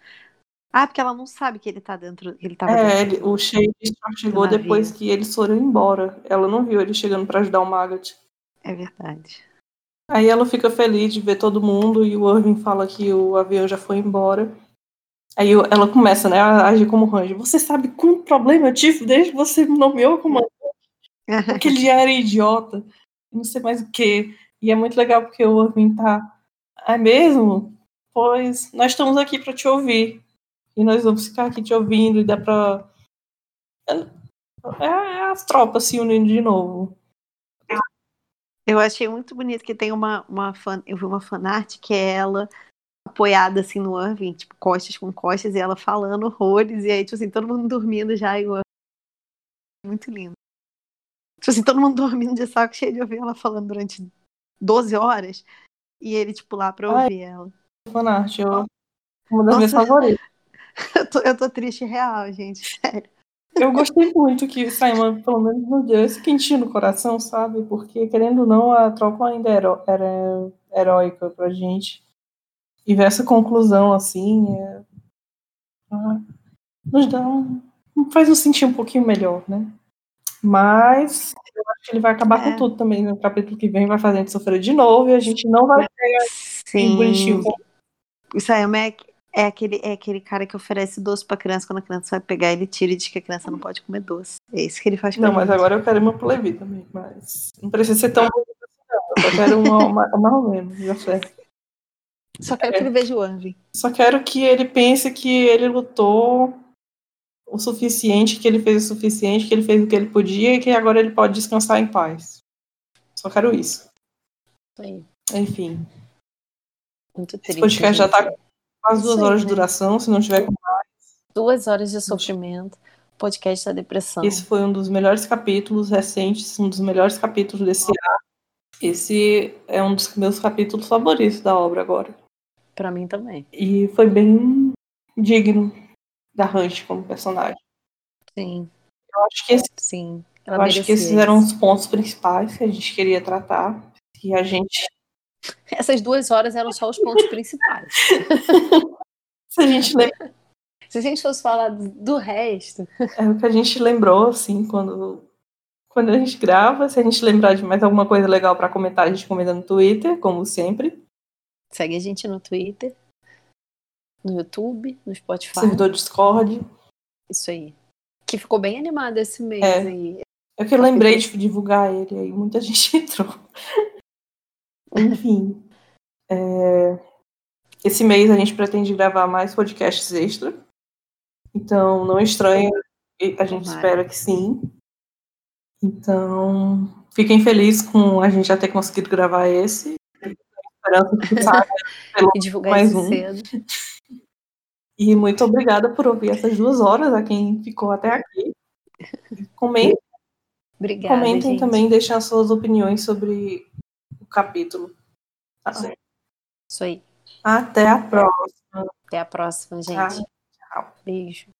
Ah, porque ela não sabe que ele tá dentro. que Ele tava É, dentro. ele- o Shades só chegou depois que eles foram embora. Ela não viu ele chegando para ajudar o Magat. É verdade. Aí ela fica feliz de ver todo mundo e o Irving fala que o avião já foi embora. Aí ela começa, né, a agir como Ranger. Você sabe quanto problema eu tive desde que você me nomeou como aquele já era idiota, não sei mais o que. E é muito legal porque o Irving tá. É mesmo? Pois nós estamos aqui para te ouvir. E nós vamos ficar aqui te ouvindo e dá pra. É, é as tropas se unindo de novo. Eu achei muito bonito que tem uma, uma fan, eu vi uma fanart que é ela apoiada assim no Irving, tipo, costas com costas, e ela falando horrores, e aí, tipo assim, todo mundo dormindo já, e o Irving- muito lindo. Tipo assim, todo mundo dormindo de saco cheio de ouvir ela falando durante 12 horas, e ele, tipo, lá pra Ai. ouvir ela. Fanart, eu, uma das minhas Nossa. favoritas. Eu tô, eu tô triste real, gente, sério. Eu gostei muito que o Simon, pelo menos, nos deu esse quentinho no coração, sabe? Porque, querendo ou não, a tropa ainda era, era heróica pra gente. E ver essa conclusão, assim, é- ah, nos dá um, faz nos sentir um pouquinho melhor, né? Mas eu acho que ele vai acabar É. com tudo também. No capítulo que vem vai fazer a gente sofrer de novo e a gente não vai ter Sim. bonitinho. O Sam é, é, aquele, é aquele cara que oferece doce pra criança quando a criança vai pegar, ele tira e diz que a criança não pode comer doce. É isso que ele faz com Não, mas agora eu quero uma pro Levi também. Mas não precisa ser tão bonito assim, não. Eu só quero uma, uma, uma ou menos, já sei. Só quero É. que ele veja o Irving. Só quero que ele pense que ele lutou o suficiente, que ele fez o suficiente, que ele fez o que ele podia e que agora ele pode descansar em paz. Só quero isso. Enfim, Muito esse triste. podcast já tá com quase duas Isso horas de né? duração, se não tiver com Duas horas de sofrimento. podcast da depressão. Esse foi um dos melhores capítulos recentes, um dos melhores capítulos desse ano. Esse é um dos meus capítulos favoritos da obra agora. Para mim também. E foi bem digno da Hunt como personagem. Sim. Eu acho que, esse, Sim. eu acho que esses eram os pontos principais que a gente queria tratar. E a gente. Essas duas horas eram só os pontos principais. Se a gente lembra... Se a gente fosse falar do resto. É o que a gente lembrou, assim, quando, quando a gente grava. Se a gente lembrar de mais alguma coisa legal para comentar, a gente comenta no Twitter, como sempre. Segue a gente no Twitter, no YouTube, no Spotify. Servidor Discord. Isso aí. Que ficou bem animado esse mês É. aí. É que eu lembrei de divulgar ele, aí muita gente entrou. Enfim. é, Esse mês a gente pretende gravar mais podcasts extra. Então, não estranhe, a gente Tomara. espera que sim. Então, fiquem felizes com a gente já ter conseguido gravar esse. Esperança que saia E divulgar mais um. cedo. E muito obrigada por ouvir essas duas horas, a quem ficou até aqui. Comentem, Obrigada, comentem gente. também, deixem as suas opiniões sobre capítulo. Tá? Isso aí. Até a próxima. Até a próxima, gente. Tchau. Beijo.